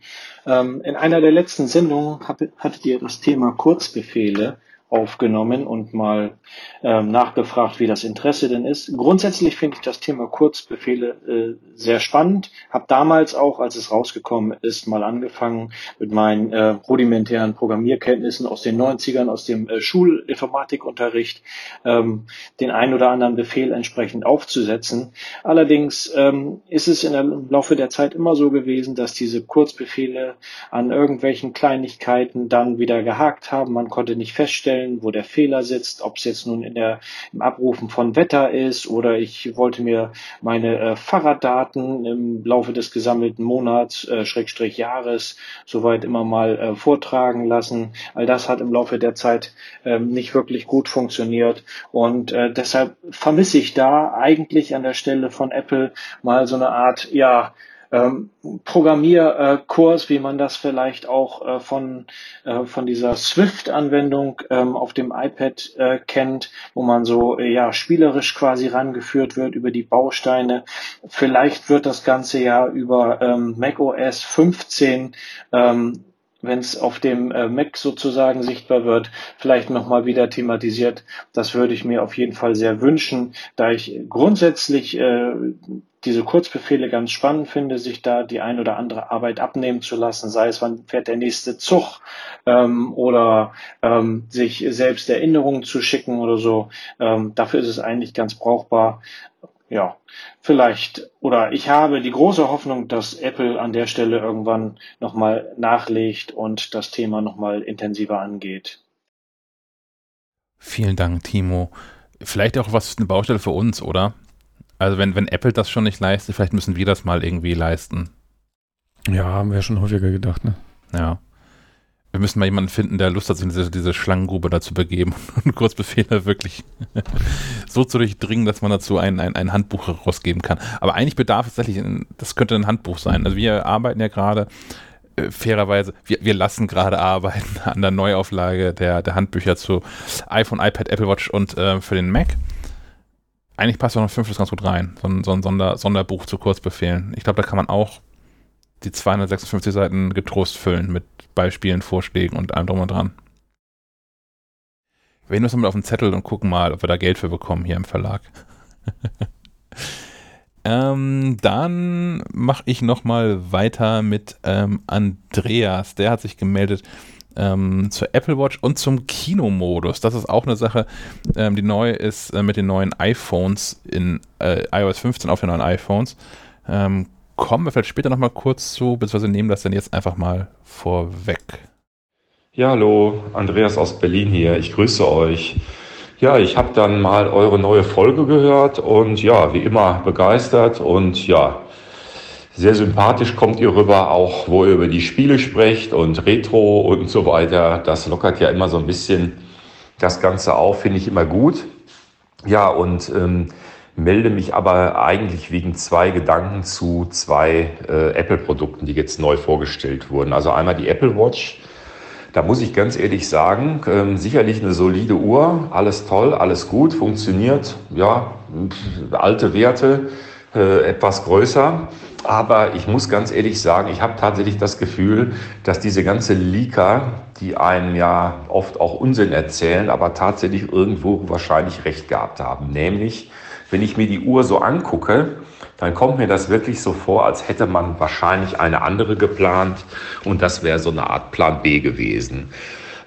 Ähm, in einer der letzten Sendungen hattet ihr das Thema Kurzbefehle aufgenommen und mal ähm, nachgefragt, wie das Interesse denn ist. Grundsätzlich finde ich das Thema Kurzbefehle äh, sehr spannend. Habe damals auch, als es rausgekommen ist, mal angefangen mit meinen äh, rudimentären Programmierkenntnissen aus den 90ern, aus dem äh, Schulinformatikunterricht, ähm, den ein oder anderen Befehl entsprechend aufzusetzen. Allerdings ähm, ist es in der, im Laufe der Zeit immer so gewesen, dass diese Kurzbefehle an irgendwelchen Kleinigkeiten dann wieder gehakt haben. Man konnte nicht feststellen, einstellen, wo der Fehler sitzt, ob es jetzt nun in der, im Abrufen von Wetter ist oder ich wollte mir meine äh, Fahrraddaten im Laufe des gesammelten Monats, äh, Schrägstrich Jahres, soweit immer mal äh, vortragen lassen. All das hat im Laufe der Zeit äh, nicht wirklich gut funktioniert und äh, deshalb vermisse ich da eigentlich an der Stelle von Apple mal so eine Art, ja, ähm, Programmierkurs, wie man das vielleicht auch äh, von, äh, von dieser Swift-Anwendung ähm, auf dem iPad äh, kennt, wo man so äh, ja spielerisch quasi rangeführt wird über die Bausteine. Vielleicht wird das Ganze ja über ähm, macOS 15 ähm, wenn es auf dem äh, Mac sozusagen sichtbar wird, vielleicht nochmal wieder thematisiert. Das würde ich mir auf jeden Fall sehr wünschen, da ich grundsätzlich äh, diese Kurzbefehle ganz spannend finde, sich da die ein oder andere Arbeit abnehmen zu lassen, sei es wann fährt der nächste Zug ähm, oder ähm, sich selbst Erinnerungen zu schicken oder so. Ähm, dafür ist es eigentlich ganz brauchbar. Ja, vielleicht oder ich habe die große Hoffnung, dass Apple an der Stelle irgendwann nochmal nachlegt und das Thema nochmal intensiver angeht. Vielen Dank, Timo. Vielleicht auch was eine Baustelle für uns, oder? Also wenn, wenn Apple das schon nicht leistet, vielleicht müssen wir das mal irgendwie leisten. Ja, haben wir schon häufiger gedacht, ne? Ja. Wir müssen mal jemanden finden, der Lust hat, sich in diese, diese Schlangengrube dazu begeben [laughs] und Kurzbefehle wirklich [laughs] so zu durchdringen, dass man dazu ein, ein, ein Handbuch herausgeben kann. Aber eigentlich bedarf es tatsächlich, das könnte ein Handbuch sein. Also wir arbeiten ja gerade äh, fairerweise, wir, wir lassen gerade arbeiten [laughs] an der Neuauflage der, der Handbücher zu iPhone, iPad, Apple Watch und äh, für den Mac eigentlich passt auch noch fünftes ganz gut rein. So ein, so ein Sonder, Sonderbuch zu Kurzbefehlen. Ich glaube, da kann man auch die 256 Seiten getrost füllen mit Beispielen, Vorschlägen und allem drum und dran. Wir nehmen das mal auf den Zettel und gucken mal, ob wir da Geld für bekommen hier im Verlag. [laughs] ähm, dann mache ich nochmal weiter mit ähm, Andreas. Der hat sich gemeldet ähm, zur Apple Watch und zum Kinomodus. Das ist auch eine Sache, ähm, die neu ist äh, mit den neuen iPhones in äh, iOS 15 auf den neuen iPhones. Kommen wir vielleicht später nochmal kurz zu, beziehungsweise nehmen das dann jetzt einfach mal vorweg. Ja, hallo, Andreas aus Berlin hier. Ich grüße euch. Ja, ich habe dann mal eure neue Folge gehört und ja, wie immer begeistert und ja, sehr sympathisch kommt ihr rüber, auch wo ihr über die Spiele sprecht und Retro und so weiter. Das lockert ja immer so ein bisschen das Ganze auf, finde ich immer gut. Ja, und ähm, melde mich aber eigentlich wegen zwei Gedanken zu zwei äh, Apple-Produkten, die jetzt neu vorgestellt wurden. Also einmal die Apple Watch. Da muss ich ganz ehrlich sagen, ähm, sicherlich eine solide Uhr, alles toll, alles gut, funktioniert, ja, alte Werte, äh, etwas größer. Aber ich muss ganz ehrlich sagen, ich habe tatsächlich das Gefühl, dass diese ganze Leaker, die einem ja oft auch Unsinn erzählen, aber tatsächlich irgendwo wahrscheinlich recht gehabt haben. Nämlich, wenn ich mir die Uhr so angucke, dann kommt mir das wirklich so vor, als hätte man wahrscheinlich eine andere geplant und das wäre so eine Art Plan B gewesen.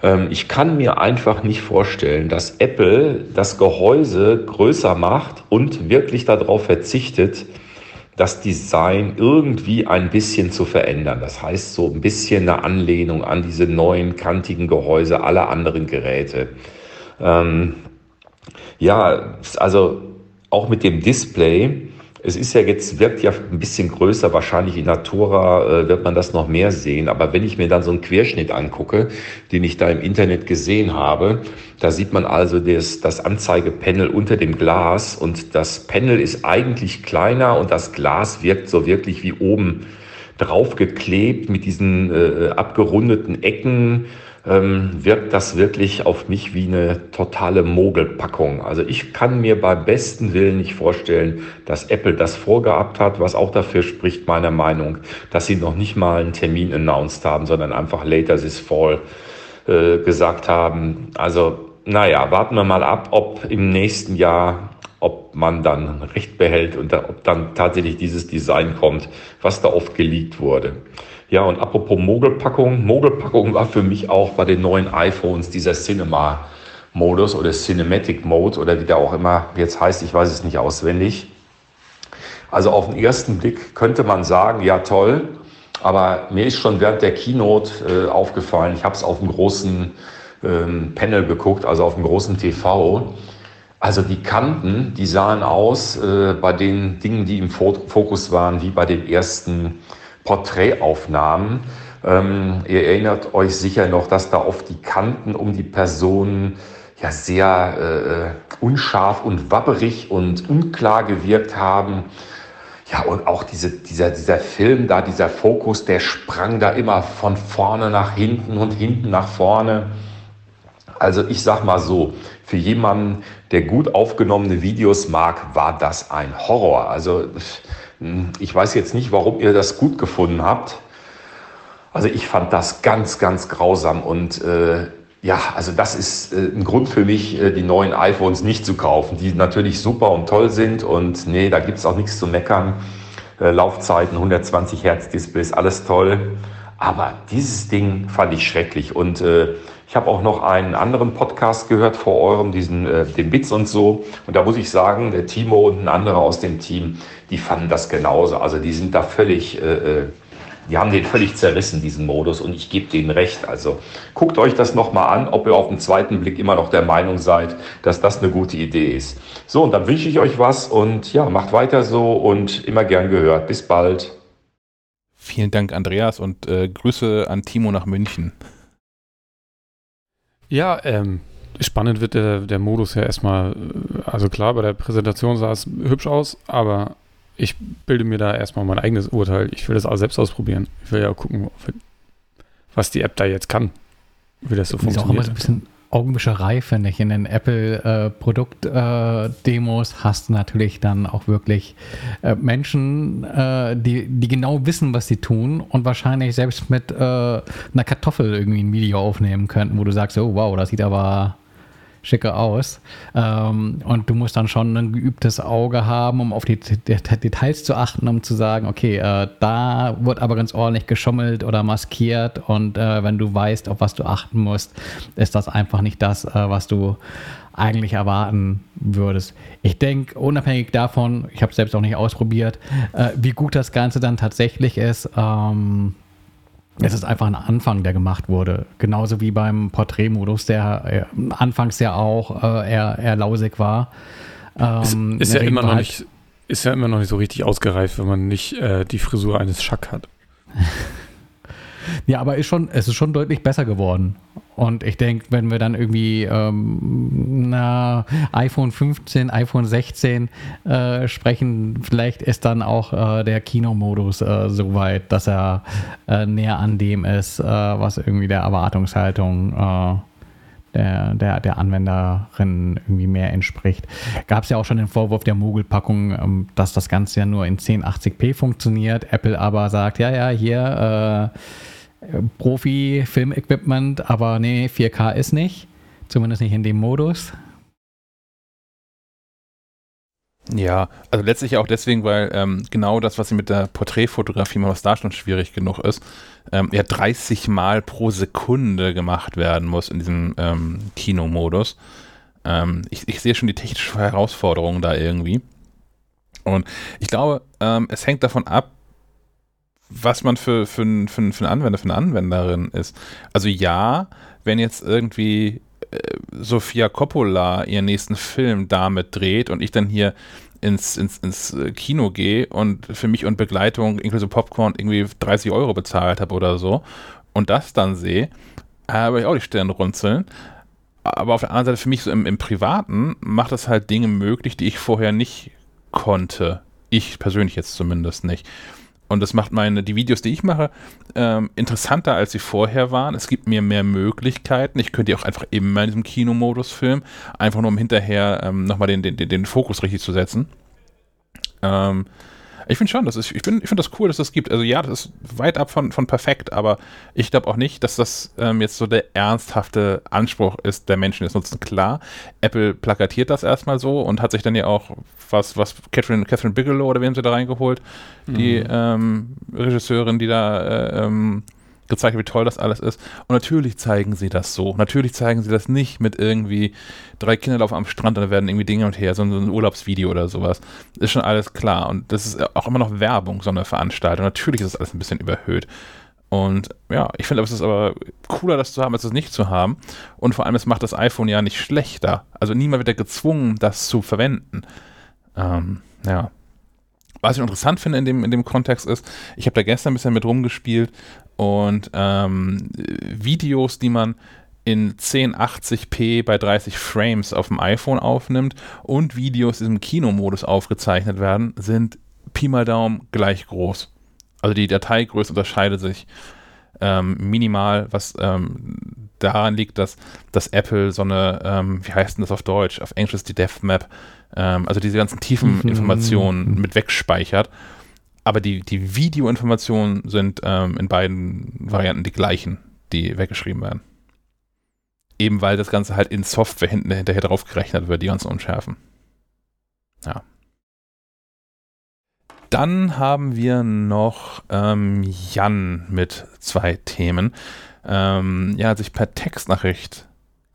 Ähm, ich kann mir einfach nicht vorstellen, dass Apple das Gehäuse größer macht und wirklich darauf verzichtet, das Design irgendwie ein bisschen zu verändern. Das heißt, so ein bisschen eine Anlehnung an diese neuen kantigen Gehäuse aller anderen Geräte. Ähm, ja, also auch mit dem Display. Es ist ja jetzt, wirkt ja ein bisschen größer, wahrscheinlich in Natura äh, wird man das noch mehr sehen. Aber wenn ich mir dann so einen Querschnitt angucke, den ich da im Internet gesehen habe, da sieht man also das, das Anzeigepanel unter dem Glas. Und das Panel ist eigentlich kleiner und das Glas wirkt so wirklich wie oben drauf geklebt mit diesen äh, abgerundeten Ecken ähm, wirkt das wirklich auf mich wie eine totale Mogelpackung. Also ich kann mir beim besten Willen nicht vorstellen, dass Apple das vorgehabt hat, was auch dafür spricht, meiner Meinung, dass sie noch nicht mal einen Termin announced haben, sondern einfach later this fall äh, gesagt haben. Also naja, warten wir mal ab, ob im nächsten Jahr ob man dann Recht behält und ob dann tatsächlich dieses Design kommt, was da oft geleakt wurde. Ja, und apropos Mogelpackung. Mogelpackung war für mich auch bei den neuen iPhones dieser Cinema-Modus oder Cinematic Mode oder wie der auch immer jetzt heißt, ich weiß es nicht auswendig. Also auf den ersten Blick könnte man sagen, ja toll, aber mir ist schon während der Keynote äh, aufgefallen, ich habe es auf dem großen ähm, Panel geguckt, also auf dem großen TV. Also die Kanten, die sahen aus äh, bei den Dingen, die im Fokus waren, wie bei den ersten Porträtaufnahmen. Ähm, ihr erinnert euch sicher noch, dass da oft die Kanten um die Personen ja sehr äh, unscharf und wabberig und unklar gewirkt haben. Ja, und auch diese, dieser, dieser Film da, dieser Fokus, der sprang da immer von vorne nach hinten und hinten nach vorne. Also ich sag mal so, für jemanden, der gut aufgenommene Videos mag, war das ein Horror. Also ich weiß jetzt nicht, warum ihr das gut gefunden habt. Also ich fand das ganz, ganz grausam und äh, ja, also das ist äh, ein Grund für mich, äh, die neuen iPhones nicht zu kaufen, die natürlich super und toll sind und nee, da gibt es auch nichts zu meckern. Äh, Laufzeiten, 120 Hertz Displays, alles toll. Aber dieses Ding fand ich schrecklich und äh, ich habe auch noch einen anderen Podcast gehört vor eurem, diesen, äh, den Bits und so. Und da muss ich sagen, der Timo und ein anderer aus dem Team, die fanden das genauso. Also die sind da völlig, äh, äh die haben den völlig zerrissen, diesen Modus. Und ich gebe denen recht. Also guckt euch das nochmal an, ob ihr auf den zweiten Blick immer noch der Meinung seid, dass das eine gute Idee ist. So, und dann wünsche ich euch was und ja, macht weiter so und immer gern gehört. Bis bald. Vielen Dank, Andreas, und äh, Grüße an Timo nach München. Ja, ähm, spannend wird der, der Modus ja erstmal, äh, also klar, bei der Präsentation sah es hübsch aus, aber ich bilde mir da erstmal mein eigenes Urteil. Ich will das alles selbst ausprobieren. Ich will ja gucken, was die App da jetzt kann, wie das so funktioniert. Ist auch immer so ein bisschen Augenwischerei, finde ich. In den Apple-Produkt-Demos äh, äh, hast du natürlich dann auch wirklich äh, Menschen, äh, die, die genau wissen, was sie tun und wahrscheinlich selbst mit äh, einer Kartoffel irgendwie ein Video aufnehmen könnten, wo du sagst, oh wow, das sieht aber schicker aus. Ähm, und du musst dann schon ein geübtes Auge haben, um auf die Details zu achten, um zu sagen, okay, äh, da wird aber ganz ordentlich geschummelt oder maskiert und äh, wenn du weißt, auf was du achten musst, ist das einfach nicht das, äh, was du eigentlich erwarten würdest. Ich denke, unabhängig davon, ich habe es selbst auch nicht ausprobiert, äh, wie gut das Ganze dann tatsächlich ist, ähm, es ist einfach ein Anfang, der gemacht wurde. Genauso wie beim Porträtmodus, der äh, anfangs ja auch äh, eher, eher lausig war. Ähm, ist, ist ja immer noch halt nicht, ist ja immer noch nicht so richtig ausgereift, wenn man nicht äh, die Frisur eines Schack hat. [laughs] Ja, aber ist schon, es ist schon deutlich besser geworden. Und ich denke, wenn wir dann irgendwie ähm, na, iPhone 15, iPhone 16 äh, sprechen, vielleicht ist dann auch äh, der Kinomodus äh, so weit, dass er äh, näher an dem ist, äh, was irgendwie der Erwartungshaltung äh, der, der, der Anwenderin irgendwie mehr entspricht. Gab es ja auch schon den Vorwurf der Mogelpackung, ähm, dass das Ganze ja nur in 1080p funktioniert. Apple aber sagt, ja, ja, hier Profi-Film-Equipment, aber nee, 4K ist nicht. Zumindest nicht in dem Modus. Ja, also letztlich auch deswegen, weil ähm, genau das, was sie mit der Porträtfotografie machen, was da schon schwierig genug ist, ähm, ja 30 Mal pro Sekunde gemacht werden muss in diesem ähm, Kinomodus. Ähm, ich, ich sehe schon die technische Herausforderung da irgendwie. Und ich glaube, ähm, es hängt davon ab, was man für, für, für, für einen Anwender, für eine Anwenderin ist. Also ja, wenn jetzt irgendwie äh, Sofia Coppola ihren nächsten Film damit dreht und ich dann hier ins, ins, ins Kino gehe und für mich und Begleitung inklusive Popcorn irgendwie 30 Euro bezahlt habe oder so und das dann sehe, habe ich auch die Stirn runzeln. Aber auf der anderen Seite für mich so im, im Privaten macht es halt Dinge möglich, die ich vorher nicht konnte. Ich persönlich jetzt zumindest nicht. Und das macht meine, die Videos, die ich mache, ähm, interessanter, als sie vorher waren. Es gibt mir mehr Möglichkeiten. Ich könnte die auch einfach immer in diesem Kinomodus filmen, einfach nur um hinterher ähm, nochmal den, den, den Fokus richtig zu setzen. Ähm, ich finde schon, das ist, ich, bin, ich finde das cool, dass das gibt. Also ja, das ist weit ab von, von perfekt, aber ich glaube auch nicht, dass das ähm, jetzt so der ernsthafte Anspruch ist, der Menschen es nutzen. Klar, Apple plakatiert das erstmal so und hat sich dann ja auch was, was Catherine, Catherine Bigelow oder wem sie da reingeholt, mhm. die ähm, Regisseurin, die da äh, ähm, gezeigt, wie toll das alles ist. Und natürlich zeigen sie das so. Natürlich zeigen sie das nicht mit irgendwie drei Kinder laufen am Strand und da werden irgendwie Dinge und her, sondern so ein Urlaubsvideo oder sowas. Ist schon alles klar. Und das ist auch immer noch Werbung, so eine Veranstaltung. Natürlich ist das alles ein bisschen überhöht. Und ja, ich finde, es ist aber cooler, das zu haben, als es nicht zu haben. Und vor allem, es macht das iPhone ja nicht schlechter. Also niemand wird ja gezwungen, das zu verwenden. Ähm, ja. Was ich interessant finde in dem, in dem Kontext ist, ich habe da gestern ein bisschen mit rumgespielt und ähm, Videos, die man in 1080p bei 30 Frames auf dem iPhone aufnimmt und Videos, die im Kinomodus aufgezeichnet werden, sind Pi mal Daumen gleich groß. Also die Dateigröße unterscheidet sich ähm, minimal, was ähm, daran liegt, dass, dass Apple so eine, ähm, wie heißt denn das auf Deutsch, auf Englisch ist die DevMap, ähm, also diese ganzen tiefen mhm. Informationen mit wegspeichert. Aber die, die Videoinformationen sind ähm, in beiden Varianten die gleichen, die weggeschrieben werden. Eben weil das Ganze halt in Software hinten hinterher drauf gerechnet wird, die ganzen Unschärfen. Ja. Dann haben wir noch ähm, Jan mit zwei Themen. Ähm, ja, hat sich per Textnachricht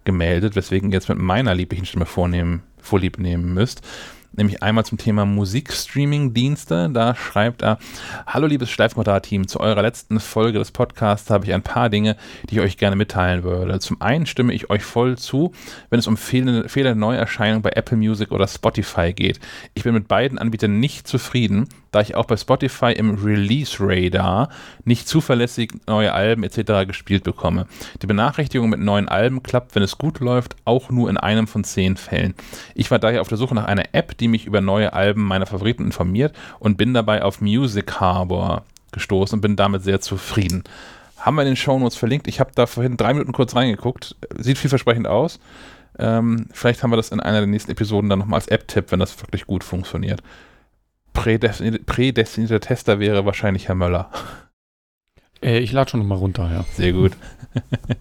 gemeldet, weswegen ihr jetzt mit meiner lieblichen Stimme vornehmen, vorlieb nehmen müsst nämlich einmal zum Thema Musikstreaming-Dienste. Da schreibt er, Hallo liebes Schleifmotor-Team, zu eurer letzten Folge des Podcasts habe ich ein paar Dinge, die ich euch gerne mitteilen würde. Zum einen stimme ich euch voll zu, wenn es um fehlende Neuerscheinungen bei Apple Music oder Spotify geht. Ich bin mit beiden Anbietern nicht zufrieden, da ich auch bei Spotify im Release Radar nicht zuverlässig neue Alben etc. gespielt bekomme. Die Benachrichtigung mit neuen Alben klappt, wenn es gut läuft, auch nur in einem von zehn Fällen. Ich war daher auf der Suche nach einer App, die mich über neue Alben meiner Favoriten informiert und bin dabei auf Music Harbor gestoßen und bin damit sehr zufrieden. Haben wir in den Shownotes verlinkt. Ich habe da vorhin drei Minuten kurz reingeguckt. Sieht vielversprechend aus. Ähm, vielleicht haben wir das in einer der nächsten Episoden dann nochmal als App-Tipp, wenn das wirklich gut funktioniert prädestinierter Tester wäre wahrscheinlich Herr Möller. Äh, ich lade schon nochmal runter, ja. Sehr gut. [laughs]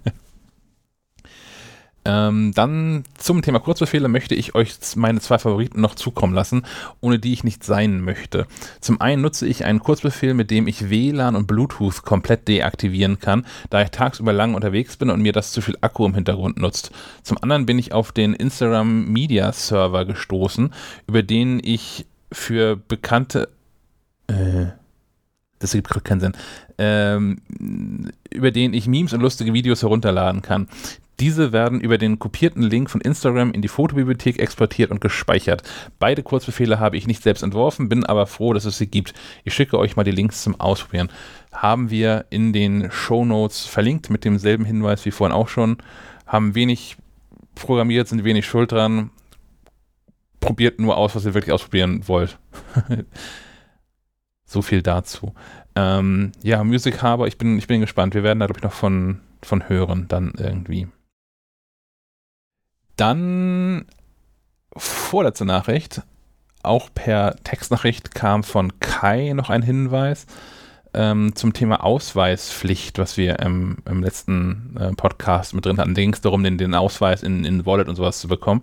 ähm, dann zum Thema Kurzbefehle möchte ich euch meine zwei Favoriten noch zukommen lassen, ohne die ich nicht sein möchte. Zum einen nutze ich einen Kurzbefehl, mit dem ich WLAN und Bluetooth komplett deaktivieren kann, da ich tagsüber lang unterwegs bin und mir das zu viel Akku im Hintergrund nutzt. Zum anderen bin ich auf den Instagram Media Server gestoßen, über den ich für bekannte, äh, das ergibt keinen Sinn, ähm, über den ich Memes und lustige Videos herunterladen kann. Diese werden über den kopierten Link von Instagram in die Fotobibliothek exportiert und gespeichert. Beide Kurzbefehle habe ich nicht selbst entworfen, bin aber froh, dass es sie gibt. Ich schicke euch mal die Links zum Ausprobieren. Haben wir in den Show Notes verlinkt mit demselben Hinweis wie vorhin auch schon. Haben wenig programmiert, sind wenig schuld dran probiert nur aus, was ihr wirklich ausprobieren wollt. [laughs] so viel dazu. Ähm, ja, Music Harbor, ich bin, ich bin gespannt. Wir werden da, glaube ich, noch von, von hören, dann irgendwie. Dann vorletzte Nachricht, auch per Textnachricht kam von Kai noch ein Hinweis ähm, zum Thema Ausweispflicht, was wir im, im letzten äh, Podcast mit drin hatten. Da ging es darum, den, den Ausweis in, in Wallet und sowas zu bekommen.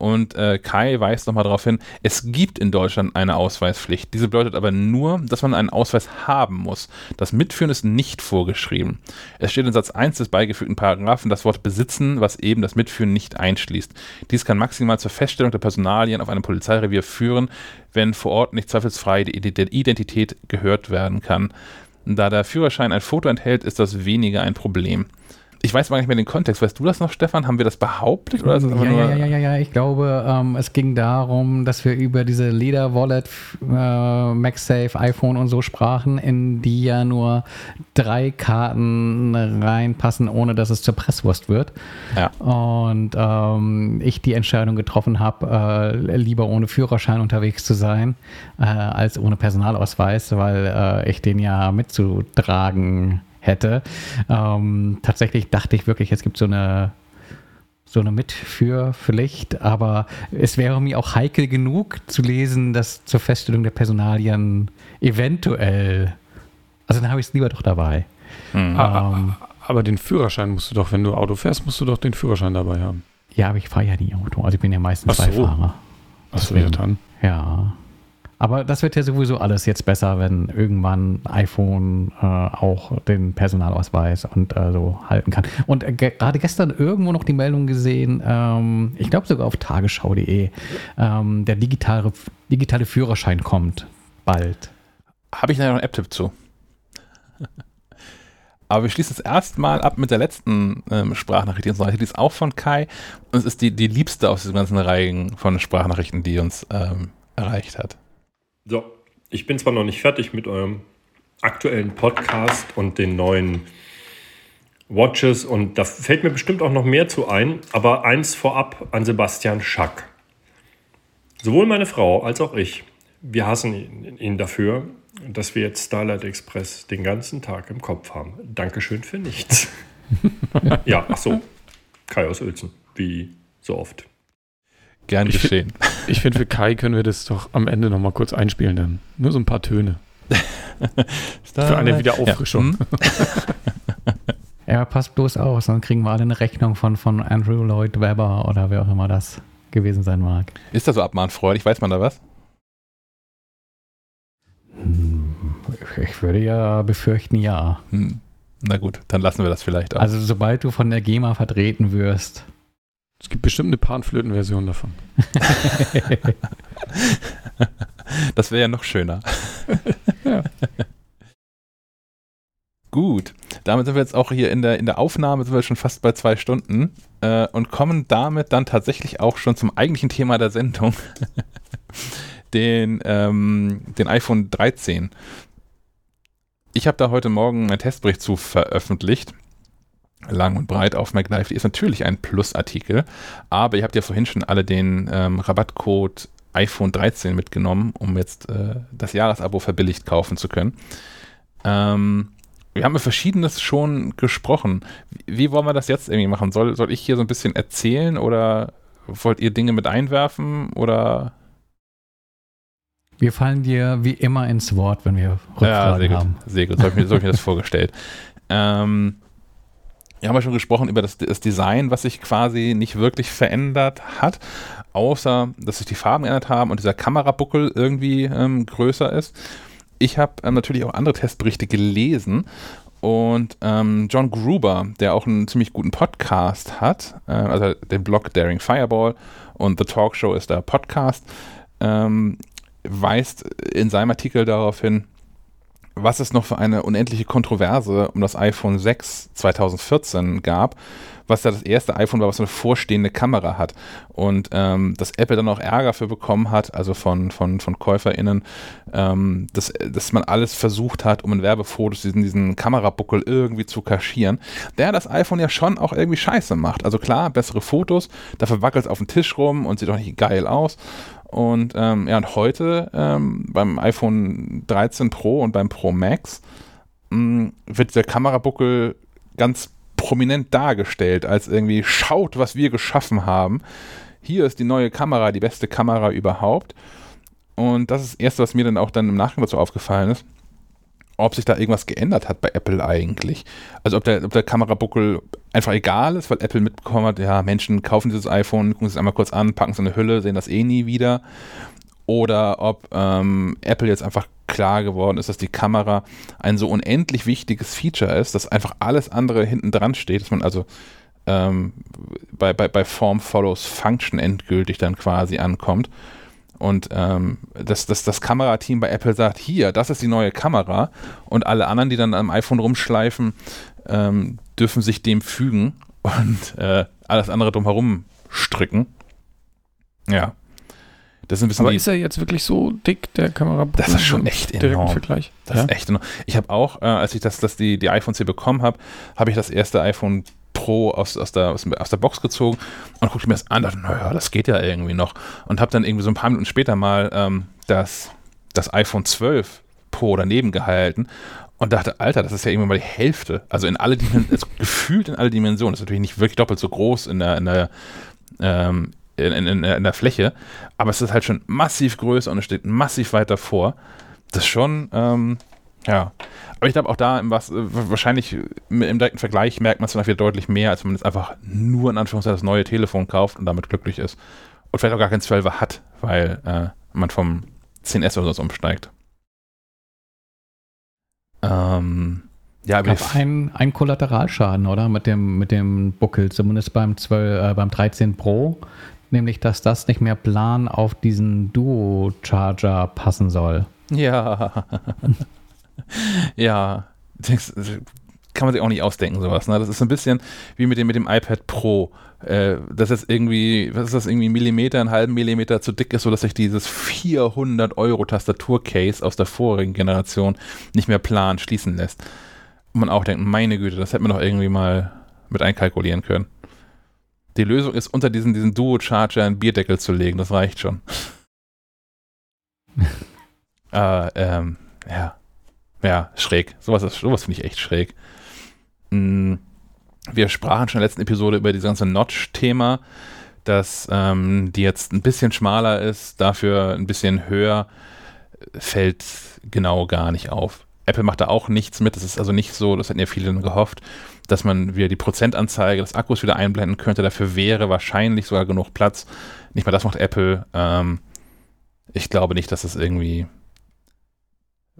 Und äh, Kai weist nochmal darauf hin, es gibt in Deutschland eine Ausweispflicht. Diese bedeutet aber nur, dass man einen Ausweis haben muss. Das Mitführen ist nicht vorgeschrieben. Es steht in Satz 1 des beigefügten Paragraphen das Wort besitzen, was eben das Mitführen nicht einschließt. Dies kann maximal zur Feststellung der Personalien auf einem Polizeirevier führen, wenn vor Ort nicht zweifelsfrei die Identität gehört werden kann. Da der Führerschein ein Foto enthält, ist das weniger ein Problem. Ich weiß mal nicht mehr den Kontext. Weißt du das noch, Stefan? Haben wir das behauptet? Oder ist das ja, ja, ja, ja, ja. Ich glaube, ähm, es ging darum, dass wir über diese Leder-Wallet, äh, MagSafe, iPhone und so sprachen, in die ja nur drei Karten reinpassen, ohne dass es zur Presswurst wird. Ja. Und ähm, ich die Entscheidung getroffen habe, äh, lieber ohne Führerschein unterwegs zu sein, äh, als ohne Personalausweis, weil äh, ich den ja mitzutragen hätte. Ähm, tatsächlich dachte ich wirklich, es gibt so eine so eine Mitführpflicht, aber es wäre mir auch heikel genug zu lesen, dass zur Feststellung der Personalien eventuell, also dann habe ich es lieber doch dabei. Hm. Ähm, aber den Führerschein musst du doch, wenn du Auto fährst, musst du doch den Führerschein dabei haben. Ja, aber ich fahre ja nie Auto, also ich bin ja meistens Ach so. Beifahrer. Achso, ja dann. Ja. Aber das wird ja sowieso alles jetzt besser, wenn irgendwann iPhone äh, auch den Personalausweis und äh, so halten kann. Und äh, ge gerade gestern irgendwo noch die Meldung gesehen, ähm, ich glaube sogar auf tagesschau.de, ähm, der digitale, digitale Führerschein kommt bald. Habe ich da noch einen App-Tipp zu? [laughs] Aber wir schließen es erstmal ab mit der letzten ähm, Sprachnachricht, die uns erreicht. Die ist auch von Kai. Und es ist die, die liebste aus diesen ganzen Reihen von Sprachnachrichten, die uns ähm, erreicht hat. So, ich bin zwar noch nicht fertig mit eurem aktuellen Podcast und den neuen Watches und da fällt mir bestimmt auch noch mehr zu ein, aber eins vorab an Sebastian Schack. Sowohl meine Frau als auch ich, wir hassen ihn, ihn dafür, dass wir jetzt Starlight Express den ganzen Tag im Kopf haben. Dankeschön für nichts. [laughs] ja, ach so. Kai aus Uelzen, wie so oft. Gern Ich geschehen. Ich finde, für Kai können wir das doch am Ende nochmal kurz einspielen dann. Nur so ein paar Töne. [laughs] Für eine Wiederauffrischung. Ja. hm? [laughs] Ja, passt bloß aus, dann kriegen wir alle eine Rechnung von, von Andrew Lloyd Webber oder wer auch immer das gewesen sein mag. Ist das so abmahnfreudig? Weiß man da was? Ich würde ja befürchten, ja. Hm. Na gut, dann lassen wir das vielleicht auch. Also sobald du von der GEMA vertreten wirst. Es gibt bestimmt eine Panflöten-Version davon. [laughs] das wäre ja noch schöner. [laughs] Ja. Gut, damit sind wir jetzt auch hier in der, in der Aufnahme, sind wir schon fast bei zwei Stunden äh, und kommen damit dann tatsächlich auch schon zum eigentlichen Thema der Sendung, [laughs] den, ähm, den iPhone 13. Ich habe da heute Morgen einen Testbericht zu veröffentlicht, lang und breit auf MacLive. Die ist natürlich ein Plus-Artikel, aber ihr habt ja vorhin schon alle den ähm, Rabattcode iPhone 13 mitgenommen, um jetzt äh, das Jahresabo verbilligt kaufen zu können. Ähm, wir haben über Verschiedenes schon gesprochen. Wie, wie, wollen wir das jetzt irgendwie machen? Soll, soll ich hier so ein bisschen erzählen oder wollt ihr Dinge mit einwerfen oder? Wir fallen dir wie immer ins Wort, wenn wir Rückfragen ja, sehr haben. Gut, sehr gut, so habe ich, so hab ich mir das [laughs] vorgestellt. Ähm, wir haben ja schon gesprochen über das, das, Design, was sich quasi nicht wirklich verändert hat, außer dass sich die Farben geändert haben und dieser Kamerabuckel irgendwie ähm, größer ist. Ich habe ähm, natürlich auch andere Testberichte gelesen und ähm, John Gruber, der auch einen ziemlich guten Podcast hat, äh, also den Blog Daring Fireball und The Talk Show ist der Podcast, ähm, weist in seinem Artikel darauf hin, was es noch für eine unendliche Kontroverse um das iPhone 6 2014 gab, was ja das erste iPhone war, was eine vorstehende Kamera hat. Und ähm, dass Apple dann auch Ärger für bekommen hat, also von, von, von KäuferInnen, ähm, dass, dass man alles versucht hat, um in Werbefotos diesen, diesen Kamerabuckel irgendwie zu kaschieren, der das iPhone ja schon auch irgendwie scheiße macht. Also klar, bessere Fotos, dafür wackelt es auf dem Tisch rum und sieht auch nicht geil aus. Und ähm, ja, und heute ähm, beim iPhone 13 Pro und beim Pro Max mh, wird der Kamerabuckel ganz prominent dargestellt, als irgendwie schaut, was wir geschaffen haben. Hier ist die neue Kamera, die beste Kamera überhaupt. Und das ist das Erste, was mir dann auch dann im Nachhinein dazu aufgefallen ist, ob sich da irgendwas geändert hat bei Apple eigentlich. Also ob der, ob der Kamerabuckel einfach egal ist, weil Apple mitbekommen hat, ja, Menschen kaufen dieses iPhone, gucken es einmal kurz an, packen es in eine Hülle, sehen das eh nie wieder. Oder ob ähm, Apple jetzt einfach klar geworden ist, dass die Kamera ein so unendlich wichtiges Feature ist, dass einfach alles andere hinten dran steht, dass man also ähm, bei, bei, bei Form follows Function endgültig dann quasi ankommt. Und ähm, dass das, das Kamerateam bei Apple sagt, hier, das ist die neue Kamera und alle anderen, die dann am iPhone rumschleifen, ähm, dürfen sich dem fügen und äh, alles andere drumherum stricken. Ja. Das ist ein bisschen Aber ist er jetzt wirklich so dick, der Kamera? Das ist schon echt enorm. Vergleich. Das ja? ist echt enorm. Ich habe auch, äh, als ich das, das die, die iPhones hier bekommen habe, habe ich das erste iPhone Pro aus, aus, der, aus, der Box gezogen und guckte mir das an und dachte, naja, das geht ja irgendwie noch. Und habe dann irgendwie so ein paar Minuten später mal ähm, das, das iPhone 12 Pro daneben gehalten und dachte, Alter, das ist ja irgendwann mal die Hälfte. Also in alle Dimensionen, [laughs] also gefühlt in alle Dimensionen. Das ist natürlich nicht wirklich doppelt so groß in der, in der, ähm, in, in, in, der Fläche, aber es ist halt schon massiv größer und es steht massiv weiter vor. Das ist schon, ähm, ja. Aber ich glaube auch da, was, wahrscheinlich im direkten Vergleich merkt man es dann wieder deutlich mehr, als wenn man jetzt einfach nur in Anführungszeichen das neue Telefon kauft und damit glücklich ist. Und vielleicht auch gar keinen 12er hat, weil äh, man vom 10S oder so umsteigt. Ähm, ja, ich glaube, ein, ein Kollateralschaden, oder? Mit dem, mit dem Buckel, zumindest beim, 12, äh, beim 13 Pro, nämlich dass das nicht mehr plan auf diesen Duo-Charger passen soll. Ja. [laughs] ja. kann man sich auch nicht ausdenken, sowas. Ne? Das ist ein bisschen wie mit dem, mit dem iPad Pro. Äh, das jetzt irgendwie, was ist das, irgendwie einen Millimeter, einen halben Millimeter zu dick ist, sodass sich dieses 400 Euro Tastaturcase aus der vorigen Generation nicht mehr plan schließen lässt. Und man auch denkt, meine Güte, das hätte man doch irgendwie mal mit einkalkulieren können. Die Lösung ist, unter diesen, diesen Duo-Charger einen Bierdeckel zu legen, das reicht schon. [laughs] äh, ähm, ja. Ja, schräg. Sowas, sowas finde ich echt schräg. Mm, wir sprachen schon in der letzten Episode über dieses ganze Notch-Thema, dass ähm, die jetzt ein bisschen schmaler ist, dafür ein bisschen höher, fällt genau gar nicht auf. Apple macht da auch nichts mit. Das ist also nicht so, das hätten ja viele gehofft, dass man wieder die Prozentanzeige des Akkus wieder einblenden könnte. Dafür wäre wahrscheinlich sogar genug Platz. Nicht mal das macht Apple. Ähm, ich glaube nicht, dass das irgendwie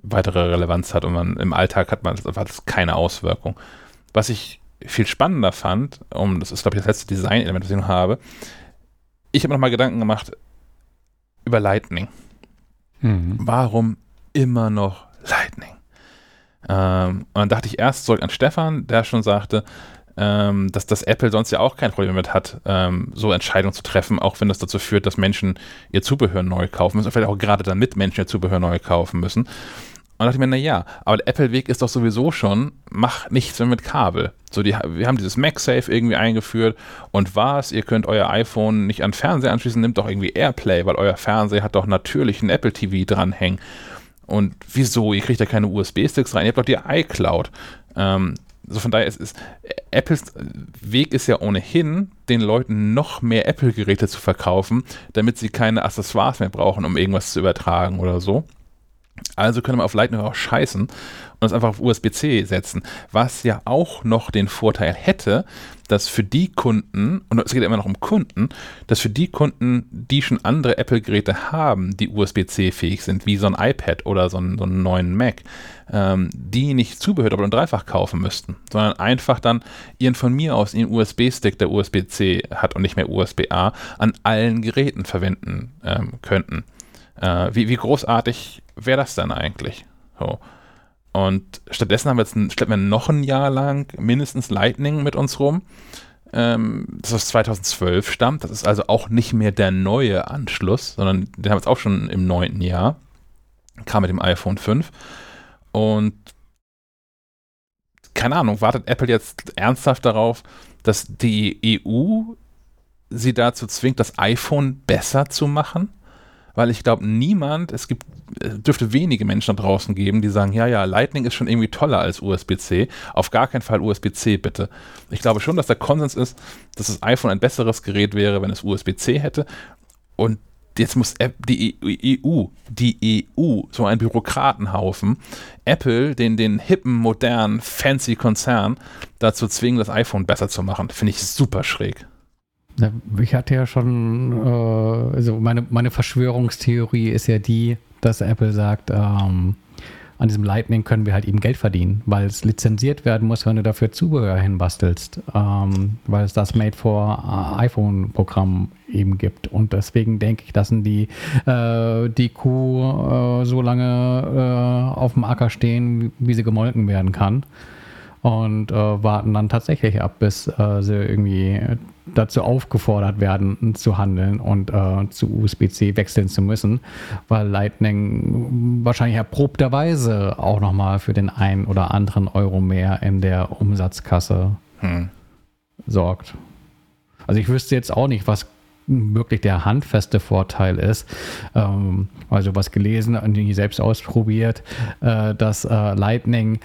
weitere Relevanz hat und man im Alltag hat man hat das keine Auswirkung. Was ich viel spannender fand, um das ist glaube ich das letzte Design-Element, das ich noch habe, ich habe noch mal Gedanken gemacht über Lightning. Mhm. Warum immer noch Lightning? Ähm, und dann dachte ich erst zurück an Stefan, der schon sagte, ähm, dass das Apple sonst ja auch kein Problem damit hat, ähm, so Entscheidungen zu treffen, auch wenn das dazu führt, dass Menschen ihr Zubehör neu kaufen müssen, vielleicht auch gerade damit Menschen ihr Zubehör neu kaufen müssen. Und dachte ich mir, naja, aber der Apple-Weg ist doch sowieso schon, mach nichts mehr mit Kabel. So, die, wir haben dieses MagSafe irgendwie eingeführt und was, ihr könnt euer iPhone nicht an Fernseher anschließen, nimmt doch irgendwie Airplay, weil euer Fernseher hat doch natürlich ein Apple TV dranhängen. Und wieso? Ihr kriegt ja keine USB-Sticks rein, ihr habt doch die iCloud. Ähm, also von daher ist, ist Apples Weg ist ja ohnehin, den Leuten noch mehr Apple-Geräte zu verkaufen, damit sie keine Accessoires mehr brauchen, um irgendwas zu übertragen oder so. Also können wir auf Lightning auch scheißen und es einfach auf USB-C setzen, was ja auch noch den Vorteil hätte, dass für die Kunden, und es geht immer noch um Kunden, dass für die Kunden, die schon andere Apple-Geräte haben, die USB-C fähig sind, wie so ein iPad oder so einen, so einen neuen Mac, ähm, die nicht Zubehör doppelt und dreifach kaufen müssten, sondern einfach dann ihren von mir aus ihren USB-Stick, der USB-C hat und nicht mehr USB-A, an allen Geräten verwenden ähm, könnten. Äh, wie, wie großartig wäre das dann eigentlich? So. Und stattdessen haben wir jetzt ein, wir noch ein Jahr lang mindestens Lightning mit uns rum. Ähm, das aus 2012 stammt. Das ist also auch nicht mehr der neue Anschluss, sondern den haben wir jetzt auch schon im neunten Jahr. Kam mit dem iPhone 5. Und keine Ahnung, wartet Apple jetzt ernsthaft darauf, dass die EU sie dazu zwingt, das iPhone besser zu machen? Weil ich glaube, niemand, es gibt, es dürfte wenige Menschen da draußen geben, die sagen, ja, ja, Lightning ist schon irgendwie toller als USB-C. Auf gar keinen Fall USB-C, bitte. Ich glaube schon, dass der Konsens ist, dass das iPhone ein besseres Gerät wäre, wenn es USB-C hätte. Und jetzt muss die EU, die EU, so ein Bürokratenhaufen, Apple, den, den hippen, modernen, fancy Konzern, dazu zwingen, das iPhone besser zu machen. Finde ich super schräg. Ich hatte ja schon, äh, also meine, meine Verschwörungstheorie ist ja die, dass Apple sagt, ähm, an diesem Lightning können wir halt eben Geld verdienen, weil es lizenziert werden muss, wenn du dafür Zubehör hinbastelst, ähm, weil es das Made for iPhone-Programm eben gibt. Und deswegen denke ich, lassen die, äh, die Kuh äh, so lange äh, auf dem Acker stehen, wie sie gemolken werden kann und äh, warten dann tatsächlich ab, bis äh, sie irgendwie dazu aufgefordert werden, zu handeln und äh, zu USB-C wechseln zu müssen, weil Lightning wahrscheinlich erprobterweise auch nochmal für den einen oder anderen Euro mehr in der Umsatzkasse hm. sorgt. Also ich wüsste jetzt auch nicht, was wirklich der handfeste Vorteil ist. Ähm, also was gelesen und selbst ausprobiert, äh, dass äh, Lightning äh,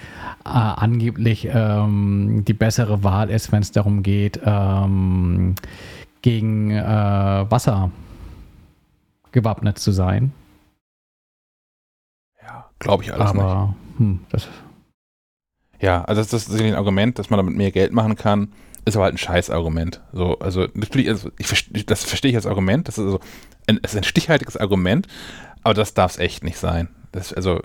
angeblich ähm, die bessere Wahl ist, wenn es darum geht, ähm, gegen äh, Wasser gewappnet zu sein. Ja, glaube ich alles Aber, nicht. Hm, das ja, also das ist ein Argument, dass man damit mehr Geld machen kann ist aber halt ein Scheißargument. So, also natürlich, also ich, das verstehe ich als Argument, das ist also ein, ist ein stichhaltiges Argument, aber das darf es echt nicht sein. Das, also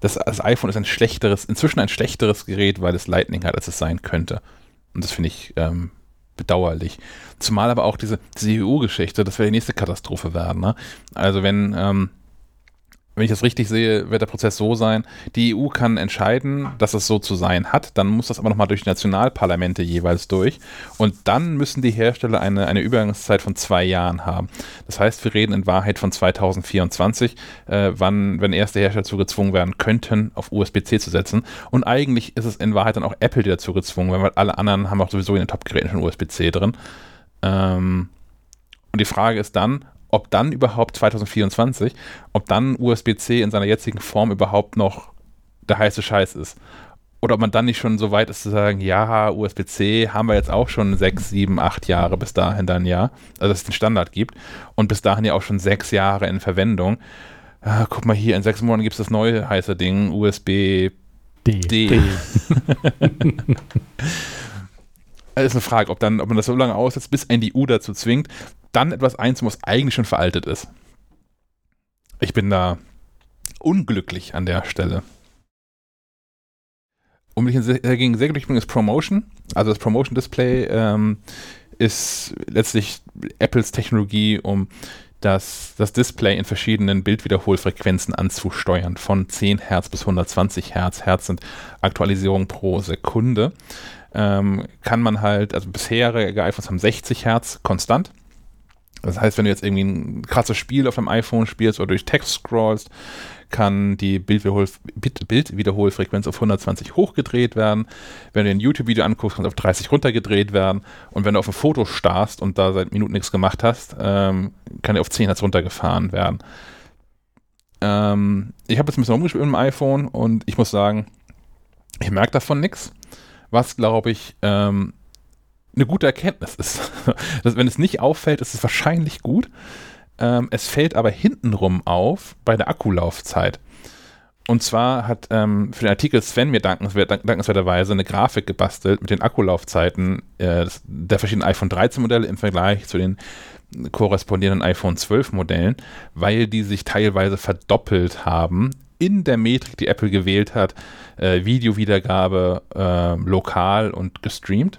das, das, iPhone ist ein schlechteres, inzwischen ein schlechteres Gerät, weil es Lightning hat, als es sein könnte. Und das finde ich ähm, bedauerlich. Zumal aber auch diese, diese EU-Geschichte, das wäre die nächste Katastrophe werden. Ne? Also wenn ähm, wenn ich das richtig sehe, wird der Prozess so sein, die EU kann entscheiden, dass es so zu sein hat, dann muss das aber nochmal durch die Nationalparlamente jeweils durch und dann müssen die Hersteller eine, eine Übergangszeit von zwei Jahren haben. Das heißt, wir reden in Wahrheit von 2024, äh, wann, wenn erste Hersteller dazu gezwungen werden könnten, auf USB-C zu setzen und eigentlich ist es in Wahrheit dann auch Apple, die dazu gezwungen werden, weil alle anderen haben auch sowieso in den Top-Geräten schon USB-C drin. Ähm, und die Frage ist dann, ob dann überhaupt 2024, ob dann USB-C in seiner jetzigen Form überhaupt noch der heiße Scheiß ist. Oder ob man dann nicht schon so weit ist zu sagen, ja, USB-C haben wir jetzt auch schon sechs, sieben, acht Jahre bis dahin dann ja, also dass es den Standard gibt und bis dahin ja auch schon sechs Jahre in Verwendung. Ah, guck mal hier, in sechs Monaten gibt es das neue heiße Ding, USB D. Das [laughs] [laughs] ist eine Frage, ob, dann, ob man das so lange aussetzt, bis ein die EU dazu zwingt, dann etwas einzumachen, was eigentlich schon veraltet ist. Ich bin da unglücklich an der Stelle. Um mich dagegen sehr glücklich bin, ist Promotion. Also das Promotion Display ähm, ist letztlich Apples Technologie, um das, das Display in verschiedenen Bildwiederholfrequenzen anzusteuern, von 10 Hertz bis 120 Hertz. Hertz sind Aktualisierungen pro Sekunde. Ähm, kann man halt, also bisherige iPhones haben 60 Hertz konstant das heißt, wenn du jetzt irgendwie ein krasses Spiel auf dem iPhone spielst oder durch Text scrollst, kann die Bildwiederhol Bildwiederholfrequenz auf 120 hochgedreht werden. Wenn du ein YouTube-Video anguckst, kann es auf 30 runtergedreht werden. Und wenn du auf ein Foto starrst und da seit Minuten nichts gemacht hast, ähm, kann er auf 10 Hertz runtergefahren werden. Ähm, ich habe jetzt ein bisschen rumgespielt mit dem iPhone und ich muss sagen, ich merke davon nichts. Was, glaube ich, ähm, eine gute Erkenntnis ist. [laughs] dass, wenn es nicht auffällt, ist es wahrscheinlich gut. Ähm, es fällt aber hintenrum auf bei der Akkulaufzeit. Und zwar hat ähm, für den Artikel Sven mir dankenswert, dankenswerterweise eine Grafik gebastelt mit den Akkulaufzeiten äh, der verschiedenen iPhone 13 Modelle im Vergleich zu den korrespondierenden iPhone 12 Modellen, weil die sich teilweise verdoppelt haben in der Metrik, die Apple gewählt hat, äh, Videowiedergabe äh, lokal und gestreamt.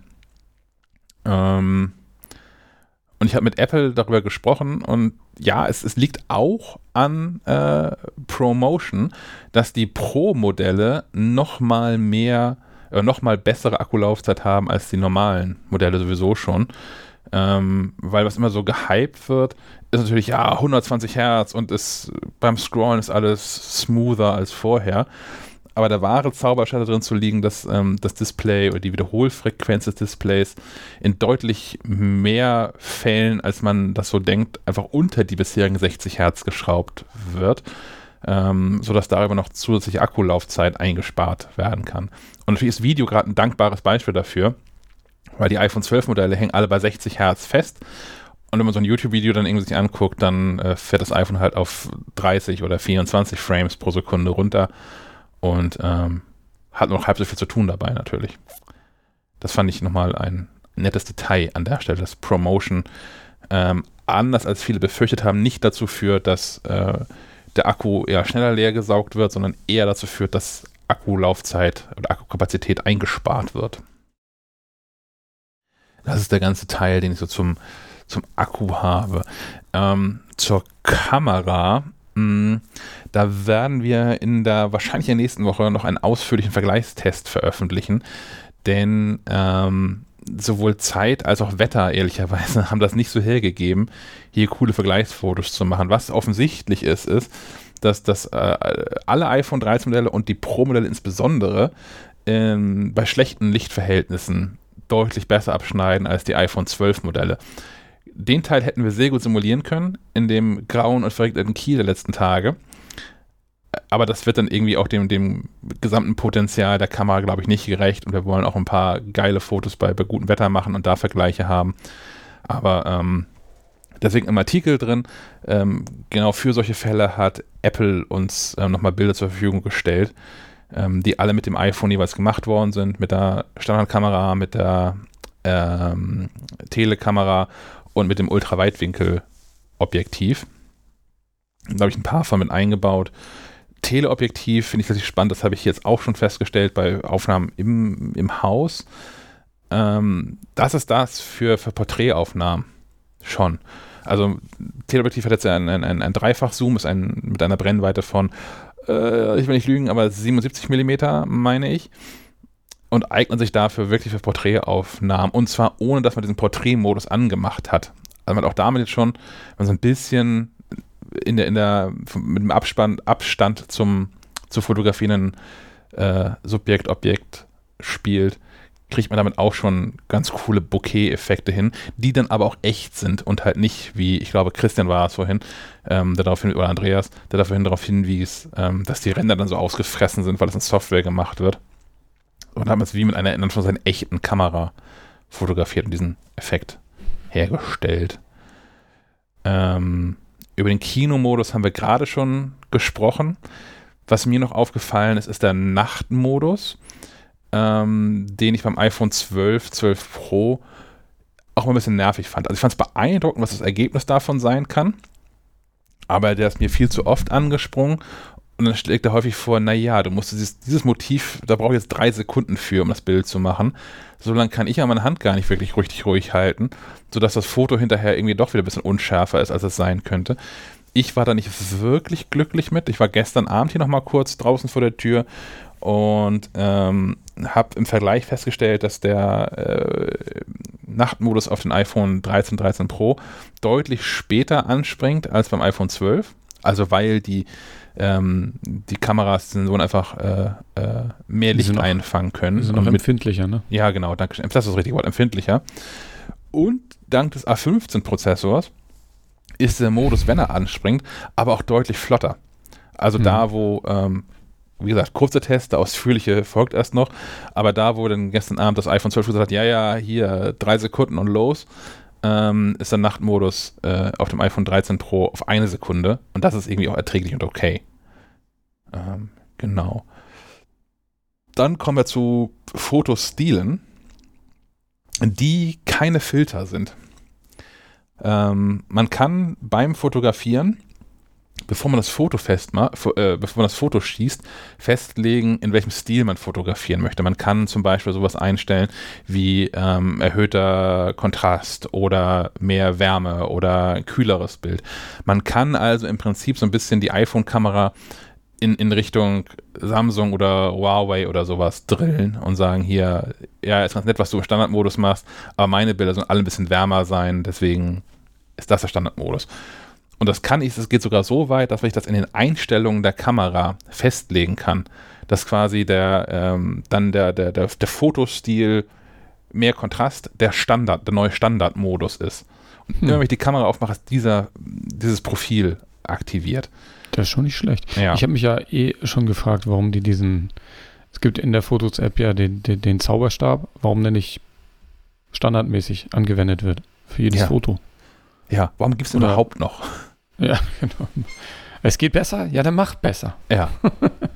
Ähm, und ich habe mit Apple darüber gesprochen und ja, es, es liegt auch an äh, Promotion, dass die Pro-Modelle nochmal mehr, äh, nochmal bessere Akkulaufzeit haben als die normalen Modelle sowieso schon. Ähm, weil was immer so gehypt wird, ist natürlich, ja, 120 Hertz und ist, beim Scrollen ist alles smoother als vorher aber der wahre Zauber scheint drin zu liegen, dass ähm, das Display oder die Wiederholfrequenz des Displays in deutlich mehr Fällen, als man das so denkt, einfach unter die bisherigen 60 Hertz geschraubt wird, ähm, sodass darüber noch zusätzliche Akkulaufzeit eingespart werden kann. Und natürlich ist Video gerade ein dankbares Beispiel dafür, weil die iPhone 12 Modelle hängen alle bei 60 Hertz fest und wenn man so ein YouTube-Video dann irgendwie sich anguckt, dann äh, fährt das iPhone halt auf 30 oder 24 Frames pro Sekunde runter und ähm, hat noch halb so viel zu tun dabei natürlich. Das fand ich nochmal ein nettes Detail an der Stelle, dass Promotion ähm, anders als viele befürchtet haben, nicht dazu führt, dass äh, der Akku eher schneller leer gesaugt wird, sondern eher dazu führt, dass Akkulaufzeit oder Akkukapazität eingespart wird. Das ist der ganze Teil, den ich so zum, zum Akku habe. Ähm, zur Kamera da werden wir in der wahrscheinlich in der nächsten Woche noch einen ausführlichen Vergleichstest veröffentlichen, denn ähm, sowohl Zeit als auch Wetter, ehrlicherweise, [laughs] haben das nicht so hergegeben, hier coole Vergleichsfotos zu machen. Was offensichtlich ist, ist, dass das äh, alle iPhone 13 Modelle und die Pro-Modelle insbesondere ähm, bei schlechten Lichtverhältnissen deutlich besser abschneiden als die iPhone 12 Modelle den Teil hätten wir sehr gut simulieren können in dem grauen und verregneten Kiel der letzten Tage. Aber das wird dann irgendwie auch dem, dem gesamten Potenzial der Kamera, glaube ich, nicht gerecht. Und wir wollen auch ein paar geile Fotos bei, bei gutem Wetter machen und da Vergleiche haben. Aber ähm, deswegen im Artikel drin, ähm, genau für solche Fälle hat Apple uns ähm, nochmal Bilder zur Verfügung gestellt, ähm, die alle mit dem iPhone jeweils gemacht worden sind, mit der Standardkamera, mit der ähm, Telekamera und mit dem Ultraweitwinkel-Objektiv. Da habe ich ein paar von mit eingebaut. Teleobjektiv finde ich richtig spannend, das habe ich jetzt auch schon festgestellt bei Aufnahmen im, im Haus. Ähm, das ist das für, für Porträtaufnahmen schon. Also Teleobjektiv hat jetzt ein, ein, ein, Dreifach-Zoom, ist ein, mit einer Brennweite von, äh, ich will nicht lügen, aber 77 Millimeter, meine ich. Und eignet sich dafür wirklich für Porträtaufnahmen. Und zwar ohne, dass man diesen Porträtmodus angemacht hat. Also man hat auch damit jetzt schon, man so ein bisschen in der, in der, mit dem Abstand, Abstand zum, zu fotografierenden äh, Subjekt, Objekt spielt, kriegt man damit auch schon ganz coole Bouquet-Effekte hin, die dann aber auch echt sind und halt nicht, wie ich glaube, Christian war es vorhin, ähm, der darauf hin, oder Andreas, der darauf darauf hinwies, ähm, dass die Ränder dann so ausgefressen sind, weil das in Software gemacht wird. Und haben es wie mit einer in Anführungszeichen echten Kamera fotografiert und diesen Effekt hergestellt. Ähm, über den Kinomodus haben wir gerade schon gesprochen. Was mir noch aufgefallen ist, ist der Nachtmodus ähm, den ich beim iPhone 12, 12 Pro auch mal ein bisschen nervig fand. Also ich fand es beeindruckend, was das Ergebnis davon sein kann. Aber der ist mir viel zu oft angesprungen und dann schlägt er häufig vor, naja, du musst dieses, dieses Motiv, da brauche ich jetzt drei Sekunden für, um das Bild zu machen. So lange kann ich ja meine Hand gar nicht wirklich richtig ruhig halten, sodass das Foto hinterher irgendwie doch wieder ein bisschen unschärfer ist, als es sein könnte. Ich war da nicht wirklich glücklich mit. Ich war gestern Abend hier nochmal kurz draußen vor der Tür und ähm, habe im Vergleich festgestellt, dass der äh, Nachtmodus auf den iPhone 13, 13 Pro deutlich später anspringt als beim iPhone 12. Also weil die, ähm, die Kameras Sensoren einfach äh, äh, mehr Licht noch, einfangen können. Sind noch empfindlicher, ne? Ja, genau, danke. Das ist das richtige Wort, empfindlicher. Und dank des A15-Prozessors ist der Modus, wenn er anspringt, aber auch deutlich flotter. Also mhm. da, wo ähm, wie gesagt, kurzer Test, der ausführliche folgt erst noch. Aber da, wo dann gestern Abend das iPhone 12 gesagt hat, ja, ja, hier drei Sekunden und los, ähm, ist der Nachtmodus äh, auf dem iPhone 13 Pro auf eine Sekunde. Und das ist irgendwie auch erträglich und okay. Ähm, genau. Dann kommen wir zu Fotostilen, die keine Filter sind. Ähm, man kann beim Fotografieren bevor man das Foto festmacht, äh, bevor man das Foto schießt, festlegen, in welchem Stil man fotografieren möchte. Man kann zum Beispiel sowas einstellen wie ähm, erhöhter Kontrast oder mehr Wärme oder kühleres Bild. Man kann also im Prinzip so ein bisschen die iPhone-Kamera in, in Richtung Samsung oder Huawei oder sowas drillen und sagen, hier, ja, ist ganz nett, was du im Standardmodus machst, aber meine Bilder sollen alle ein bisschen wärmer sein, deswegen ist das der Standardmodus. Und das kann ich, das geht sogar so weit, dass ich das in den Einstellungen der Kamera festlegen kann, dass quasi der, ähm, dann der, der, der, der Fotostil mehr Kontrast der Standard, der neue Standardmodus ist. Und hm. immer wenn ich die Kamera aufmache, ist dieser, dieses Profil aktiviert. Das ist schon nicht schlecht. Ja. Ich habe mich ja eh schon gefragt, warum die diesen, es gibt in der Fotos-App ja den, den, den, Zauberstab, warum der nicht standardmäßig angewendet wird für jedes ja. Foto. Ja, warum gibt es überhaupt noch? Ja, [laughs] genau. Es geht besser? Ja, dann mach besser. Ja.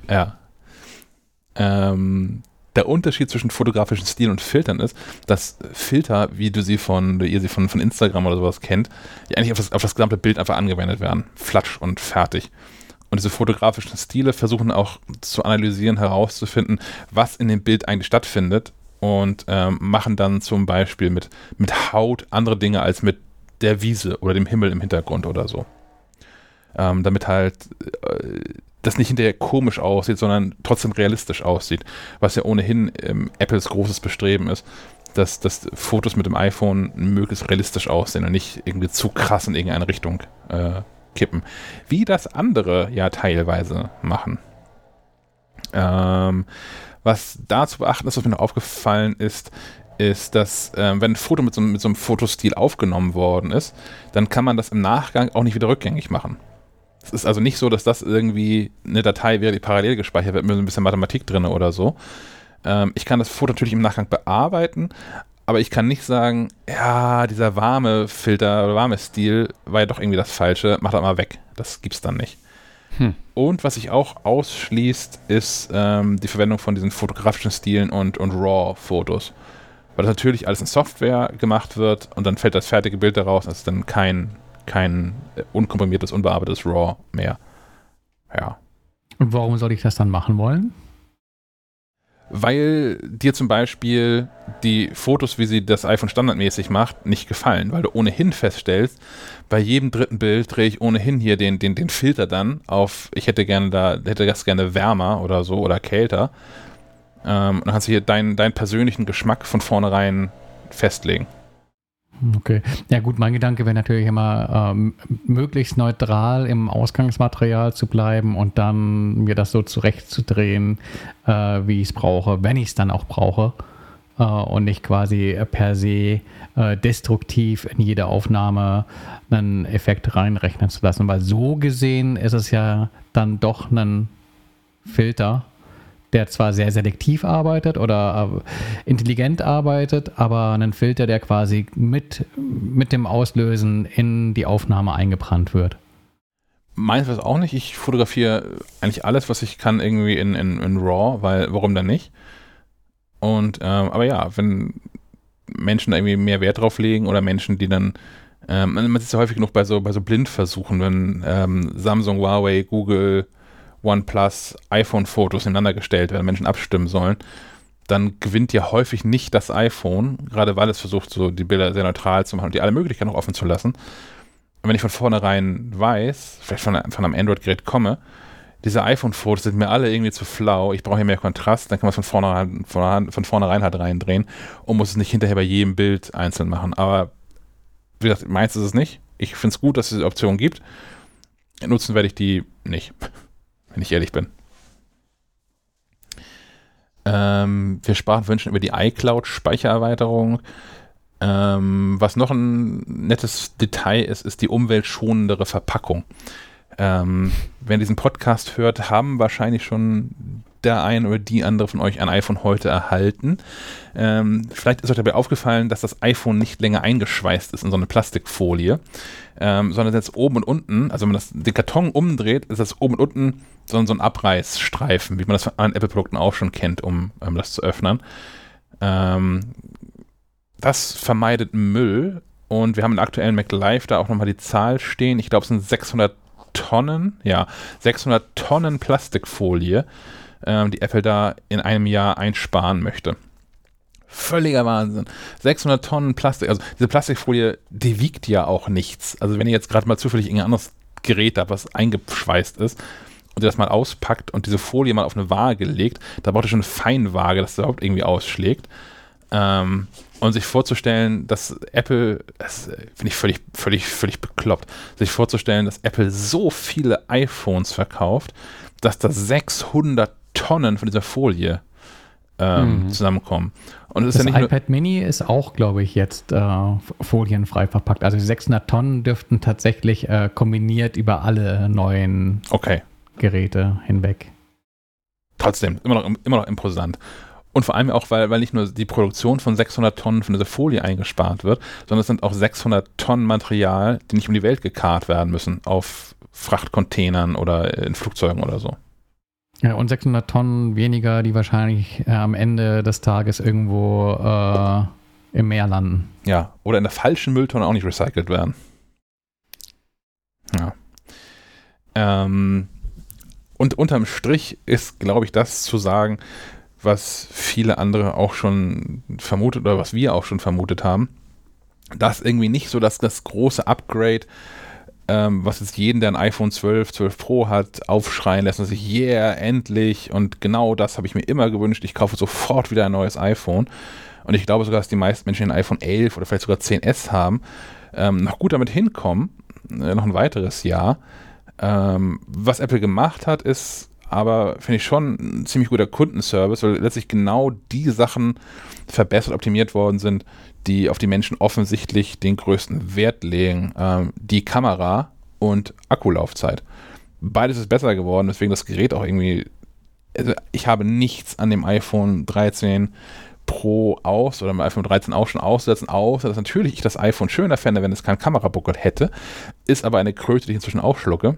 ja. Ähm, der Unterschied zwischen fotografischen Stilen und Filtern ist, dass Filter, wie du sie von, ihr sie von, von Instagram oder sowas kennt, die eigentlich auf das, auf das gesamte Bild einfach angewendet werden. Flatsch und fertig. Und diese fotografischen Stile versuchen auch zu analysieren, herauszufinden, was in dem Bild eigentlich stattfindet und ähm, machen dann zum Beispiel mit, mit Haut andere Dinge als mit der Wiese oder dem Himmel im Hintergrund oder so. Ähm, damit halt äh, das nicht hinterher komisch aussieht, sondern trotzdem realistisch aussieht. Was ja ohnehin ähm, Apples großes Bestreben ist, dass, dass Fotos mit dem iPhone möglichst realistisch aussehen und nicht irgendwie zu krass in irgendeine Richtung äh, kippen. Wie das andere ja teilweise machen. Ähm, was da zu beachten ist, was mir noch aufgefallen ist, ist, dass äh, wenn ein Foto mit so, mit so einem Fotostil aufgenommen worden ist, dann kann man das im Nachgang auch nicht wieder rückgängig machen. Es ist also nicht so, dass das irgendwie eine Datei wäre, die parallel gespeichert wird mit so ein bisschen Mathematik drin oder so. Ähm, ich kann das Foto natürlich im Nachgang bearbeiten, aber ich kann nicht sagen, ja, dieser warme Filter oder warme Stil war ja doch irgendwie das Falsche, mach das mal weg. Das gibt's dann nicht. Hm. Und was sich auch ausschließt, ist ähm, die Verwendung von diesen fotografischen Stilen und, und RAW-Fotos weil das natürlich alles in Software gemacht wird und dann fällt das fertige Bild daraus und es ist dann kein, kein äh, unkomprimiertes, unbearbeitetes RAW mehr. Ja. Und warum soll ich das dann machen wollen? weil dir zum Beispiel die Fotos, wie sie das iPhone standardmäßig macht, nicht gefallen, weil du ohnehin feststellst, bei jedem dritten Bild drehe ich ohnehin hier den, den, den Filter dann auf, ich hätte gerne da, hätte das gerne wärmer oder so oder kälter. Ähm, dann kannst du hier deinen, deinen persönlichen Geschmack von vornherein festlegen. Okay. Ja gut, mein Gedanke wäre natürlich immer, ähm, möglichst neutral im Ausgangsmaterial zu bleiben und dann mir das so zurechtzudrehen, äh, wie ich es brauche, wenn ich es dann auch brauche. Äh, und nicht quasi per se äh, destruktiv in jede Aufnahme einen Effekt reinrechnen zu lassen. Weil so gesehen ist es ja dann doch ein Filter, der zwar sehr selektiv arbeitet oder äh, intelligent arbeitet, aber einen Filter, der quasi mit, mit dem Auslösen in die Aufnahme eingebrannt wird. Meins was auch nicht. Ich fotografiere eigentlich alles, was ich kann, irgendwie in, in, in RAW, weil warum dann nicht? Und ähm, aber ja, wenn Menschen da irgendwie mehr Wert drauf legen oder Menschen, die dann ähm, man sieht es ja häufig genug bei so bei so Blindversuchen, wenn ähm, Samsung, Huawei, Google OnePlus iPhone-Fotos ineinander gestellt werden, Menschen abstimmen sollen, dann gewinnt ja häufig nicht das iPhone, gerade weil es versucht, so die Bilder sehr neutral zu machen und die alle Möglichkeiten auch offen zu lassen. Und wenn ich von vornherein weiß, vielleicht von, von einem Android-Gerät komme, diese iPhone-Fotos sind mir alle irgendwie zu flau, ich brauche hier mehr Kontrast, dann kann man es von vornherein, von, von vornherein halt reindrehen und muss es nicht hinterher bei jedem Bild einzeln machen. Aber wie gesagt, meins ist es nicht. Ich finde es gut, dass es diese Option gibt. Nutzen werde ich die nicht wenn ich ehrlich bin. Ähm, wir sprachen vorhin schon über die iCloud-Speichererweiterung. Ähm, was noch ein nettes Detail ist, ist die umweltschonendere Verpackung. Ähm, wer diesen Podcast hört, haben wahrscheinlich schon der ein oder die andere von euch ein iPhone heute erhalten. Ähm, vielleicht ist euch dabei aufgefallen, dass das iPhone nicht länger eingeschweißt ist in so eine Plastikfolie, ähm, sondern jetzt oben und unten, also wenn man das, den Karton umdreht, ist das oben und unten so, so ein Abreißstreifen, wie man das an Apple-Produkten auch schon kennt, um ähm, das zu öffnen. Ähm, das vermeidet Müll und wir haben der aktuellen Mac Live da auch nochmal die Zahl stehen. Ich glaube, es sind 600 Tonnen, ja, 600 Tonnen Plastikfolie, ähm, die Apple da in einem Jahr einsparen möchte. Völliger Wahnsinn. 600 Tonnen Plastik, also diese Plastikfolie, die wiegt ja auch nichts. Also wenn ihr jetzt gerade mal zufällig irgendein anderes Gerät habt, was eingeschweißt ist, und ihr das mal auspackt und diese Folie mal auf eine Waage legt, da braucht ihr schon eine Feinwaage, dass das überhaupt irgendwie ausschlägt. Ähm, und sich vorzustellen, dass Apple, das finde ich völlig, völlig, völlig bekloppt, sich vorzustellen, dass Apple so viele iPhones verkauft, dass da 600 Tonnen von dieser Folie ähm, mhm. zusammenkommen. Und das, das ja iPad Mini ist auch, glaube ich, jetzt äh, folienfrei verpackt. Also die 600 Tonnen dürften tatsächlich äh, kombiniert über alle neuen okay. Geräte hinweg. Trotzdem, immer noch, immer noch imposant. Und vor allem auch, weil, weil nicht nur die Produktion von 600 Tonnen von dieser Folie eingespart wird, sondern es sind auch 600 Tonnen Material, die nicht um die Welt gekarrt werden müssen auf Frachtcontainern oder in Flugzeugen oder so. Ja, und 600 Tonnen weniger, die wahrscheinlich äh, am Ende des Tages irgendwo äh, im Meer landen. Ja, oder in der falschen Mülltonne auch nicht recycelt werden. Ja. Ähm, und unterm Strich ist, glaube ich, das zu sagen, was viele andere auch schon vermutet oder was wir auch schon vermutet haben, dass irgendwie nicht so dass das große Upgrade ähm, was jetzt jeden, der ein iPhone 12, 12 Pro hat, aufschreien lässt und sich, yeah, endlich. Und genau das habe ich mir immer gewünscht. Ich kaufe sofort wieder ein neues iPhone. Und ich glaube sogar, dass die meisten Menschen ein iPhone 11 oder vielleicht sogar 10S haben, ähm, noch gut damit hinkommen, äh, noch ein weiteres Jahr. Ähm, was Apple gemacht hat, ist aber finde ich schon ein ziemlich guter Kundenservice, weil letztlich genau die Sachen verbessert, optimiert worden sind, die auf die Menschen offensichtlich den größten Wert legen. Ähm, die Kamera und Akkulaufzeit. Beides ist besser geworden, deswegen das Gerät auch irgendwie. Also ich habe nichts an dem iPhone 13 Pro aus oder am iPhone 13 auch schon aussetzen, außer dass natürlich ich das iPhone schöner fände, wenn es kein Kamerabuckel hätte. Ist aber eine Kröte, die ich inzwischen auch schlucke.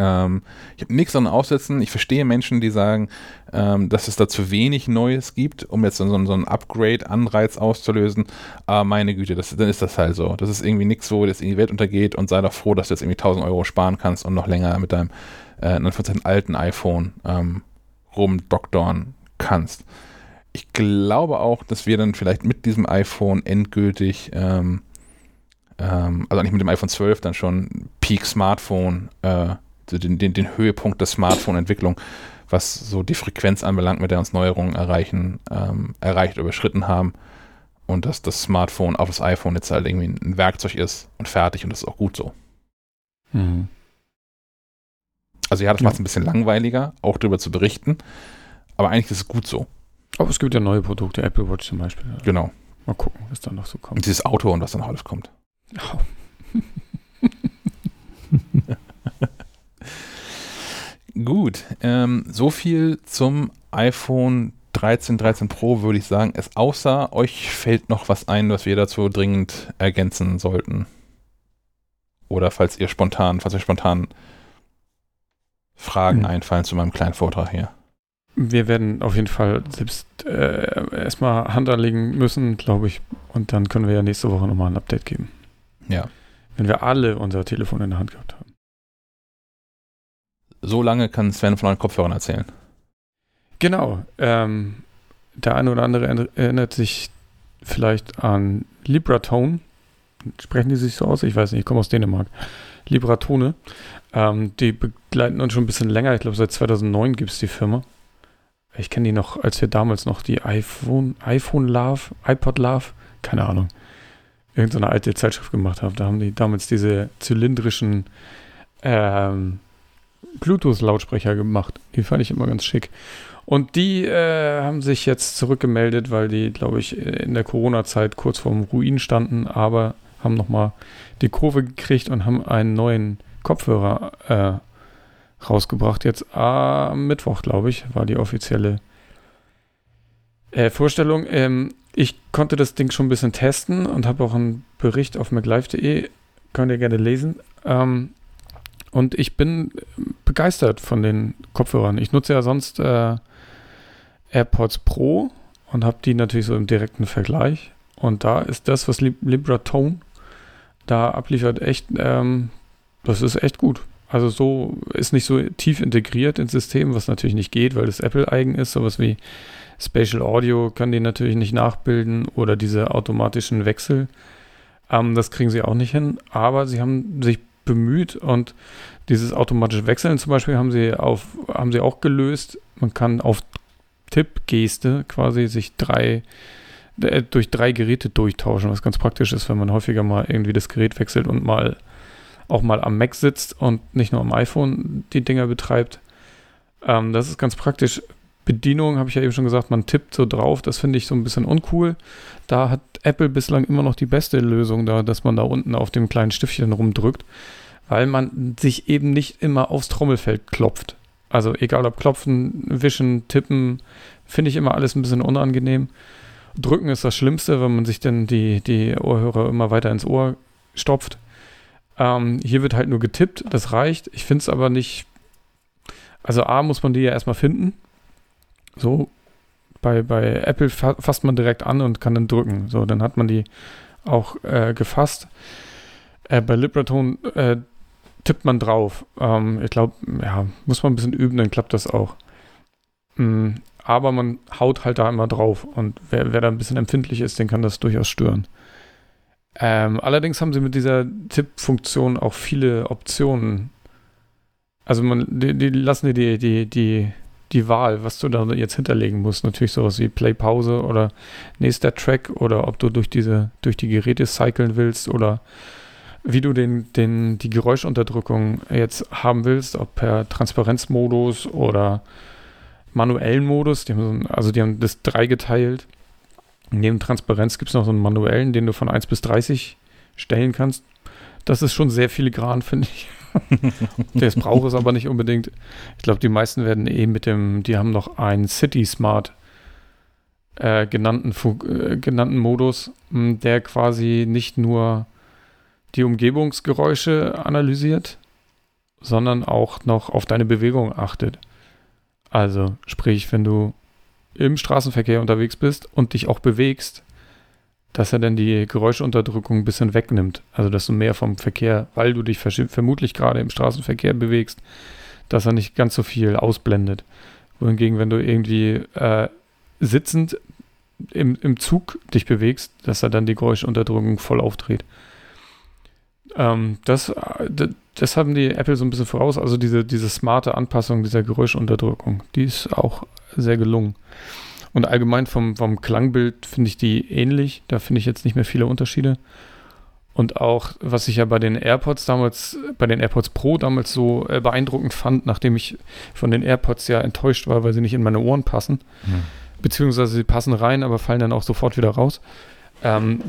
Ähm, ich habe nichts an Aussetzen. Ich verstehe Menschen, die sagen, ähm, dass es da zu wenig Neues gibt, um jetzt so, so einen Upgrade-Anreiz auszulösen. Aber meine Güte, das, dann ist das halt so. Das ist irgendwie nichts, wo jetzt in die Welt untergeht und sei doch froh, dass du jetzt irgendwie 1000 Euro sparen kannst und noch länger mit deinem äh, in alten iPhone ähm, rumdoktorn kannst. Ich glaube auch, dass wir dann vielleicht mit diesem iPhone endgültig, ähm, ähm, also nicht mit dem iPhone 12 dann schon Peak Smartphone, äh, den, den, den Höhepunkt der Smartphone-Entwicklung, was so die Frequenz anbelangt, mit der uns Neuerungen erreichen, ähm, erreicht, überschritten haben. Und dass das Smartphone auf das iPhone jetzt halt irgendwie ein Werkzeug ist und fertig und das ist auch gut so. Mhm. Also ja, das macht es ein bisschen langweiliger, auch darüber zu berichten. Aber eigentlich ist es gut so. Aber es gibt ja neue Produkte, Apple Watch zum Beispiel. Genau. Mal gucken, was da noch so kommt. Und dieses Auto und was dann noch alles kommt. Oh. [laughs] [laughs] Gut, ähm, so viel zum iPhone 13, 13 Pro würde ich sagen. Es außer euch fällt noch was ein, was wir dazu dringend ergänzen sollten. Oder falls ihr spontan, falls euch spontan Fragen Hm. einfallen zu meinem kleinen Vortrag hier. Wir werden auf jeden Fall selbst äh, erstmal Hand anlegen müssen, glaube ich. Und dann können wir ja nächste Woche nochmal ein Update geben. Ja. Wenn wir alle unser Telefon in der Hand gehabt haben. So lange kann Sven von euren Kopfhörern erzählen. Genau. Ähm, der eine oder andere erinner- erinnert sich vielleicht an Libratone. Sprechen die sich so aus? Ich weiß nicht, ich komme aus Dänemark. Libratone. Ähm, die begleiten uns schon ein bisschen länger. Ich glaube, seit 2009 gibt es die Firma. Ich kenne die noch, als wir damals noch die iPhone, iPhone Love, iPod Love, keine Ahnung, irgendeine alte Zeitschrift gemacht haben. Da haben die damals diese zylindrischen ähm, Bluetooth-Lautsprecher gemacht. Die fand ich immer ganz schick. Und die äh, haben sich jetzt zurückgemeldet, weil die, glaube ich, in der Corona-Zeit kurz vorm Ruin standen, aber haben nochmal die Kurve gekriegt und haben einen neuen Kopfhörer äh, rausgebracht. Jetzt am Mittwoch, glaube ich, war die offizielle äh, Vorstellung. Ähm, ich konnte das Ding schon ein bisschen testen und habe auch einen Bericht auf maclive.de, könnt ihr gerne lesen. Ähm, und ich bin begeistert von den Kopfhörern. Ich nutze ja sonst äh, AirPods Pro und habe die natürlich so im direkten Vergleich. Und da ist das, was Lib Libratone da abliefert, echt, ähm, das ist echt gut. Also so ist nicht so tief integriert ins System, was natürlich nicht geht, weil es Apple-eigen ist. Sowas wie Spatial Audio kann die natürlich nicht nachbilden oder diese automatischen Wechsel. Ähm, das kriegen sie auch nicht hin. Aber sie haben sich bemüht und dieses automatische Wechseln zum Beispiel haben sie auf, haben sie auch gelöst. Man kann auf Tippgeste quasi sich drei äh, durch drei Geräte durchtauschen, was ganz praktisch ist, wenn man häufiger mal irgendwie das Gerät wechselt und mal auch mal am Mac sitzt und nicht nur am iPhone die Dinger betreibt. Ähm, das ist ganz praktisch. Bedienung, habe ich ja eben schon gesagt, man tippt so drauf. Das finde ich so ein bisschen uncool. Da hat Apple bislang immer noch die beste Lösung da, dass man da unten auf dem kleinen Stiftchen rumdrückt, weil man sich eben nicht immer aufs Trommelfeld klopft. Also egal ob klopfen, wischen, tippen, finde ich immer alles ein bisschen unangenehm. Drücken ist das Schlimmste, wenn man sich dann die, die Ohrhörer immer weiter ins Ohr stopft. Ähm, hier wird halt nur getippt, das reicht. Ich finde es aber nicht. Also, A, muss man die ja erstmal finden. So, bei, bei Apple fa fasst man direkt an und kann dann drücken. So, dann hat man die auch äh, gefasst. Äh, bei Libratone äh, tippt man drauf. Ähm, ich glaube, ja, muss man ein bisschen üben, dann klappt das auch. Mm, aber man haut halt da immer drauf. Und wer, wer da ein bisschen empfindlich ist, den kann das durchaus stören. Ähm, allerdings haben sie mit dieser Tippfunktion auch viele Optionen. Also man, die, die lassen dir die, die, die, die Wahl, was du da jetzt hinterlegen musst. Natürlich sowas wie Play Pause oder nächster Track oder ob du durch diese, durch die Geräte cyclen willst oder wie du den, den, die Geräuschunterdrückung jetzt haben willst, ob per Transparenzmodus oder manuellen Modus. Die haben so ein, also die haben das dreigeteilt. Neben Transparenz gibt es noch so einen manuellen, den du von 1 bis 30 stellen kannst. Das ist schon sehr filigran, finde ich. [laughs] das braucht es aber nicht unbedingt. Ich glaube, die meisten werden eh mit dem, die haben noch einen City Smart äh, genannten, äh, genannten Modus, mh, der quasi nicht nur die Umgebungsgeräusche analysiert, sondern auch noch auf deine Bewegung achtet. Also, sprich, wenn du im Straßenverkehr unterwegs bist und dich auch bewegst, dass er dann die Geräuschunterdrückung ein bisschen wegnimmt. Also, dass du mehr vom Verkehr, weil du dich vermutlich gerade im Straßenverkehr bewegst, dass er nicht ganz so viel ausblendet. Wohingegen, wenn du irgendwie äh, sitzend im, im Zug dich bewegst, dass er dann die Geräuschunterdrückung voll aufdreht. Ähm, das, das haben die Apple so ein bisschen voraus. Also diese, diese smarte Anpassung dieser Geräuschunterdrückung, die ist auch sehr gelungen. Und allgemein vom, vom Klangbild finde ich die ähnlich. Da finde ich jetzt nicht mehr viele Unterschiede. Und auch, was ich ja bei den AirPods damals, bei den AirPods Pro damals so äh, beeindruckend fand, nachdem ich von den AirPods ja enttäuscht war, weil sie nicht in meine Ohren passen. Hm. Beziehungsweise sie passen rein, aber fallen dann auch sofort wieder raus. Ähm,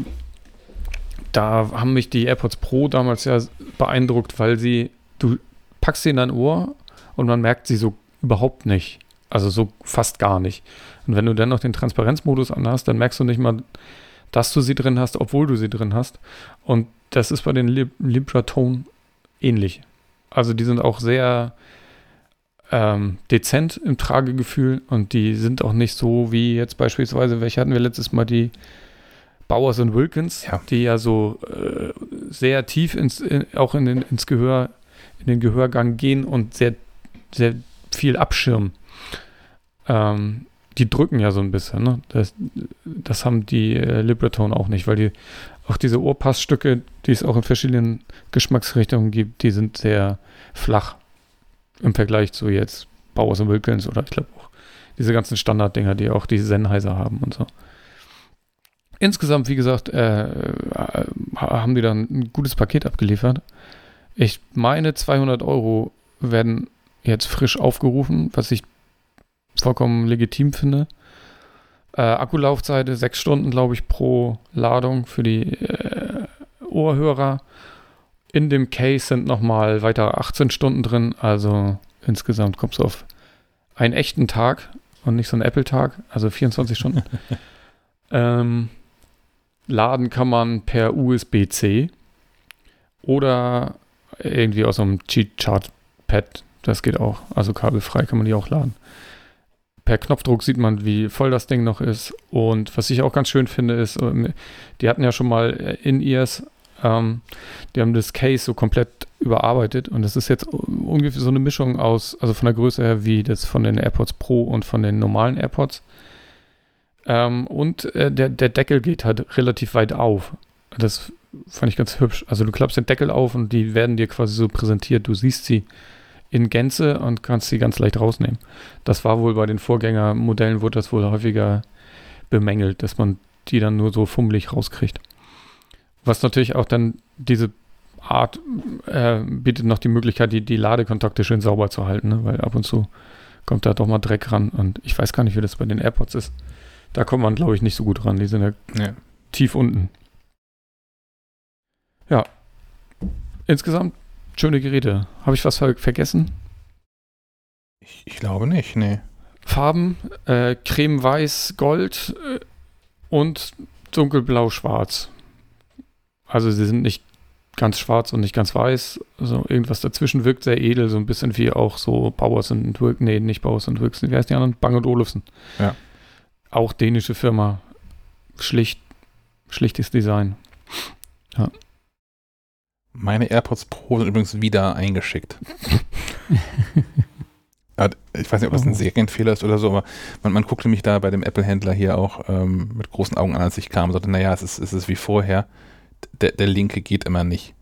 da haben mich die AirPods Pro damals ja beeindruckt, weil sie, du packst sie in dein Ohr und man merkt sie so überhaupt nicht. Also so fast gar nicht. Und wenn du dann noch den Transparenzmodus anhast, dann merkst du nicht mal, dass du sie drin hast, obwohl du sie drin hast. Und das ist bei den Lib Libratone ähnlich. Also die sind auch sehr ähm, dezent im Tragegefühl und die sind auch nicht so wie jetzt beispielsweise, welche hatten wir letztes Mal, die Bowers und Wilkins, ja. die ja so äh, sehr tief ins, in, auch in den, ins Gehör, in den Gehörgang gehen und sehr, sehr viel abschirmen. Ähm, die drücken ja so ein bisschen, ne? Das, das haben die äh, Libretone auch nicht, weil die auch diese Ohrpassstücke, die es auch in verschiedenen Geschmacksrichtungen gibt, die sind sehr flach im Vergleich zu jetzt Bowers und Wilkins oder ich glaube auch diese ganzen Standarddinger, die auch die Sennheiser haben und so. Insgesamt, wie gesagt, äh, haben die dann ein gutes Paket abgeliefert. Ich meine, 200 Euro werden jetzt frisch aufgerufen, was ich vollkommen legitim finde. Äh, Akkulaufzeit sechs Stunden, glaube ich, pro Ladung für die äh, Ohrhörer. In dem Case sind nochmal weiter 18 Stunden drin, also insgesamt kommst du auf einen echten Tag und nicht so einen Apple-Tag, also 24 Stunden. [laughs] ähm, Laden kann man per USB-C oder irgendwie aus einem Cheat-Chart-Pad. Das geht auch. Also kabelfrei kann man die auch laden. Per Knopfdruck sieht man, wie voll das Ding noch ist. Und was ich auch ganz schön finde, ist, ähm, die hatten ja schon mal In-Ears, ähm, die haben das Case so komplett überarbeitet. Und das ist jetzt ungefähr so eine Mischung aus, also von der Größe her, wie das von den AirPods Pro und von den normalen AirPods. Ähm, und äh, der, der Deckel geht halt relativ weit auf. Das fand ich ganz hübsch. Also du klappst den Deckel auf und die werden dir quasi so präsentiert. Du siehst sie in Gänze und kannst sie ganz leicht rausnehmen. Das war wohl bei den Vorgängermodellen, wurde das wohl häufiger bemängelt, dass man die dann nur so fummelig rauskriegt. Was natürlich auch dann diese Art äh, bietet noch die Möglichkeit, die, die Ladekontakte schön sauber zu halten, ne? weil ab und zu kommt da doch mal Dreck ran und ich weiß gar nicht, wie das bei den AirPods ist. Da kommt man, glaube ich, nicht so gut ran. Die sind ja, ja. tief unten. Ja. Insgesamt schöne Geräte. Habe ich was ver vergessen? Ich, ich, glaube nicht, nee. Farben, äh, creme weiß, gold äh, und dunkelblau schwarz. Also sie sind nicht ganz schwarz und nicht ganz weiß. Also irgendwas dazwischen wirkt sehr edel, so ein bisschen wie auch so Bowers und Wilkson. Nee, nicht Bowers und Wilkson. Wie heißt die anderen? Bang und Olufsen. Ja. Auch dänische Firma. Schlicht, schlichtes Design. Ja. Meine AirPods Pro sind übrigens wieder eingeschickt. [laughs] ich weiß nicht, ob das ein oh. Serienfehler ist oder so, aber man, man guckte mich da bei dem Apple-Händler hier auch ähm, mit großen Augen an, als ich kam und sagte, naja, es ist, es ist wie vorher. Der, der linke geht immer nicht.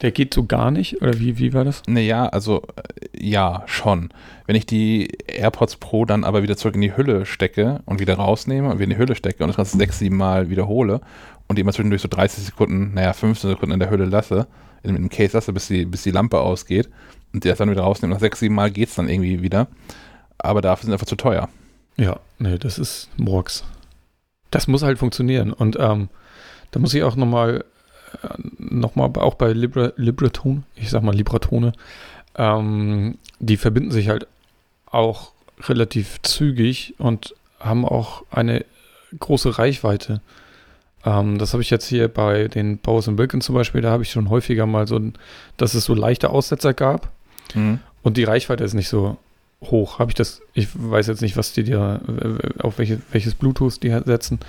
Der geht so gar nicht? Oder wie, wie war das? Naja, also äh, ja, schon. Wenn ich die AirPods Pro dann aber wieder zurück in die Hülle stecke und wieder rausnehme und wieder in die Hülle stecke und das Ganze sechs, sieben Mal wiederhole und die immer zwischendurch so 30 Sekunden, naja, 15 Sekunden in der Hülle lasse, in dem Case lasse, bis die, bis die Lampe ausgeht und die das dann wieder rausnehme, nach sechs, sieben Mal geht es dann irgendwie wieder. Aber dafür sind einfach zu teuer. Ja, nee, das ist Murks. Das muss halt funktionieren. Und ähm, da muss ich auch nochmal nochmal auch bei Libra, Libratone, ich sag mal Libratone, ähm, die verbinden sich halt auch relativ zügig und haben auch eine große Reichweite. Ähm, das habe ich jetzt hier bei den Bowers Wilkins zum Beispiel, da habe ich schon häufiger mal so, dass es so leichte Aussetzer gab mhm. und die Reichweite ist nicht so hoch. Habe ich das, ich weiß jetzt nicht, was die dir, auf welche, welches Bluetooth die setzen.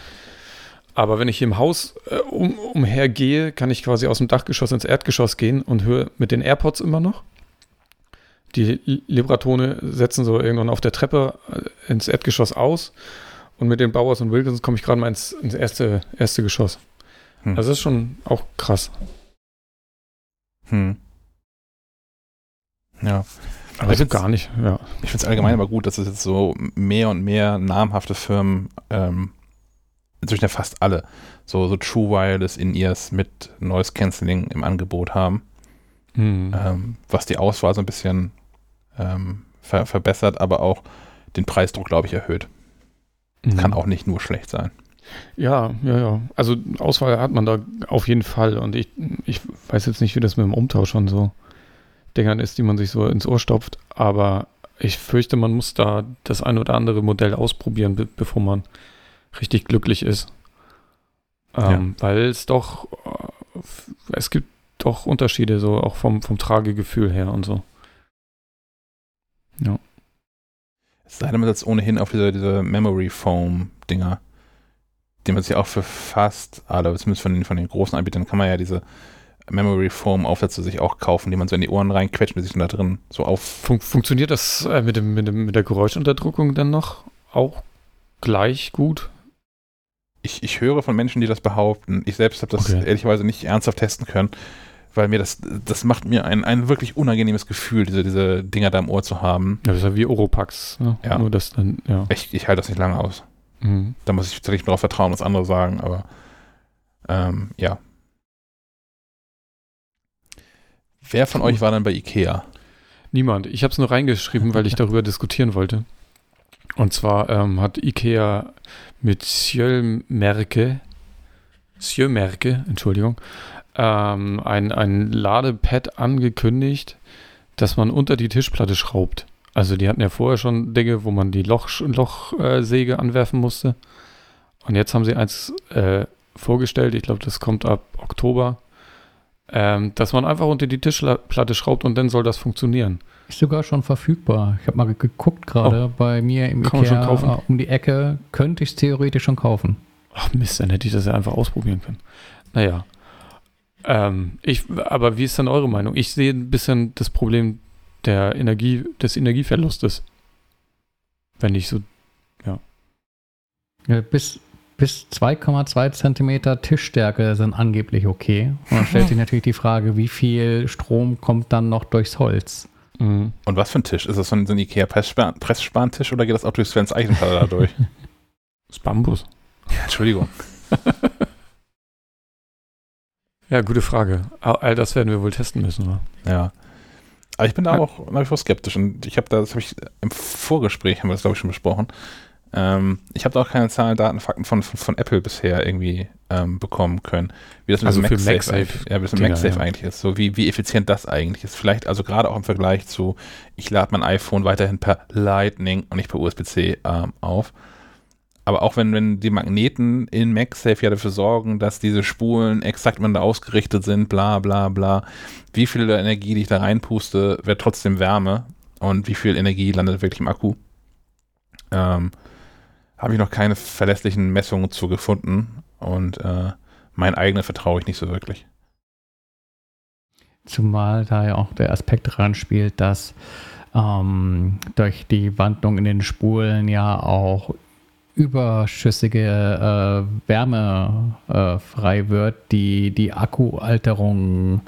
Aber wenn ich im Haus äh, um, umhergehe, kann ich quasi aus dem Dachgeschoss ins Erdgeschoss gehen und höre mit den AirPods immer noch. die Libratone setzen so irgendwann auf der Treppe äh, ins Erdgeschoss aus und mit den Bauers und Wilkins komme ich gerade mal ins, ins, erste, erste Geschoss. Hm. Also das ist schon auch krass. Hm. Ja. Aber also gar nicht, ja. Ich finde es allgemein aber gut, dass es jetzt so mehr und mehr namhafte Firmen, ähm, inzwischen ja fast alle, so, so True Wireless In-Ears mit Noise Cancelling im Angebot haben. Hm. Ähm, was die Auswahl so ein bisschen ähm, ver verbessert, aber auch den Preisdruck, glaube ich, erhöht. Mhm. Kann auch nicht nur schlecht sein. Ja, ja, ja. Also Auswahl hat man da auf jeden Fall. Und ich, ich weiß jetzt nicht, wie das mit dem Umtausch schon so Dingern ist, die man sich so ins Ohr stopft. Aber ich fürchte, man muss da das ein oder andere Modell ausprobieren, be bevor man richtig glücklich ist. Ähm, ja. Weil es doch, äh, es gibt doch Unterschiede, so auch vom, vom Tragegefühl her und so. Ja. Es sei denn, man setzt ohnehin auf diese, diese Memory Foam Dinger, die man sich auch für fast alle, zumindest von den, von den großen Anbietern, kann man ja diese Memory Foam Aufsätze sich auch kaufen, die man so in die Ohren reinquetscht und sich dann da drin so auf. Fun funktioniert das äh, mit, dem, mit, dem, mit der Geräuschunterdrückung dann noch auch gleich gut? Ich, ich höre von Menschen, die das behaupten. Ich selbst habe das okay. ehrlicherweise nicht ernsthaft testen können weil mir das, das macht mir ein, ein wirklich unangenehmes Gefühl, diese, diese Dinger da im Ohr zu haben. Ja, das ist ja wie Oropax. Ne? Ja. Nur das dann, ja. Ich, ich halte das nicht lange aus. Mhm. Da muss ich tatsächlich darauf vertrauen, was andere sagen, aber ähm, ja. Wer von euch war dann bei Ikea? Niemand. Ich habe es nur reingeschrieben, weil ich [laughs] darüber diskutieren wollte. Und zwar ähm, hat Ikea mit Sjömerke, Sjömerke, Entschuldigung, ähm, ein, ein Ladepad angekündigt, dass man unter die Tischplatte schraubt. Also die hatten ja vorher schon Dinge, wo man die Lochsäge Loch, äh, anwerfen musste. Und jetzt haben sie eins äh, vorgestellt, ich glaube, das kommt ab Oktober, ähm, dass man einfach unter die Tischplatte schraubt und dann soll das funktionieren. Ist sogar schon verfügbar. Ich habe mal geguckt gerade oh, bei mir im Ikea schon kaufen? um die Ecke. Könnte ich es theoretisch schon kaufen. Ach Mist, dann hätte ich das ja einfach ausprobieren können. Naja, ähm, ich, aber wie ist dann eure Meinung? Ich sehe ein bisschen das Problem der Energie, des Energieverlustes. Wenn ich so, ja. ja bis bis 2,2 Zentimeter Tischstärke sind angeblich okay. Und dann stellt sich [laughs] natürlich die Frage, wie viel Strom kommt dann noch durchs Holz? Mhm. Und was für ein Tisch? Ist das so ein, so ein Ikea-Pressspantisch oder geht das auch durch Svens Eichenthal da durch? [laughs] Das Bambus. Ja, Entschuldigung. [laughs] Ja, gute Frage. All das werden wir wohl testen müssen, oder? Ja. Aber ich bin da auch nach wie vor skeptisch und ich habe da, das habe ich im Vorgespräch, haben wir das glaube ich schon besprochen. Ähm, ich habe da auch keine Zahlen, Daten, Fakten von, von, von Apple bisher irgendwie ähm, bekommen können. Wie das mit also dem MagSafe, MagSafe, ja, wie das mit MagSafe ja. eigentlich ist. So wie, wie effizient das eigentlich ist. Vielleicht also gerade auch im Vergleich zu, ich lade mein iPhone weiterhin per Lightning und nicht per USB-C ähm, auf. Aber auch wenn, wenn die Magneten in MagSafe ja dafür sorgen, dass diese Spulen exakt miteinander ausgerichtet sind, bla bla bla, wie viel Energie, die ich da reinpuste, wird trotzdem Wärme und wie viel Energie landet wirklich im Akku. Ähm, Habe ich noch keine verlässlichen Messungen zu gefunden und äh, mein eigener vertraue ich nicht so wirklich. Zumal da ja auch der Aspekt dran spielt, dass ähm, durch die Wandlung in den Spulen ja auch überschüssige äh, Wärme äh, frei wird, die die Akkualterung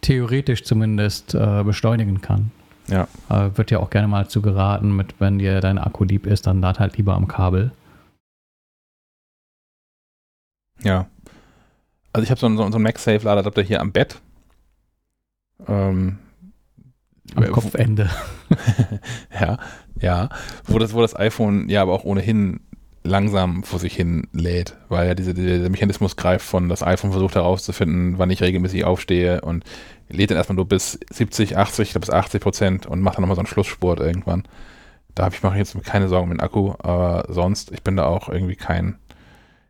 theoretisch zumindest äh, beschleunigen kann. Ja. Äh, wird ja auch gerne mal zu geraten, mit wenn dir dein Akku lieb ist, dann lad halt lieber am Kabel. Ja. Also ich habe so einen, so einen MagSafe-Ladeadapter hier am Bett. Ähm, am Kopfende. [laughs] ja, ja. Wo das, wo das iPhone ja aber auch ohnehin langsam vor sich hin lädt, weil ja diese, dieser Mechanismus greift von, das iPhone versucht herauszufinden, wann ich regelmäßig aufstehe und lädt dann erstmal nur bis 70, 80, ich glaube bis 80 Prozent und macht dann nochmal so einen Schlussspurt irgendwann. Da habe ich mache jetzt keine Sorgen mit dem Akku, aber sonst, ich bin da auch irgendwie kein,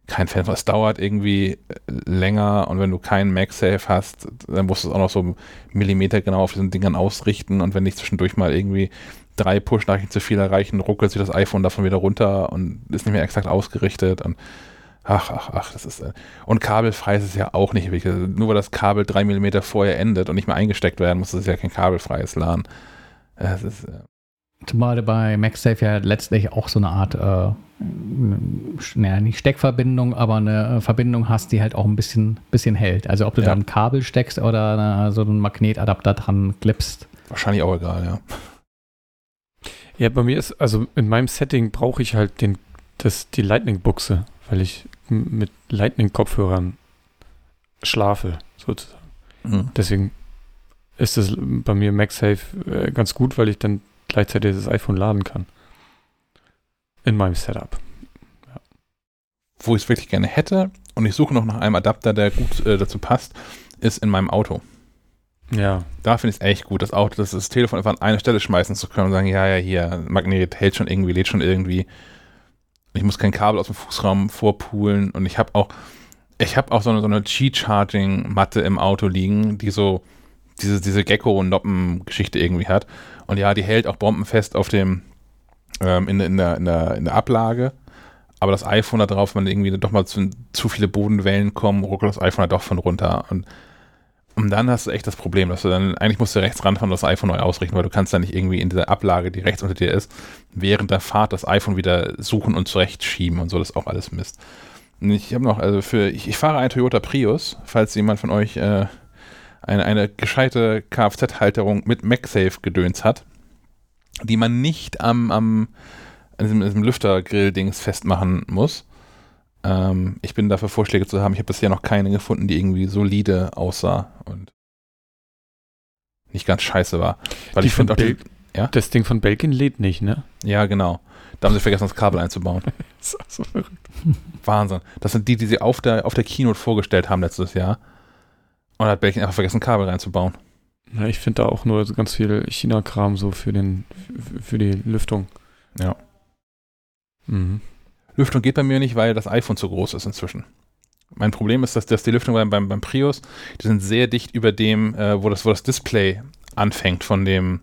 kein Fan von. Es dauert irgendwie länger und wenn du keinen MagSafe hast, dann musst du es auch noch so Millimeter genau auf diesen Dingern ausrichten und wenn ich zwischendurch mal irgendwie drei Push-Nachrichten zu viel erreichen, ruckelt sich das iPhone davon wieder runter und ist nicht mehr exakt ausgerichtet und ach, ach, ach, das ist, äh, und kabelfrei ist es ja auch nicht wirklich. Nur weil das Kabel drei Millimeter vorher endet und nicht mehr eingesteckt werden muss, ist es ja kein kabelfreies LAN. Es ist, äh, Zumal du bei MagSafe ja letztlich auch so eine Art, äh, naja, nicht Steckverbindung, aber eine Verbindung hast, die halt auch ein bisschen, bisschen hält. Also ob du Ja. da ein Kabel steckst oder äh, so einen Magnetadapter dran klippst. wahrscheinlich auch egal, ja. Ja, bei mir ist, also in meinem Setting brauche ich halt den, das, die Lightning-Buchse, weil ich mit Lightning-Kopfhörern schlafe, sozusagen. Mhm. Deswegen ist es bei mir MagSafe äh, ganz gut, weil ich dann gleichzeitig das iPhone laden kann. In meinem Setup. Wo ich es wirklich gerne hätte, und ich suche noch nach einem Adapter, der gut äh, dazu passt, ist in meinem Auto. Ja. Da finde ich es echt gut, das Auto, das, das Telefon einfach an eine Stelle schmeißen zu können und sagen, ja, ja, hier, Magnet hält schon irgendwie, lädt schon irgendwie. Ich muss kein Kabel aus dem Fußraum vorpulen und ich habe auch, ich habe auch so eine, so eine Qi-Charging-Matte im Auto liegen, die so diese, diese Gecko-Noppen-Geschichte irgendwie hat. Und ja, die hält auch bombenfest auf dem, ähm, in, in, der, in, der, in der Ablage. Aber das iPhone da drauf, wenn irgendwie doch mal zu, zu viele Bodenwellen kommen, ruckelt das iPhone halt doch von runter. Und, und dann hast du echt das Problem, dass du dann, eigentlich musst du rechts ranfahren und das iPhone neu ausrichten, weil du kannst dann nicht irgendwie in dieser Ablage, die rechts unter dir ist, während der Fahrt das iPhone wieder suchen und zurechtschieben und so, das ist auch alles Mist. Ich habe noch, also für, ich, ich fahre einen Toyota Prius, falls jemand von euch äh, eine, eine gescheite Kfz-Halterung mit MagSafe-Gedöns hat, die man nicht am, am an diesem, diesem Lüftergrill-Dings festmachen muss. Ähm, ich bin dafür Vorschläge zu haben. Ich habe bisher noch keine gefunden, die irgendwie solide aussah und nicht ganz scheiße war. Weil Die ich finde auch die, ja? Das Ding von Belkin lädt nicht, ne? Ja, genau. Da haben sie vergessen, das Kabel einzubauen. [laughs] Das ist auch so verrückt. Wahnsinn. Das sind die, die sie auf der, auf der Keynote vorgestellt haben letztes Jahr. Und hat Belkin einfach vergessen, Kabel reinzubauen. Ja, ich finde da auch nur ganz viel China-Kram so für, den, für, die Lüftung. Ja. Mhm. Lüftung geht bei mir nicht, weil das iPhone zu groß ist inzwischen. Mein Problem ist, dass, dass die Lüftung beim, beim, beim Prius, die sind sehr dicht über dem, äh, wo, das, wo das Display anfängt von dem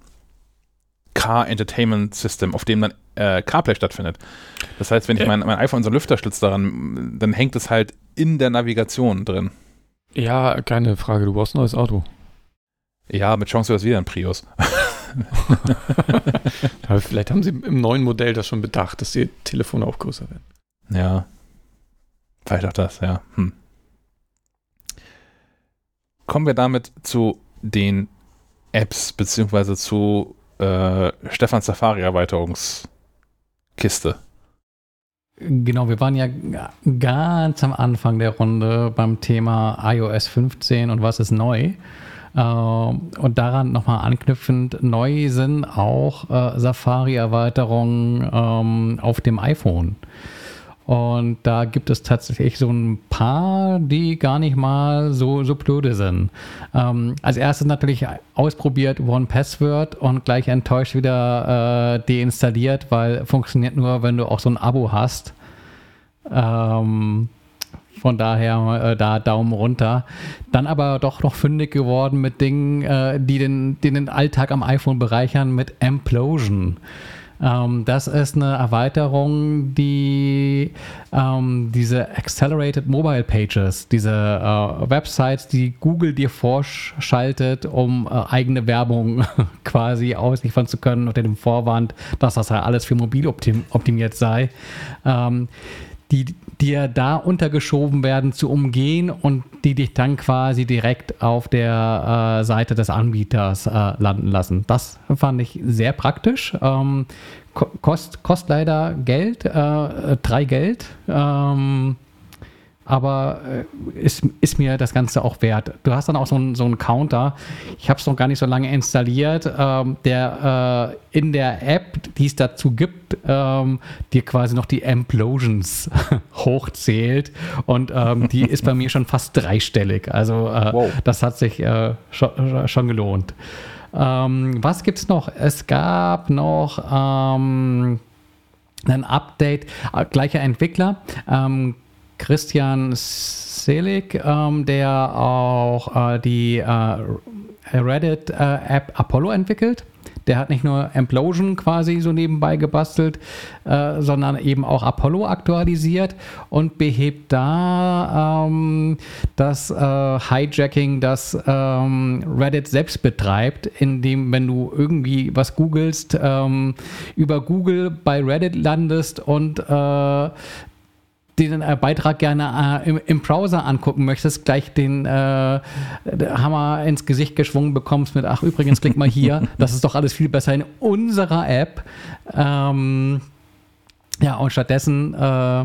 Car Entertainment System, auf dem dann äh, CarPlay stattfindet. Das heißt, wenn ich mein, mein iPhone in so einen Lüfterschlitz daran, dann hängt es halt in der Navigation drin. Ja, keine Frage. Du brauchst ein neues Auto. Ja, mit Chance wäre es wieder ein Prius. [laughs] Aber vielleicht haben sie im neuen Modell das schon bedacht, dass die Telefone auch größer werden. Ja. Vielleicht auch das, ja. Hm. Kommen wir damit zu den Apps, beziehungsweise zu äh, Stefans Safari-Erweiterungskiste. Genau, wir waren ja ganz am Anfang der Runde beim Thema iOS 15 und was ist neu. Ähm, und daran nochmal anknüpfend, neu sind auch äh, Safari-Erweiterungen ähm, auf dem iPhone. Und da gibt es tatsächlich so ein paar, die gar nicht mal so, so blöde sind. Ähm, als erstes natürlich ausprobiert One Password und gleich enttäuscht wieder äh, deinstalliert, weil funktioniert nur, wenn du auch so ein Abo hast. Ähm, von daher äh, da Daumen runter. Dann aber doch noch fündig geworden mit Dingen, äh, die, den, die den Alltag am iPhone bereichern mit Implosion. Ähm, das ist eine Erweiterung, die ähm, diese Accelerated Mobile Pages, diese äh, Websites, die Google dir vorschaltet, um äh, eigene Werbung [laughs] quasi ausliefern zu können unter dem Vorwand, dass das ja alles für mobil optim optimiert sei. Ähm, die dir da untergeschoben werden zu umgehen und die dich dann quasi direkt auf der äh, Seite des Anbieters äh, landen lassen. Das fand ich sehr praktisch. Ähm, ko kost, kostet leider Geld, äh, drei Geld. Ähm, aber äh, ist, ist mir das Ganze auch wert. Du hast dann auch so einen so einen Counter. Ich habe es noch gar nicht so lange installiert, ähm, der äh, in der App, die es dazu gibt, ähm, dir quasi noch die Implosions [laughs] hochzählt. Und ähm, die ist bei mir schon fast dreistellig. Also äh, Wow. das hat sich äh, schon, schon gelohnt. Ähm, was gibt's noch? Es gab noch ähm, ein Update, äh, gleicher Entwickler, ähm, Christian Selig, ähm, der auch äh, die äh, Reddit-App Apollo entwickelt. der hat nicht nur Implosion quasi so nebenbei gebastelt, äh, sondern eben auch Apollo aktualisiert und behebt da ähm, das äh, Hijacking, das ähm, Reddit selbst betreibt, indem, wenn du irgendwie was googelst, ähm, über Google bei Reddit landest und äh, den äh, Beitrag gerne äh, im, im, Browser angucken möchtest, gleich den äh, Hammer ins Gesicht geschwungen bekommst mit, ach übrigens, klick mal hier, [laughs] das ist doch alles viel besser in unserer App. Ähm, ja, und stattdessen äh,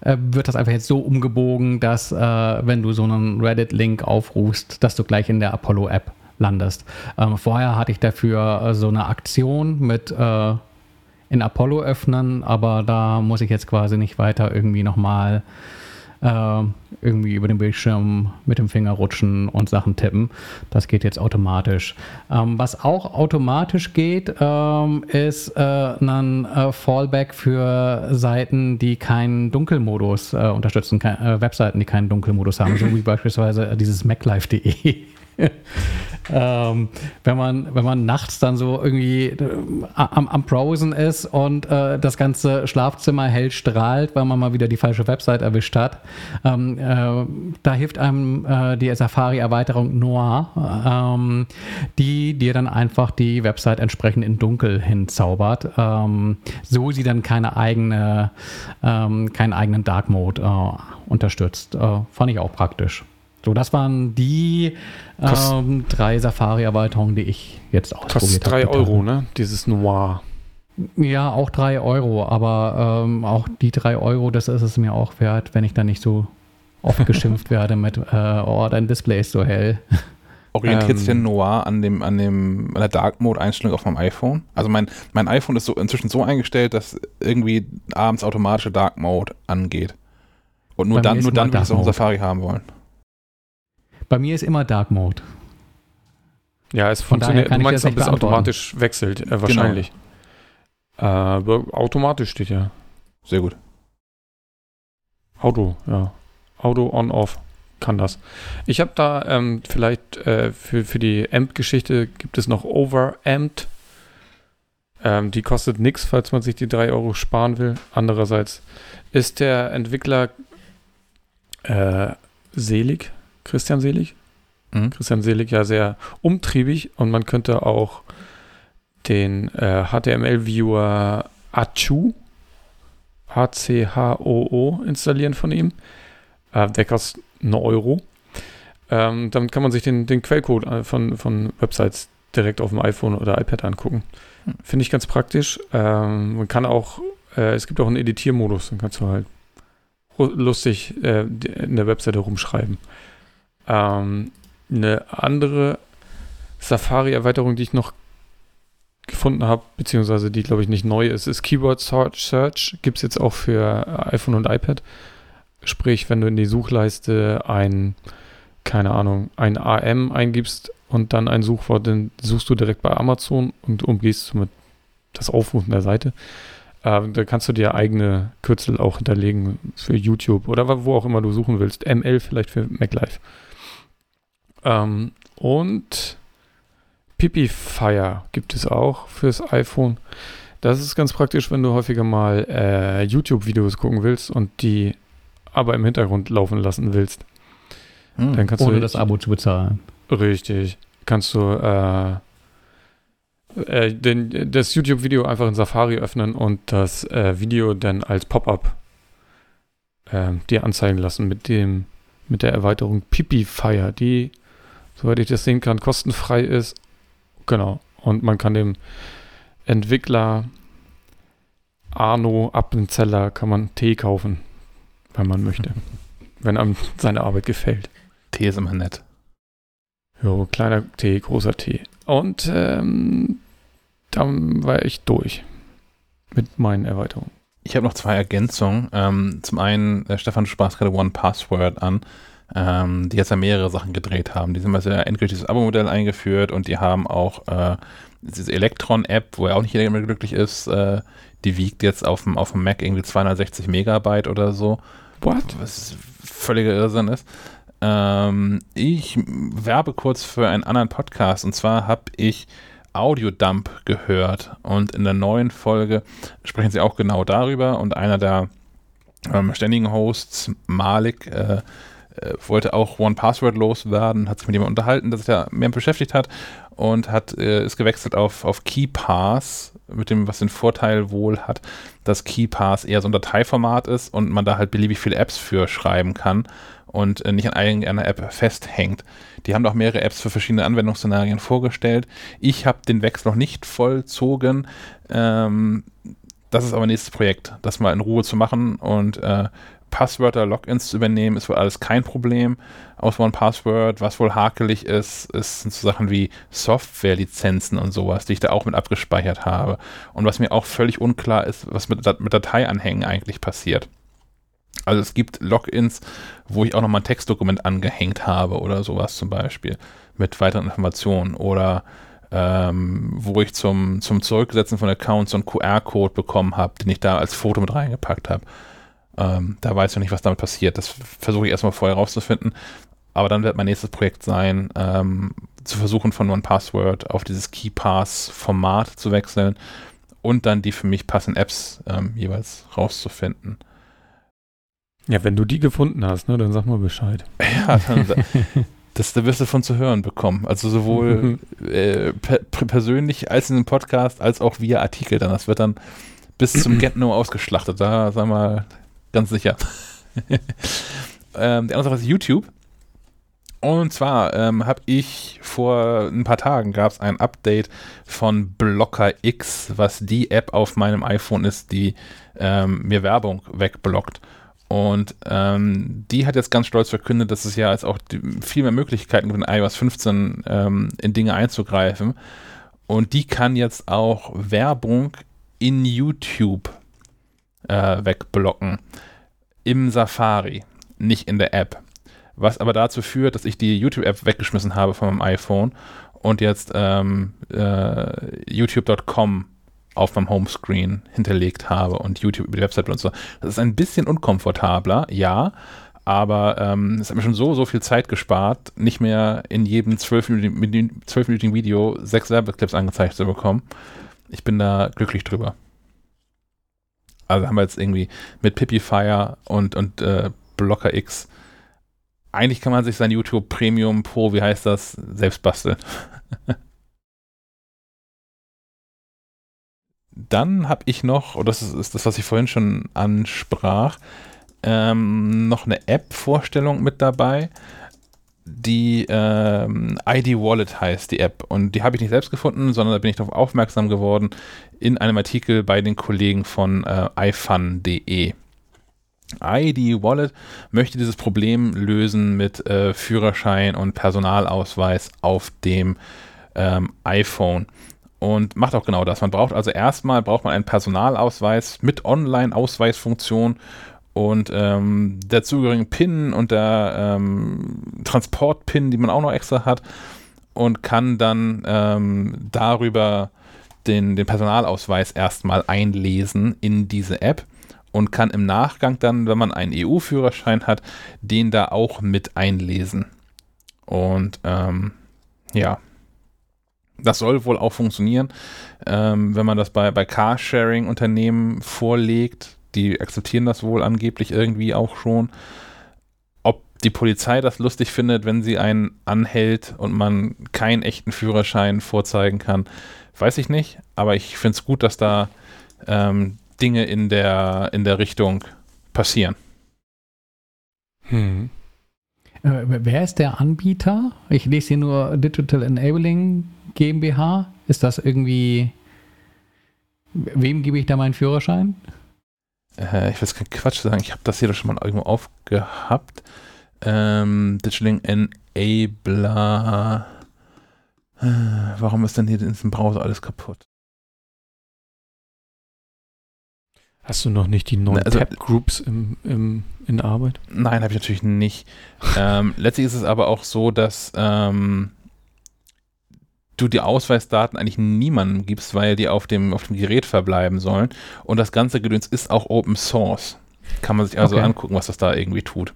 äh wird das einfach jetzt so umgebogen, dass äh, wenn du so einen Reddit-Link aufrufst, dass du gleich in der Apollo-App landest. Ähm, vorher hatte ich dafür so eine Aktion mit äh, in Apollo öffnen, aber da muss ich jetzt quasi nicht weiter irgendwie nochmal äh, irgendwie über den Bildschirm mit dem Finger rutschen und Sachen tippen. Das geht jetzt automatisch. Ähm, was auch automatisch geht, ähm, ist äh, ein äh, Fallback für Seiten, die keinen Dunkelmodus äh, unterstützen, kein, äh, Webseiten, die keinen Dunkelmodus haben, so wie [laughs] beispielsweise dieses maclife.de. [laughs] ähm, wenn, man, wenn man nachts dann so irgendwie äh, am, am Browsen ist und äh, das ganze Schlafzimmer hell strahlt, weil man mal wieder die falsche Website erwischt hat. Ähm, äh, da hilft einem äh, die Safari-Erweiterung Noir, ähm, die dir dann einfach die Website entsprechend in Dunkel hinzaubert. Ähm, so sie dann keine eigene, ähm, keinen eigenen Dark Mode äh, unterstützt. Äh, fand ich auch praktisch. So, das waren die ähm, drei Safari-Erweiterungen, die ich jetzt ausprobiert habe. Kostet drei Euro, ne? Dieses Noir. Ja, auch drei Euro, aber ähm, auch die drei Euro, das ist es mir auch wert, wenn ich dann nicht so oft [laughs] geschimpft werde mit, äh, oh, dein Display ist so hell. [laughs] Orientiert sich ähm, denn Noir an dem, an dem, an der Dark Mode Einstellung auf meinem iPhone? Also mein, mein iPhone ist so inzwischen so eingestellt, dass irgendwie abends automatische Dark Mode angeht. Und nur dann, nur dann, wenn ich es auf Safari haben wollen. Bei mir ist immer Dark Mode. Ja, es Von funktioniert. Du meinst, ob es automatisch wechselt, äh, wahrscheinlich. Genau. Äh, automatisch steht ja. Sehr gut. Auto, ja. Auto on-off kann das. Ich habe da ähm, vielleicht äh, für, für die Amp-Geschichte gibt es noch Overamped. Ähm, die kostet nichts, falls man sich die 3 Euro sparen will. Andererseits ist der Entwickler äh, selig, Christian Selig. Mhm. Christian Selig ja sehr umtriebig und man könnte auch den äh, HTML-Viewer Achu, A-C-H-O-O, installieren von ihm. Äh, der kostet einen Euro. Ähm, damit kann man sich den, den Quellcode äh, von, von Websites direkt auf dem iPhone oder iPad angucken. Mhm. Finde ich ganz praktisch. Ähm, man kann auch, äh, es gibt auch einen Editiermodus, dann kannst du halt lustig äh, in der Webseite rumschreiben. Ähm, eine andere Safari-Erweiterung, die ich noch gefunden habe, beziehungsweise die, glaube ich, nicht neu ist, ist Keyword Search. Gibt es jetzt auch für iPhone und iPad. Sprich, wenn du in die Suchleiste ein, keine Ahnung, ein AM eingibst und dann ein Suchwort, dann suchst du direkt bei Amazon und umgehst somit das Aufrufen der Seite. Äh, da kannst du dir eigene Kürzel auch hinterlegen für YouTube oder wo auch immer du suchen willst. ML vielleicht für MacLife. Ähm, und Pipifier gibt es auch fürs iPhone. Das ist ganz praktisch, wenn du häufiger mal äh, YouTube-Videos gucken willst und die aber im Hintergrund laufen lassen willst. Hm, dann kannst ohne du, das Abo zu bezahlen. Richtig. Kannst du äh, äh, den, das YouTube-Video einfach in Safari öffnen und das äh, Video dann als Pop-up äh, dir anzeigen lassen mit dem mit der Erweiterung Pipifier, die soweit ich das sehen kann, kostenfrei ist. Genau. Und man kann dem Entwickler Arno Appenzeller kann man Tee kaufen, wenn man möchte. [laughs] wenn einem seine Arbeit gefällt. Tee ist immer nett. Jo, kleiner Tee, großer Tee. Und ähm, dann war ich durch mit meinen Erweiterungen. Ich habe noch zwei Ergänzungen. Ähm, zum einen, äh, Stefan, du sprachst gerade One Password an ähm, die jetzt ja mehrere Sachen gedreht haben. Die sind mal sehr endgültiges Abo-Modell eingeführt und die haben auch äh, diese Electron-App, wo ja auch nicht jeder immer glücklich ist, äh, die wiegt jetzt auf dem, auf dem Mac irgendwie 260 Megabyte oder so. What? Was völliger Irrsinn ist. Ähm, ich werbe kurz für einen anderen Podcast und zwar habe ich Audiodump gehört und in der neuen Folge sprechen sie auch genau darüber und einer der ähm, ständigen Hosts, Malik, äh, äh, wollte auch One Password loswerden, hat sich mit jemandem unterhalten, der sich da mehr beschäftigt hat und hat äh, ist gewechselt auf, auf KeyPass, mit dem, was den Vorteil wohl hat, dass KeyPass eher so ein Dateiformat ist und man da halt beliebig viele Apps für schreiben kann und äh, nicht an irgendeiner App festhängt. Die haben auch mehrere Apps für verschiedene Anwendungsszenarien vorgestellt. Ich habe den Wechsel noch nicht vollzogen. Ähm, das ist aber nächstes Projekt, das mal in Ruhe zu machen und äh, Passwörter, Logins zu übernehmen, ist wohl alles kein Problem aus One Password. Was wohl hakelig ist, ist sind so Sachen wie Softwarelizenzen und sowas, die ich da auch mit abgespeichert habe. Und was mir auch völlig unklar ist, was mit, mit Dateianhängen eigentlich passiert. Also es gibt Logins, wo ich auch nochmal ein Textdokument angehängt habe oder sowas zum Beispiel mit weiteren Informationen oder ähm, wo ich zum, zum Zurücksetzen von Accounts so einen QR-Code bekommen habe, den ich da als Foto mit reingepackt habe. Ähm, da weiß ich nicht, was damit passiert. Das versuche ich erstmal vorher rauszufinden. Aber dann wird mein nächstes Projekt sein, ähm, zu versuchen, von OnePassword auf dieses KeyPass-Format zu wechseln und dann die für mich passenden Apps ähm, jeweils rauszufinden. Ja, wenn du die gefunden hast, ne, dann sag mal Bescheid. [laughs] Ja, dann, das, da wirst du von zu hören bekommen. Also sowohl äh, per, persönlich als in dem Podcast, als auch via Artikel dann. Das wird dann bis zum [clears throat] Get-No ausgeschlachtet. Da, sag mal, ganz sicher. [laughs] ähm, die andere Sache ist YouTube. Und zwar ähm, habe ich vor ein paar Tagen gab es ein Update von Blocker X, was die App auf meinem iPhone ist, die ähm, mir Werbung wegblockt. Und ähm, die hat jetzt ganz stolz verkündet, dass es ja jetzt auch die, viel mehr Möglichkeiten gibt, in iOS 15 ähm, in Dinge einzugreifen. Und die kann jetzt auch Werbung in YouTube äh, wegblocken. Im Safari, nicht in der App. Was aber dazu führt, dass ich die YouTube-App weggeschmissen habe von meinem iPhone und jetzt ähm, äh, youtube.com auf meinem Homescreen hinterlegt habe und YouTube über die Website benutze. Das ist ein bisschen unkomfortabler, ja, aber ähm, es hat mir schon so, so viel Zeit gespart, nicht mehr in jedem 12-minütigen Video sechs Werbeclips angezeigt zu bekommen. Ich bin da glücklich drüber. Also haben wir jetzt irgendwie mit Pipify und, und äh, Blocker X. Eigentlich kann man sich sein YouTube Premium Pro, wie heißt das, selbst basteln. [laughs] Dann habe ich noch, und das ist, ist, das, was ich vorhin schon ansprach, ähm, noch eine App-Vorstellung mit dabei. Die ähm, ID Wallet heißt die App. Und die habe ich nicht selbst gefunden, sondern da bin ich darauf aufmerksam geworden in einem Artikel bei den Kollegen von äh, ifun.de. ID Wallet möchte dieses Problem lösen mit äh, Führerschein und Personalausweis auf dem ähm, iPhone und macht auch genau das. Man braucht also erstmal braucht man einen Personalausweis mit Online-Ausweisfunktion und ähm, der zugehörigen PIN und der ähm, Transport-PIN, die man auch noch extra hat und kann dann ähm, darüber den, den Personalausweis erstmal einlesen in diese App und kann im Nachgang dann, wenn man einen EU-Führerschein hat, den da auch mit einlesen. Und ähm, ja, das soll wohl auch funktionieren, ähm, wenn man das bei, bei Carsharing-Unternehmen vorlegt. Die akzeptieren das wohl angeblich irgendwie auch schon. Ob die Polizei das lustig findet, wenn sie einen anhält und man keinen echten Führerschein vorzeigen kann, weiß ich nicht. Aber ich finde es gut, dass da ähm, Dinge in der, in der Richtung passieren. Hm. Äh, wer ist der Anbieter? Ich lese hier nur Digital Enabling GmbH. Ist das irgendwie. Wem gebe ich da meinen Führerschein? Äh, ich will jetzt keinen Quatsch sagen. Ich habe das hier doch schon mal irgendwo aufgehabt. Ähm, Digital Enabler. Äh, warum ist denn hier in diesem Browser alles kaputt? Hast du noch nicht die neuen also, Tab-Groups im, im, in Arbeit? Nein, habe ich natürlich nicht. ähm, letztlich ist es aber auch so, dass ähm, du die Ausweisdaten eigentlich niemandem gibst, weil die auf dem, auf dem Gerät verbleiben sollen. Und das ganze Gedöns ist auch Open Source. Kann man sich also okay. angucken, was das da irgendwie tut.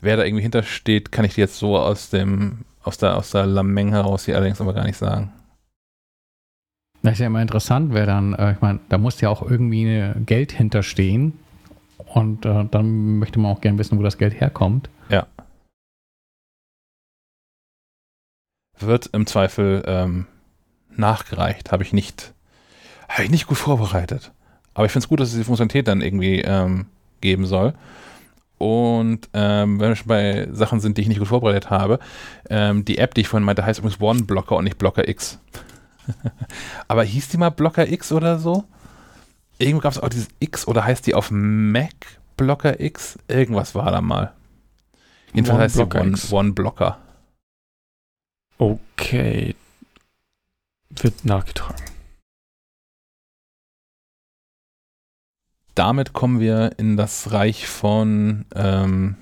Wer da irgendwie hintersteht, kann ich dir jetzt so aus dem, aus der, aus der Lameng heraus hier allerdings aber gar nicht sagen. Das ist ja immer interessant, wer dann, äh, ich meine, da muss ja auch irgendwie Geld hinterstehen. Und äh, dann möchte man auch gerne wissen, wo das Geld herkommt. Ja. Wird im Zweifel ähm, nachgereicht. Habe ich nicht, habe ich nicht gut vorbereitet. Aber ich finde es gut, dass es die Funktionalität dann irgendwie ähm, geben soll. Und ähm, wenn wir schon bei Sachen sind, die ich nicht gut vorbereitet habe, ähm, die App, die ich vorhin meinte, heißt übrigens OneBlocker und nicht Blocker X. [laughs] Aber hieß die mal Blocker X oder so? Irgendwo gab es auch dieses X oder heißt die auf Mac Blocker X? Irgendwas war da mal. Jedenfalls heißt sie One, X. One Blocker. Okay. Wird nachgetragen. Damit kommen wir in das Reich von ähm,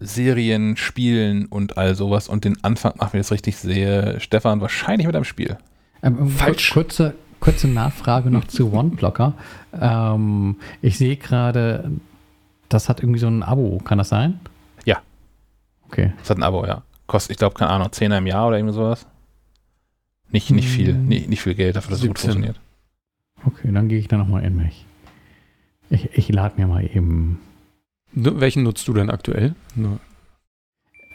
Serien, Spielen und all sowas. Und den Anfang machen wir jetzt richtig sehe. Stefan, wahrscheinlich mit einem Spiel. Ähm, Falsch. Kurze, kurze Nachfrage noch zu OneBlocker. Ähm, ich sehe gerade, das hat irgendwie so ein Abo. Kann das sein? Ja. Okay. Das hat ein Abo, ja. Kostet, ich glaube, keine Ahnung, 10 im Jahr oder irgendwie sowas. Nicht, nicht viel, Hm. nicht, nicht viel Geld dafür, dass es gut 17. funktioniert. Okay, dann gehe ich da nochmal in mich. Ich, ich lade mir mal eben. Welchen nutzt du denn aktuell? Nur-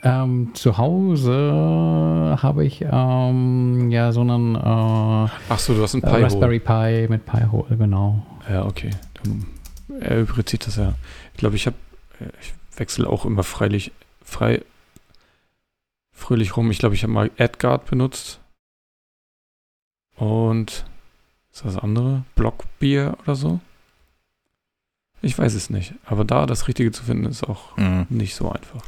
Ähm, zu Hause habe ich ähm, ja so einen äh, Ach so, du hast einen äh, Pi-Hole. Raspberry Pi mit Pi-Hole, genau. Ja, okay. Dann erübrigt das ja. Ich glaube, ich habe, ich wechsle auch immer freilich, frei, fröhlich rum. Ich glaube, ich habe mal AdGuard benutzt. Und, ist das andere? Blockbier oder so? Ich weiß es nicht. Aber da das Richtige zu finden, ist auch Mhm. nicht so einfach.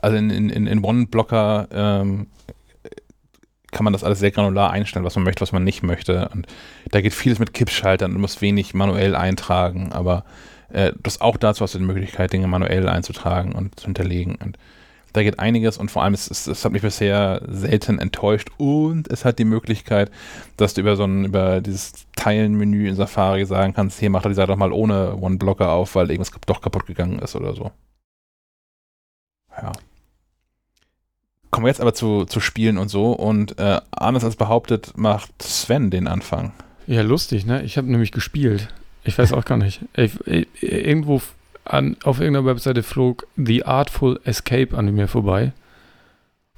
Also in, in, in OneBlocker ähm, kann man das alles sehr granular einstellen, was man möchte, was man nicht möchte. Und da geht vieles mit Kippschaltern, du musst wenig manuell eintragen, aber äh, das auch dazu hast du die Möglichkeit, Dinge manuell einzutragen und zu hinterlegen. Und da geht einiges und vor allem, es, es, es hat mich bisher selten enttäuscht und es hat die Möglichkeit, dass du über so ein, über dieses Teilen-Menü in Safari sagen kannst, hier mach die Seite doch mal ohne OneBlocker auf, weil irgendwas doch kaputt gegangen ist oder so. Ja. Kommen wir jetzt aber zu, zu Spielen und so und äh, anders als behauptet, macht Sven den Anfang. Ja, lustig, ne? Ich habe nämlich gespielt. Ich weiß auch gar nicht. Ich, ich, irgendwo an, auf irgendeiner Webseite flog The Artful Escape an mir vorbei.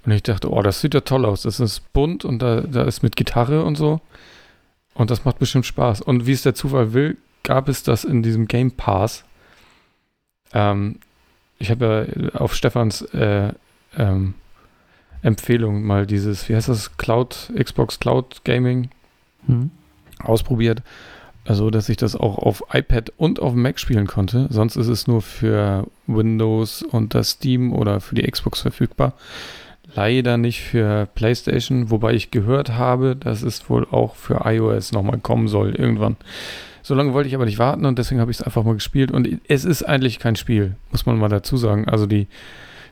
Und ich dachte, oh, das sieht ja toll aus. Das ist bunt und da, da ist mit Gitarre und so. Und das macht bestimmt Spaß. Und wie es der Zufall will, gab es das in diesem Game Pass. Ähm, ich habe ja auf Stefans äh, ähm, Empfehlung mal dieses, wie heißt das, Cloud, Xbox Cloud Gaming Hm? ausprobiert, also dass ich das auch auf iPad und auf Mac spielen konnte. Sonst ist es nur für Windows und das Steam oder für die Xbox verfügbar. Leider nicht für PlayStation, wobei ich gehört habe, dass es wohl auch für iOS nochmal kommen soll irgendwann. So lange wollte ich aber nicht warten und deswegen habe ich es einfach mal gespielt. Und es ist eigentlich kein Spiel, muss man mal dazu sagen. Also die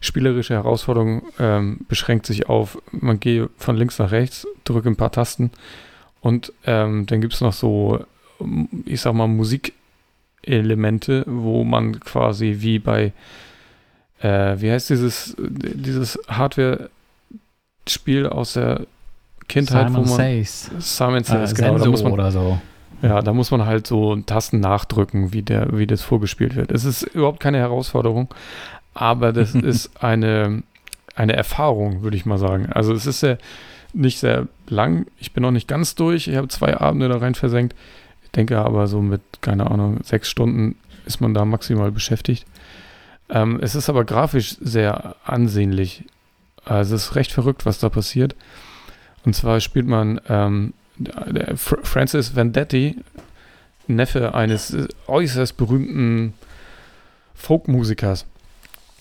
spielerische Herausforderung ähm, beschränkt sich auf, man gehe von links nach rechts, drücke ein paar Tasten und ähm, dann gibt es noch so, ich sag mal, Musikelemente, wo man quasi wie bei, äh, wie heißt dieses, dieses Hardware-Spiel aus der Kindheit, Simon wo man. Says. Simon Äh, Says, genau. Da Senso muss man, oder so. ja, da muss man halt so Tasten nachdrücken, wie, der, wie das vorgespielt wird. Es ist überhaupt keine Herausforderung, aber das [laughs] ist eine, eine Erfahrung, würde ich mal sagen. Also es ist sehr, nicht sehr lang. Ich bin noch nicht ganz durch. Ich habe zwei Abende da rein versenkt. Denke aber so mit, keine Ahnung, sechs Stunden ist man da maximal beschäftigt. Ähm, es ist aber grafisch sehr ansehnlich. Also es ist recht verrückt, was da passiert. Und zwar spielt man ähm, Francis Vendetti, Neffe eines äußerst berühmten Folkmusikers.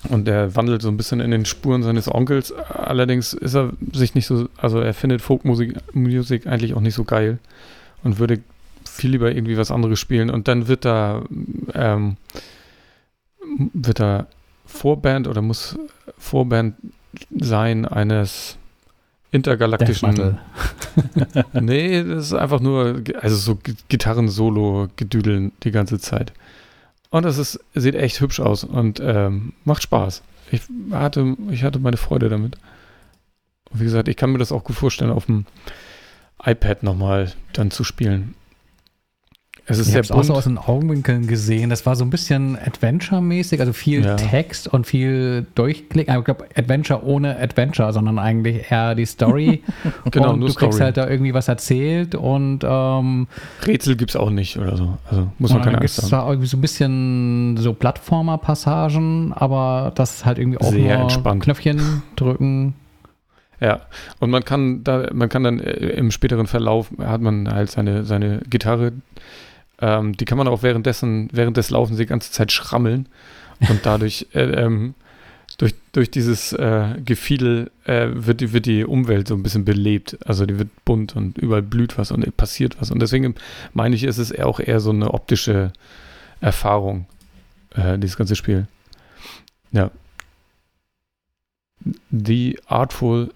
Und der wandelt so ein bisschen in den Spuren seines Onkels. Allerdings ist er sich nicht so, also er findet Folkmusik Musik eigentlich auch nicht so geil und würde viel lieber irgendwie was anderes spielen. Und dann wird da, ähm, wird da Vorband oder muss Vorband sein eines intergalaktischen. [laughs] Nee, das ist einfach nur, also so Gi- Gitarren-Solo-Gedüdeln die ganze Zeit. Und das ist, sieht echt hübsch aus und ähm, macht Spaß. Ich hatte, ich hatte meine Freude damit. Und wie gesagt, ich kann mir das auch gut vorstellen auf dem iPad nochmal dann zu spielen. Es ist ich sehr bunt. auch so aus den Augenwinkeln gesehen. Das war so ein bisschen Adventure-mäßig, also viel ja. Text und viel Durchklicken. Ich glaube, Adventure ohne Adventure, sondern eigentlich eher die Story. [laughs] genau, und nur du Story. kriegst halt da irgendwie was erzählt und ähm, Rätsel gibt es auch nicht oder so. Also muss man keine Angst haben. Es war irgendwie so ein bisschen so Plattformer-Passagen, aber das ist halt irgendwie auch sehr nur entspannt. Knöpfchen [laughs] drücken. Ja, und man kann da, man kann dann äh, im späteren Verlauf hat man halt seine, seine Gitarre ähm, die kann man auch währenddessen, während des Laufens die ganze Zeit schrammeln und [laughs] dadurch äh, ähm, durch, durch dieses äh, Gefiedel äh, wird, die, wird die Umwelt so ein bisschen belebt. Also die wird bunt und überall blüht was und passiert was. Und deswegen meine ich, ist es auch eher so eine optische Erfahrung, äh, dieses ganze Spiel. Ja. The Artful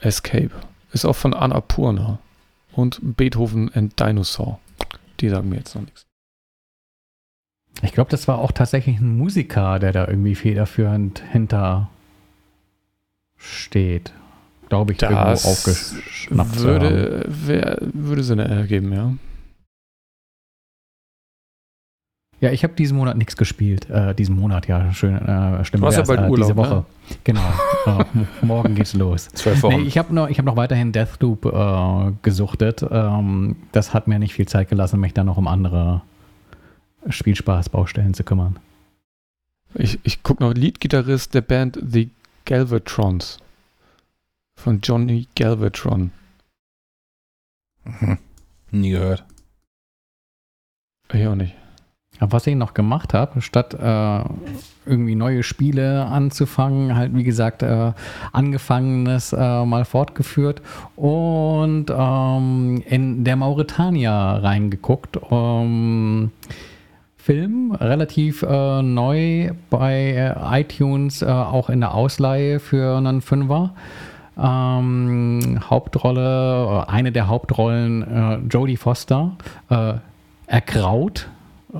Escape ist auch von Annapurna und Beethoven and Dinosaur. Die sagen mir jetzt noch nichts. Ich glaube, das war auch tatsächlich ein Musiker, der da irgendwie federführend hinter steht. Glaube ich, das irgendwo aufgeschnappt würde, wär, würde Sinn ergeben, ja. Ja, ich habe diesen Monat nichts gespielt. Äh, diesen Monat, ja, schön. Äh, stimmt. Du hast ja bald äh, Urlaub, diese Woche. Ne? Genau. [laughs] äh, morgen geht's los. Zwölf Wochen. Nee, ich habe noch, hab noch weiterhin Deathloop äh, gesuchtet. Ähm, das hat mir nicht viel Zeit gelassen, mich dann noch um andere Spielspaßbaustellen zu kümmern. Ich, ich gucke noch Leadgitarrist der Band The Galvatrons. Von Johnny Galvatron. Mhm. Nie gehört. Ich auch nicht. Was ich noch gemacht habe, statt äh, irgendwie neue Spiele anzufangen, halt wie gesagt äh, angefangenes äh, mal fortgeführt und ähm, in der Mauretania reingeguckt. Um, Film, relativ äh, neu bei äh, iTunes, äh, auch in der Ausleihe für einen Fünfer. Ähm, Hauptrolle, eine der Hauptrollen, Jodie Foster, ergraut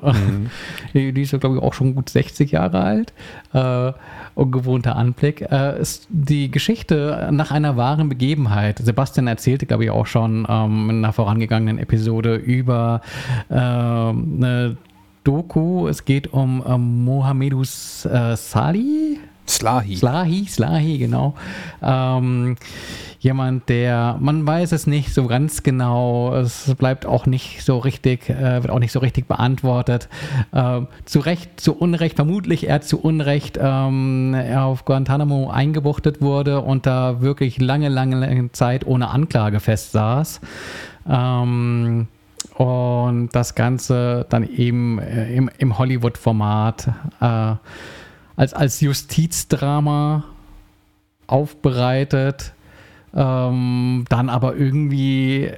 Mhm. Die, ist ja, glaube ich, auch schon gut 60 Jahre alt. Äh, ungewohnter Anblick. Äh, ist die Geschichte nach einer wahren Begebenheit. Sebastian erzählte, glaube ich, auch schon ähm, in einer vorangegangenen Episode über äh, eine Doku. Es geht um ähm, Mohamedus äh, Salih. Slahi. Slahi, Slahi, genau. Ähm, jemand, der, man weiß es nicht so ganz genau, es bleibt auch nicht so richtig, äh, wird auch nicht so richtig beantwortet. Äh, zu Recht, zu Unrecht, vermutlich er zu Unrecht ähm, auf Guantanamo eingebuchtet wurde und da wirklich lange, lange, lange Zeit ohne Anklage festsaß. Ähm, und das Ganze dann eben äh, im, im Hollywood-Format äh, als, als Justizdrama aufbereitet, ähm, dann aber irgendwie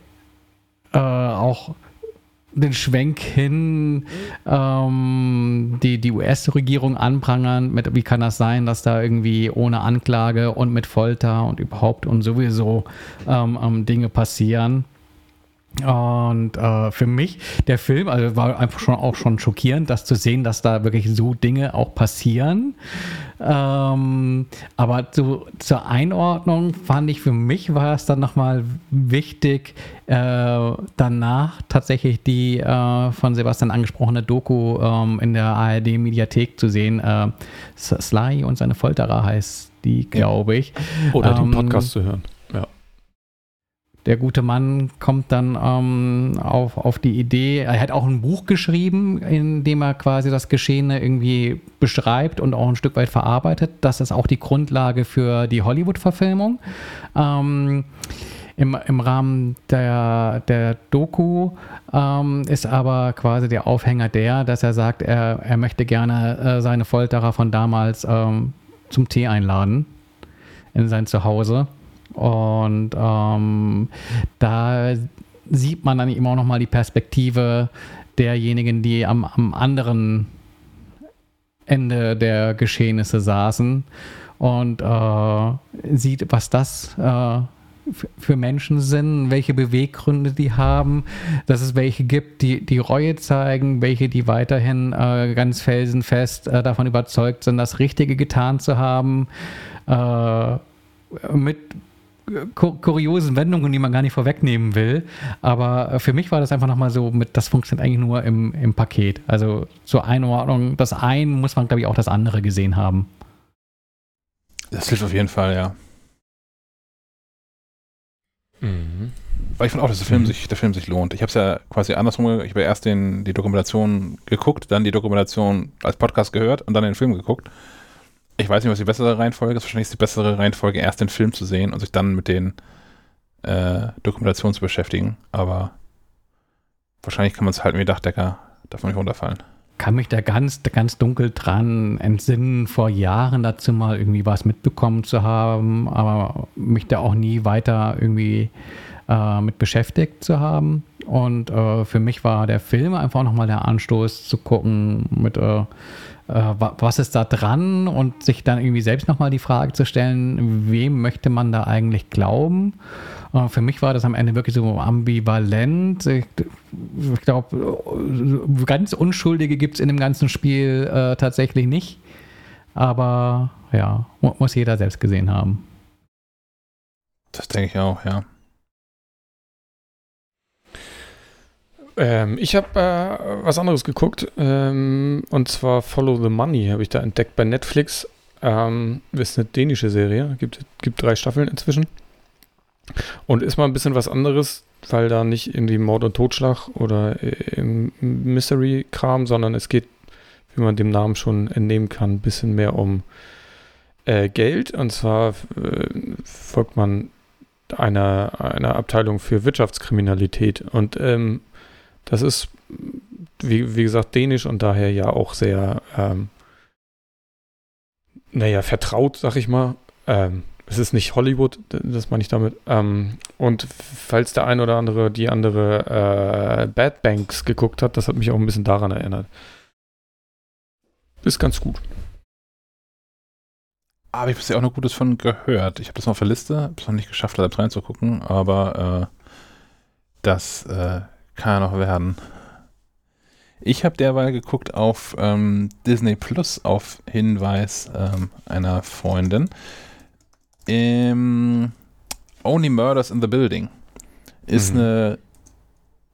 äh, auch den Schwenk hin, ähm, die, die US-Regierung anprangern, mit wie kann das sein, dass da irgendwie ohne Anklage und mit Folter und überhaupt und sowieso ähm, ähm Dinge passieren. Und äh, für mich, der Film, also war einfach schon auch schon schockierend, das zu sehen, dass da wirklich so Dinge auch passieren. Ähm, aber zu, zur Einordnung fand ich für mich war es dann nochmal wichtig, äh, danach tatsächlich die äh, von Sebastian angesprochene Doku ähm, in der ARD-Mediathek zu sehen. Äh, Sly und seine Folterer heißt die, glaube ich. Oder ähm, den Podcast zu hören. Der gute Mann kommt dann ähm, auf, auf die Idee, er hat auch ein Buch geschrieben, in dem er quasi das Geschehene irgendwie beschreibt und auch ein Stück weit verarbeitet. Das ist auch die Grundlage für die Hollywood-Verfilmung. Ähm, im, Im Rahmen der, der Doku ähm, ist aber quasi der Aufhänger der, dass er sagt, er, er möchte gerne äh, seine Folterer von damals ähm, zum Tee einladen in sein Zuhause. Und ähm, da sieht man dann immer auch nochmal die Perspektive derjenigen, die am, am anderen Ende der Geschehnisse saßen und äh, sieht, was das äh, für Menschen sind, welche Beweggründe die haben, dass es welche gibt, die die Reue zeigen, welche die weiterhin äh, ganz felsenfest äh, davon überzeugt sind, das Richtige getan zu haben, äh, mit kur kuriosen Wendungen, die man gar nicht vorwegnehmen will. Aber äh, für mich war das einfach nochmal so, mit, das funktioniert eigentlich nur im, im Paket. Also zur Einordnung, das eine muss man, glaube ich, auch das andere gesehen haben. Das hilft auf jeden Fall, ja. Mhm. Weil ich finde auch, dass der Film, mhm. sich, der Film sich lohnt. Ich habe es ja quasi andersrum, ich habe erst den, die Dokumentation geguckt, dann die Dokumentation als Podcast gehört und dann den Film geguckt. Ich weiß nicht, was die bessere Reihenfolge ist. Wahrscheinlich ist die bessere Reihenfolge, erst den Film zu sehen und sich dann mit den äh, Dokumentationen zu beschäftigen. Aber wahrscheinlich kann man es halt wie Dachdecker davon nicht runterfallen kann mich da ganz, ganz dunkel dran entsinnen, vor Jahren dazu mal irgendwie was mitbekommen zu haben, aber mich da auch nie weiter irgendwie äh, mit beschäftigt zu haben. Und äh, für mich war der Film einfach nochmal der Anstoß zu gucken, mit äh was ist da dran und sich dann irgendwie selbst nochmal die Frage zu stellen, wem möchte man da eigentlich glauben? Äh, für mich war das am Ende wirklich so ambivalent. Ich, ich glaube, ganz Unschuldige gibt es in dem ganzen Spiel äh, tatsächlich nicht. Aber ja, muss jeder selbst gesehen haben. Das denke ich auch, ja. Ähm, ich habe äh, was anderes geguckt. Ähm, und zwar Follow the Money habe ich da entdeckt bei Netflix. Ähm, ist eine dänische Serie. Gibt, gibt drei Staffeln inzwischen. Und ist mal ein bisschen was anderes, weil da nicht in die Mord und Totschlag oder im Mystery-Kram, sondern es geht, wie man dem Namen schon entnehmen kann, ein bisschen mehr um äh, Geld. Und zwar äh, folgt man einer, einer Abteilung für Wirtschaftskriminalität. Und ähm, das ist, wie, wie gesagt, dänisch und daher ja auch sehr, ähm, naja, vertraut, sag ich mal. Ähm, es ist nicht Hollywood, das meine ich damit. Ähm, und falls der ein oder andere die andere äh, Bad Banks geguckt hat, das hat mich auch ein bisschen daran erinnert. Ist ganz gut. Habe ich bisher auch noch Gutes von gehört. Ich habe das noch auf der Liste, habe es noch nicht geschafft, da reinzugucken, aber äh, das äh, kann ja noch werden. Ich habe derweil geguckt auf ähm, Disney Plus auf Hinweis ähm, einer Freundin. Ähm, Only Murders in the Building ist mhm. eine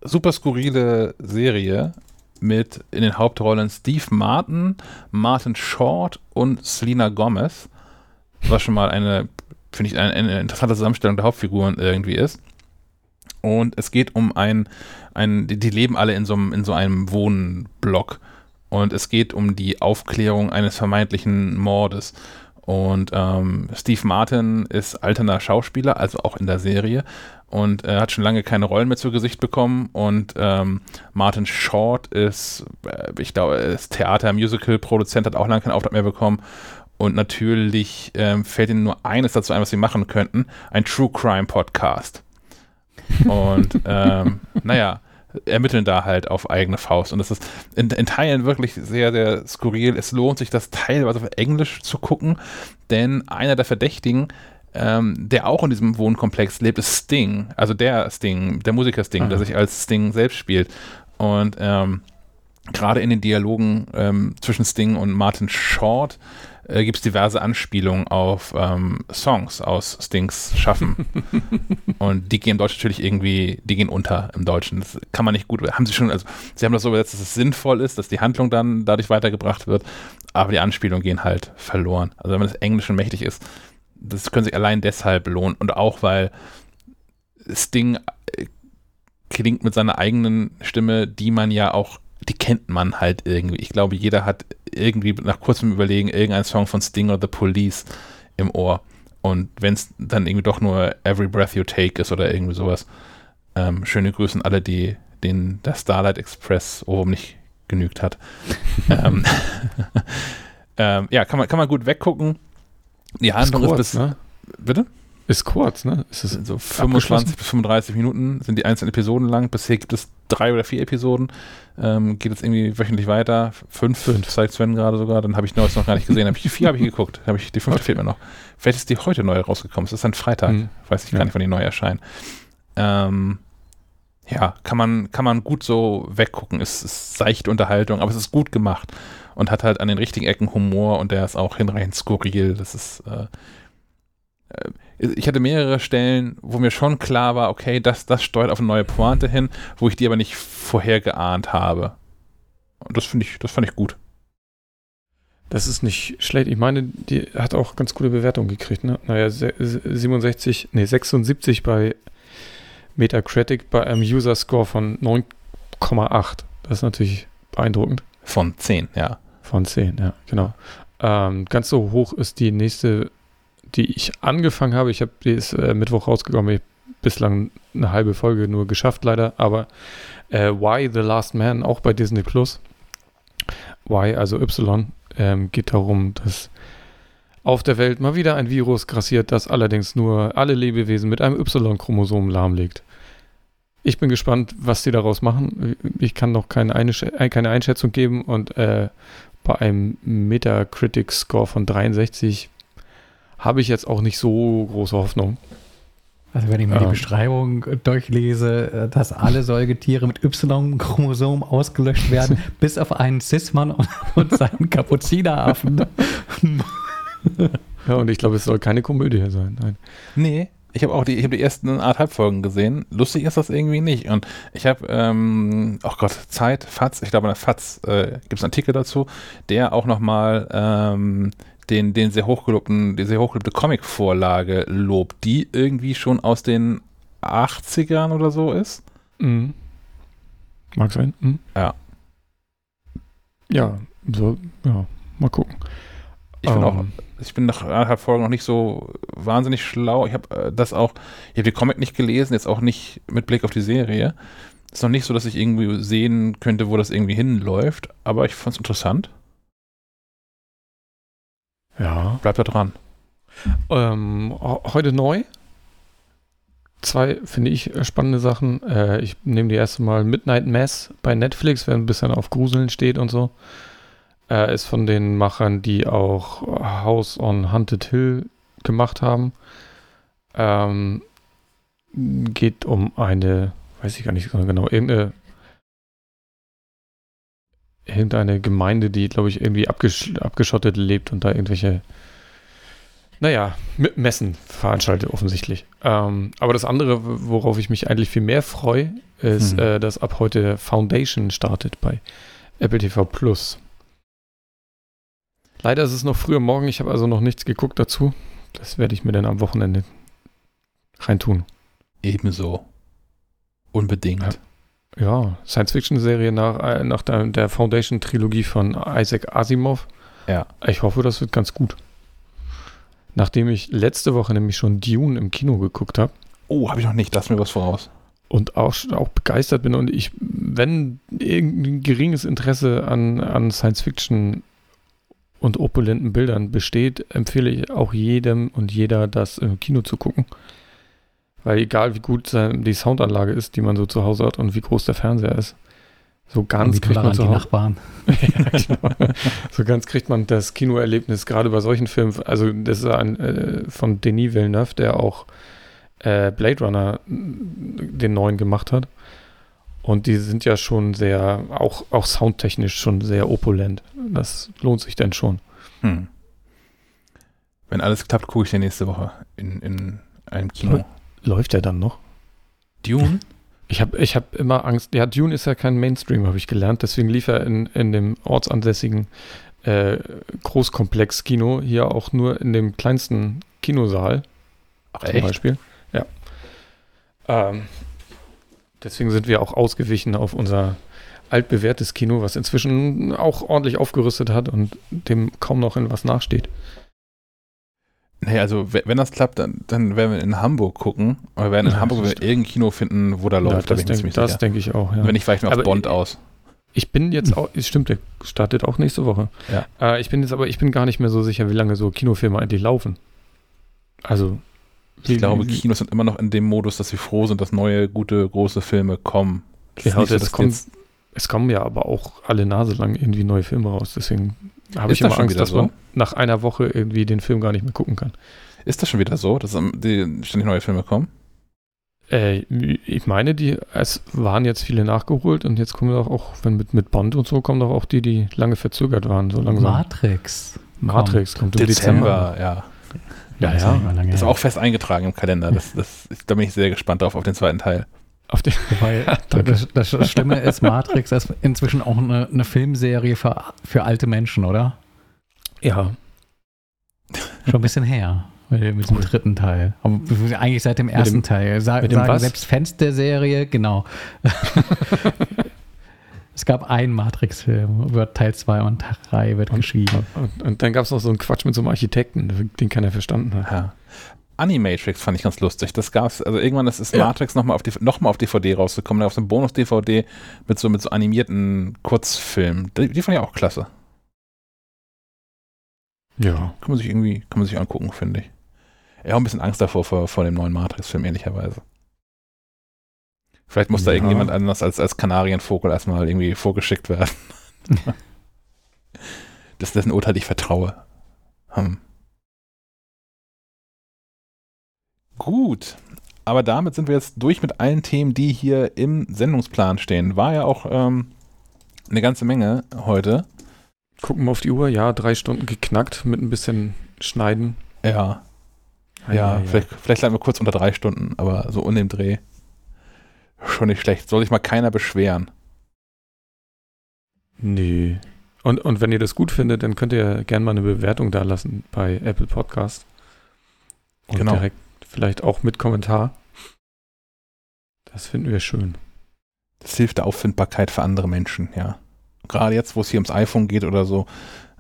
super skurrile Serie mit in den Hauptrollen Steve Martin, Martin Short und Selena Gomez, was schon mal eine, finde ich, eine, eine, interessante Zusammenstellung der Hauptfiguren irgendwie ist. Und es geht um ein, ein die, die leben alle in so, einem, in so einem Wohnblock. Und es geht um die Aufklärung eines vermeintlichen Mordes. Und ähm, Steve Martin ist alterner Schauspieler, also auch in der Serie. Und er hat schon lange keine Rollen mehr zu Gesicht bekommen. Und ähm, Martin Short ist, äh, ich glaube, ist Theater-Musical-Produzent, hat auch lange keinen Auftrag mehr bekommen. Und natürlich ähm, fällt ihnen nur eines dazu ein, was sie machen könnten: ein True Crime Podcast. Und ähm, naja, ermitteln da halt auf eigene Faust. Und das ist in, in, Teilen wirklich sehr, sehr skurril. Es lohnt sich, das teilweise auf Englisch zu gucken, denn einer der Verdächtigen, ähm, der auch in diesem Wohnkomplex lebt, ist Sting. Also der Sting, der Musiker Sting, Aha. der sich als Sting selbst spielt. Und ähm, gerade in den Dialogen ähm, zwischen Sting und Martin Short äh, gibt es diverse Anspielungen auf ähm, Songs aus Stings Schaffen. [laughs] und die gehen im Deutschen natürlich irgendwie, die gehen unter im Deutschen. Das kann man nicht gut, haben sie schon, also sie haben das so übersetzt, dass es sinnvoll ist, dass die Handlung dann dadurch weitergebracht wird, aber die Anspielungen gehen halt verloren. Also wenn man das Englische mächtig ist, das können sich allein deshalb lohnen und auch weil Sting äh, klingt mit seiner eigenen Stimme, die man ja auch die kennt man halt irgendwie. Ich glaube, jeder hat irgendwie nach kurzem Überlegen irgendeinen Song von Sting oder The Police im Ohr. Und wenn es dann irgendwie doch nur Every Breath You Take ist oder irgendwie sowas. Ähm, schöne Grüße an alle, die den der Starlight Express oben nicht genügt hat. [laughs] ähm, [laughs] ähm, ja, kann man, kann man gut weggucken. Die Handlung ist, kurz, ist bis. Ne? Bitte? Ist kurz, ne? Ist es so 25 bis 35 Minuten sind die einzelnen Episoden lang. Bisher gibt es drei oder vier Episoden. Ähm, geht jetzt irgendwie wöchentlich weiter. Fünf, fünf zeigt Sven gerade sogar. Dann habe ich neues noch gar nicht gesehen. Hab ich, vier habe ich geguckt. Hab ich, die fünfte fehlt mir noch. Vielleicht ist die heute neu rausgekommen. Es ist ein Freitag. Hm. Weiß ich gar nicht, wann die neu erscheinen. Ähm, ja, kann man, kann man gut so weggucken. Es ist seichte Unterhaltung, aber es ist gut gemacht und hat halt an den richtigen Ecken Humor und der ist auch hinreichend skurril. Das ist äh, äh ich hatte mehrere Stellen, wo mir schon klar war, okay, das, das steuert auf eine neue Pointe hin, wo ich die aber nicht vorher geahnt habe. Und das finde ich, das fand ich gut. Das ist nicht schlecht. Ich meine, die hat auch ganz gute Bewertungen gekriegt. Ne? Naja, 67, nee, 76 bei Metacritic bei einem User-Score von 9,8. Das ist natürlich beeindruckend. Von 10, ja. Von 10, ja, genau. Ähm, ganz so hoch ist die nächste, die ich angefangen habe. Ich habe, die ist äh, Mittwoch rausgekommen. Ich habe bislang eine halbe Folge nur geschafft, leider. Aber äh, Why the Last Man, auch bei Disney Plus. Y, also Y, ähm, geht darum, dass auf der Welt mal wieder ein Virus grassiert, das allerdings nur alle Lebewesen mit einem Y-Chromosom lahmlegt. Ich bin gespannt, was sie daraus machen. Ich kann noch keine, Einsch äh, keine Einschätzung geben und äh, bei einem Metacritic-Score von 63 habe ich jetzt auch nicht so große Hoffnung. Also wenn ich mir ähm. die Beschreibung durchlese, äh, dass alle Säugetiere mit Y-Chromosom ausgelöscht werden, [laughs] bis auf einen Cis-Mann und, und seinen Kapuzineraffen. ja, und ich glaube, es soll keine Komödie sein. Nein. Nee. Ich habe auch die, ich hab die ersten anderthalb Folgen gesehen. Lustig ist das irgendwie nicht. Und ich habe, ähm, oh Gott, Zeit, Fatz, ich glaube, in der Fatz äh, gibt es einen Artikel dazu, der auch nochmal ähm, den, den sehr hochgelobten, die sehr hochgelobte Comic-Vorlage lobt, die irgendwie schon aus den 80ern oder so ist. Mhm. Mag sein. Mhm. Ja. Ja, so, ja, mal gucken. Ich bin um. auch, ähm. ich bin nach anderthalb Folgen noch nicht so wahnsinnig schlau. Ich habe äh, das auch, ich habe die Comic nicht gelesen, jetzt auch nicht mit Blick auf die Serie. Ist noch nicht so, dass ich irgendwie sehen könnte, wo das irgendwie hinläuft, aber ich fand es interessant. Ja. Bleibt da dran. Ähm, heute neu. Zwei, finde ich, spannende Sachen. Äh, ich nehme die erste Mal Midnight Mass bei Netflix, wer ein bisschen auf Gruseln steht und so. Äh, ist von den Machern, die auch House on Haunted Hill gemacht haben. Ähm, geht um eine, weiß ich gar nicht genau, irgendeine irgendeine Gemeinde, die, glaube ich, irgendwie abgesch abgeschottet lebt und da irgendwelche, naja, Messen veranstaltet offensichtlich. Ähm, aber das andere, worauf ich mich eigentlich viel mehr freue, ist, hm. äh, dass ab heute Foundation startet bei Apple TV Plus. Leider ist es noch früher Morgen, ich habe also noch nichts geguckt dazu. Das werde ich mir dann am Wochenende reintun. Ebenso. Unbedingt. Ja ja, Science-Fiction-Serie nach, äh, nach der, der Foundation-Trilogie von Isaac Asimov. Ja. Ich hoffe, das wird ganz gut. Nachdem ich letzte Woche nämlich schon Dune im Kino geguckt habe. Oh, habe ich noch nicht, lass mir was voraus. Und auch, auch begeistert bin und ich, wenn irgendein geringes Interesse an, an Science-Fiction und opulenten Bildern besteht, empfehle ich auch jedem und jeder, das im Kino zu gucken. Weil egal wie gut die Soundanlage ist, die man so zu Hause hat und wie groß der Fernseher ist, so ganz kriegt man zu Hause. Nachbarn. [laughs] ja, genau. So ganz kriegt man das Kinoerlebnis, gerade bei solchen Filmen. Also, das ist ein äh, von Denis Villeneuve, der auch äh, Blade Runner den neuen gemacht hat. Und die sind ja schon sehr, auch, auch soundtechnisch schon sehr opulent. Das lohnt sich dann schon. Hm. Wenn alles klappt, gucke ich dir nächste Woche in, in einem Kino. Läuft der dann noch? Dune? [laughs] Ich habe ich hab immer Angst. Ja, Dune ist ja kein Mainstream, habe ich gelernt. Deswegen lief er in, in dem ortsansässigen äh, Großkomplex-Kino hier auch nur in dem kleinsten Kinosaal. Ach, zum echt? Beispiel. Ja. Ähm, deswegen sind wir auch ausgewichen auf unser altbewährtes Kino, was inzwischen auch ordentlich aufgerüstet hat und dem kaum noch in was nachsteht. Nee, also wenn das klappt, dann, dann werden wir in Hamburg gucken. Aber wir werden in ja, Hamburg irgendein Kino finden, wo da läuft. Ja, das denke denk, denk ich auch, ja. Wenn nicht, weichen wir auf Bond aus. Ich bin jetzt auch, es stimmt, der startet auch nächste Woche. Ja. Äh, ich bin jetzt aber, ich bin gar nicht mehr so sicher, wie lange so Kinofilme eigentlich laufen. Also. Ich glaube, Kinos sind immer noch in dem Modus, dass sie froh sind, dass neue, gute, große Filme kommen. Ja, so, es, kommt, es kommen ja aber auch alle Nase lang irgendwie neue Filme raus. Deswegen habe ich immer Angst, dass so? man nach einer Woche irgendwie den Film gar nicht mehr gucken kann. Ist das schon wieder so, dass die ständig neue Filme kommen? Äh, ich meine, die, es waren jetzt viele nachgeholt und jetzt kommen doch auch, wenn mit, mit Bond und so, kommen doch auch die, die lange verzögert waren, so langsam. Matrix. Matrix kommt, kommt im Dezember. Dezember. ja. Ja, Ja, ist ja. ist auch fest eingetragen im Kalender. Das, das, da bin ich sehr gespannt drauf, auf den zweiten Teil. Auf den, [laughs] Wobei, das, das Schlimme ist, Matrix ist inzwischen auch eine, eine Filmserie für, für alte Menschen, oder? ja, Schon ein bisschen her. Mit dem dritten Teil. Aber eigentlich seit dem ersten dem- Teil. Sa mit dem sagen was? selbst Fans der Serie, genau. [laughs] es gab einen Matrix-Film, über Teil 2 und 3 wird geschrieben. und, und dann gab es noch so einen Quatsch mit so einem Architekten, den keiner verstanden hat. Ja. Animatrix fand ich ganz lustig. Das gab's, also irgendwann ist, ist Ja. Matrix nochmal auf, die- noch mal auf DVD rausgekommen, da auf so einem Bonus-DVD mit so, mit so animierten Kurzfilmen. Die, die fand ich auch klasse. Ja. Kann man sich irgendwie, kann man sich angucken, finde ich. Ich habe ein bisschen Angst davor, vor, vor dem neuen Matrix-Film, ehrlicherweise. Vielleicht muss da Ja. irgendjemand anders als, als Kanarienvogel erstmal irgendwie vorgeschickt werden. [laughs] das ist dessen Urteil ich vertraue. Hm. Gut. Aber damit sind wir jetzt durch mit allen Themen, die hier im Sendungsplan stehen. War ja auch ähm, eine ganze Menge heute. Gucken wir auf die Uhr, ja, drei Stunden geknackt mit ein bisschen Schneiden. Ja. Ja, vielleicht, vielleicht bleiben wir kurz unter drei Stunden, aber so in dem Dreh. Schon nicht schlecht. Soll sich mal keiner beschweren. Nee. Und, und wenn ihr das gut findet, dann könnt ihr gerne mal eine Bewertung da lassen bei Apple Podcast. Und Genau. direkt vielleicht auch mit Kommentar. Das finden wir schön. Das hilft der Auffindbarkeit für andere Menschen, ja. Gerade jetzt, wo es hier ums iPhone geht oder so.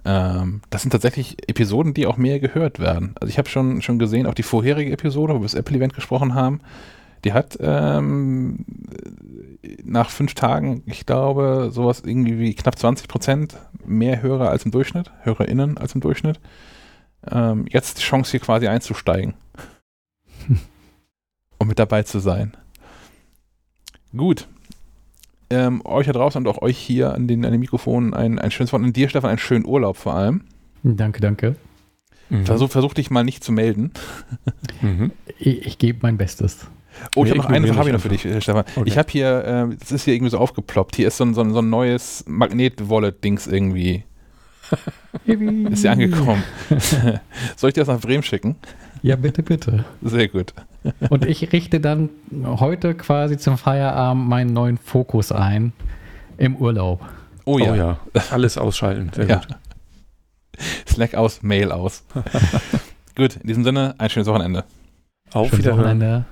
Ähm, das sind tatsächlich Episoden, die auch mehr gehört werden. Also ich habe schon, schon gesehen, auch die vorherige Episode, wo wir das Apple-Event gesprochen haben, die hat ähm, nach fünf Tagen, ich glaube, sowas irgendwie wie knapp 20 Prozent mehr Hörer als im Durchschnitt, HörerInnen als im Durchschnitt. Ähm, jetzt die Chance hier quasi einzusteigen. [laughs] um mit dabei zu sein. Gut. Ähm, euch da draußen und auch euch hier an den, an den Mikrofonen ein, ein schönes Wort. Und dir, Stefan, einen schönen Urlaub vor allem. Danke, danke. Mhm. Versuch, versuch dich mal nicht zu melden. [laughs] Mhm. Ich, ich gebe mein Bestes. Oh, ich Wir habe noch eine Sache ich noch für dich, Stefan. Okay. Ich habe hier, äh, das ist hier irgendwie so aufgeploppt. Hier ist so ein, so ein, so ein neues Magnet-Wallet-Dings irgendwie. [laughs] Ist hier angekommen. Soll ich dir das nach Bremen schicken? Ja, bitte, bitte. Sehr gut. Und ich richte dann heute quasi zum Feierabend meinen neuen Fokus ein im Urlaub. Oh Oh ja. ja. Alles ausschalten. Sehr Ja. gut. Slack aus, Mail aus. [laughs] gut, in diesem Sinne, ein schönes Wochenende. Auf Schönes Wiederhören. Wochenende.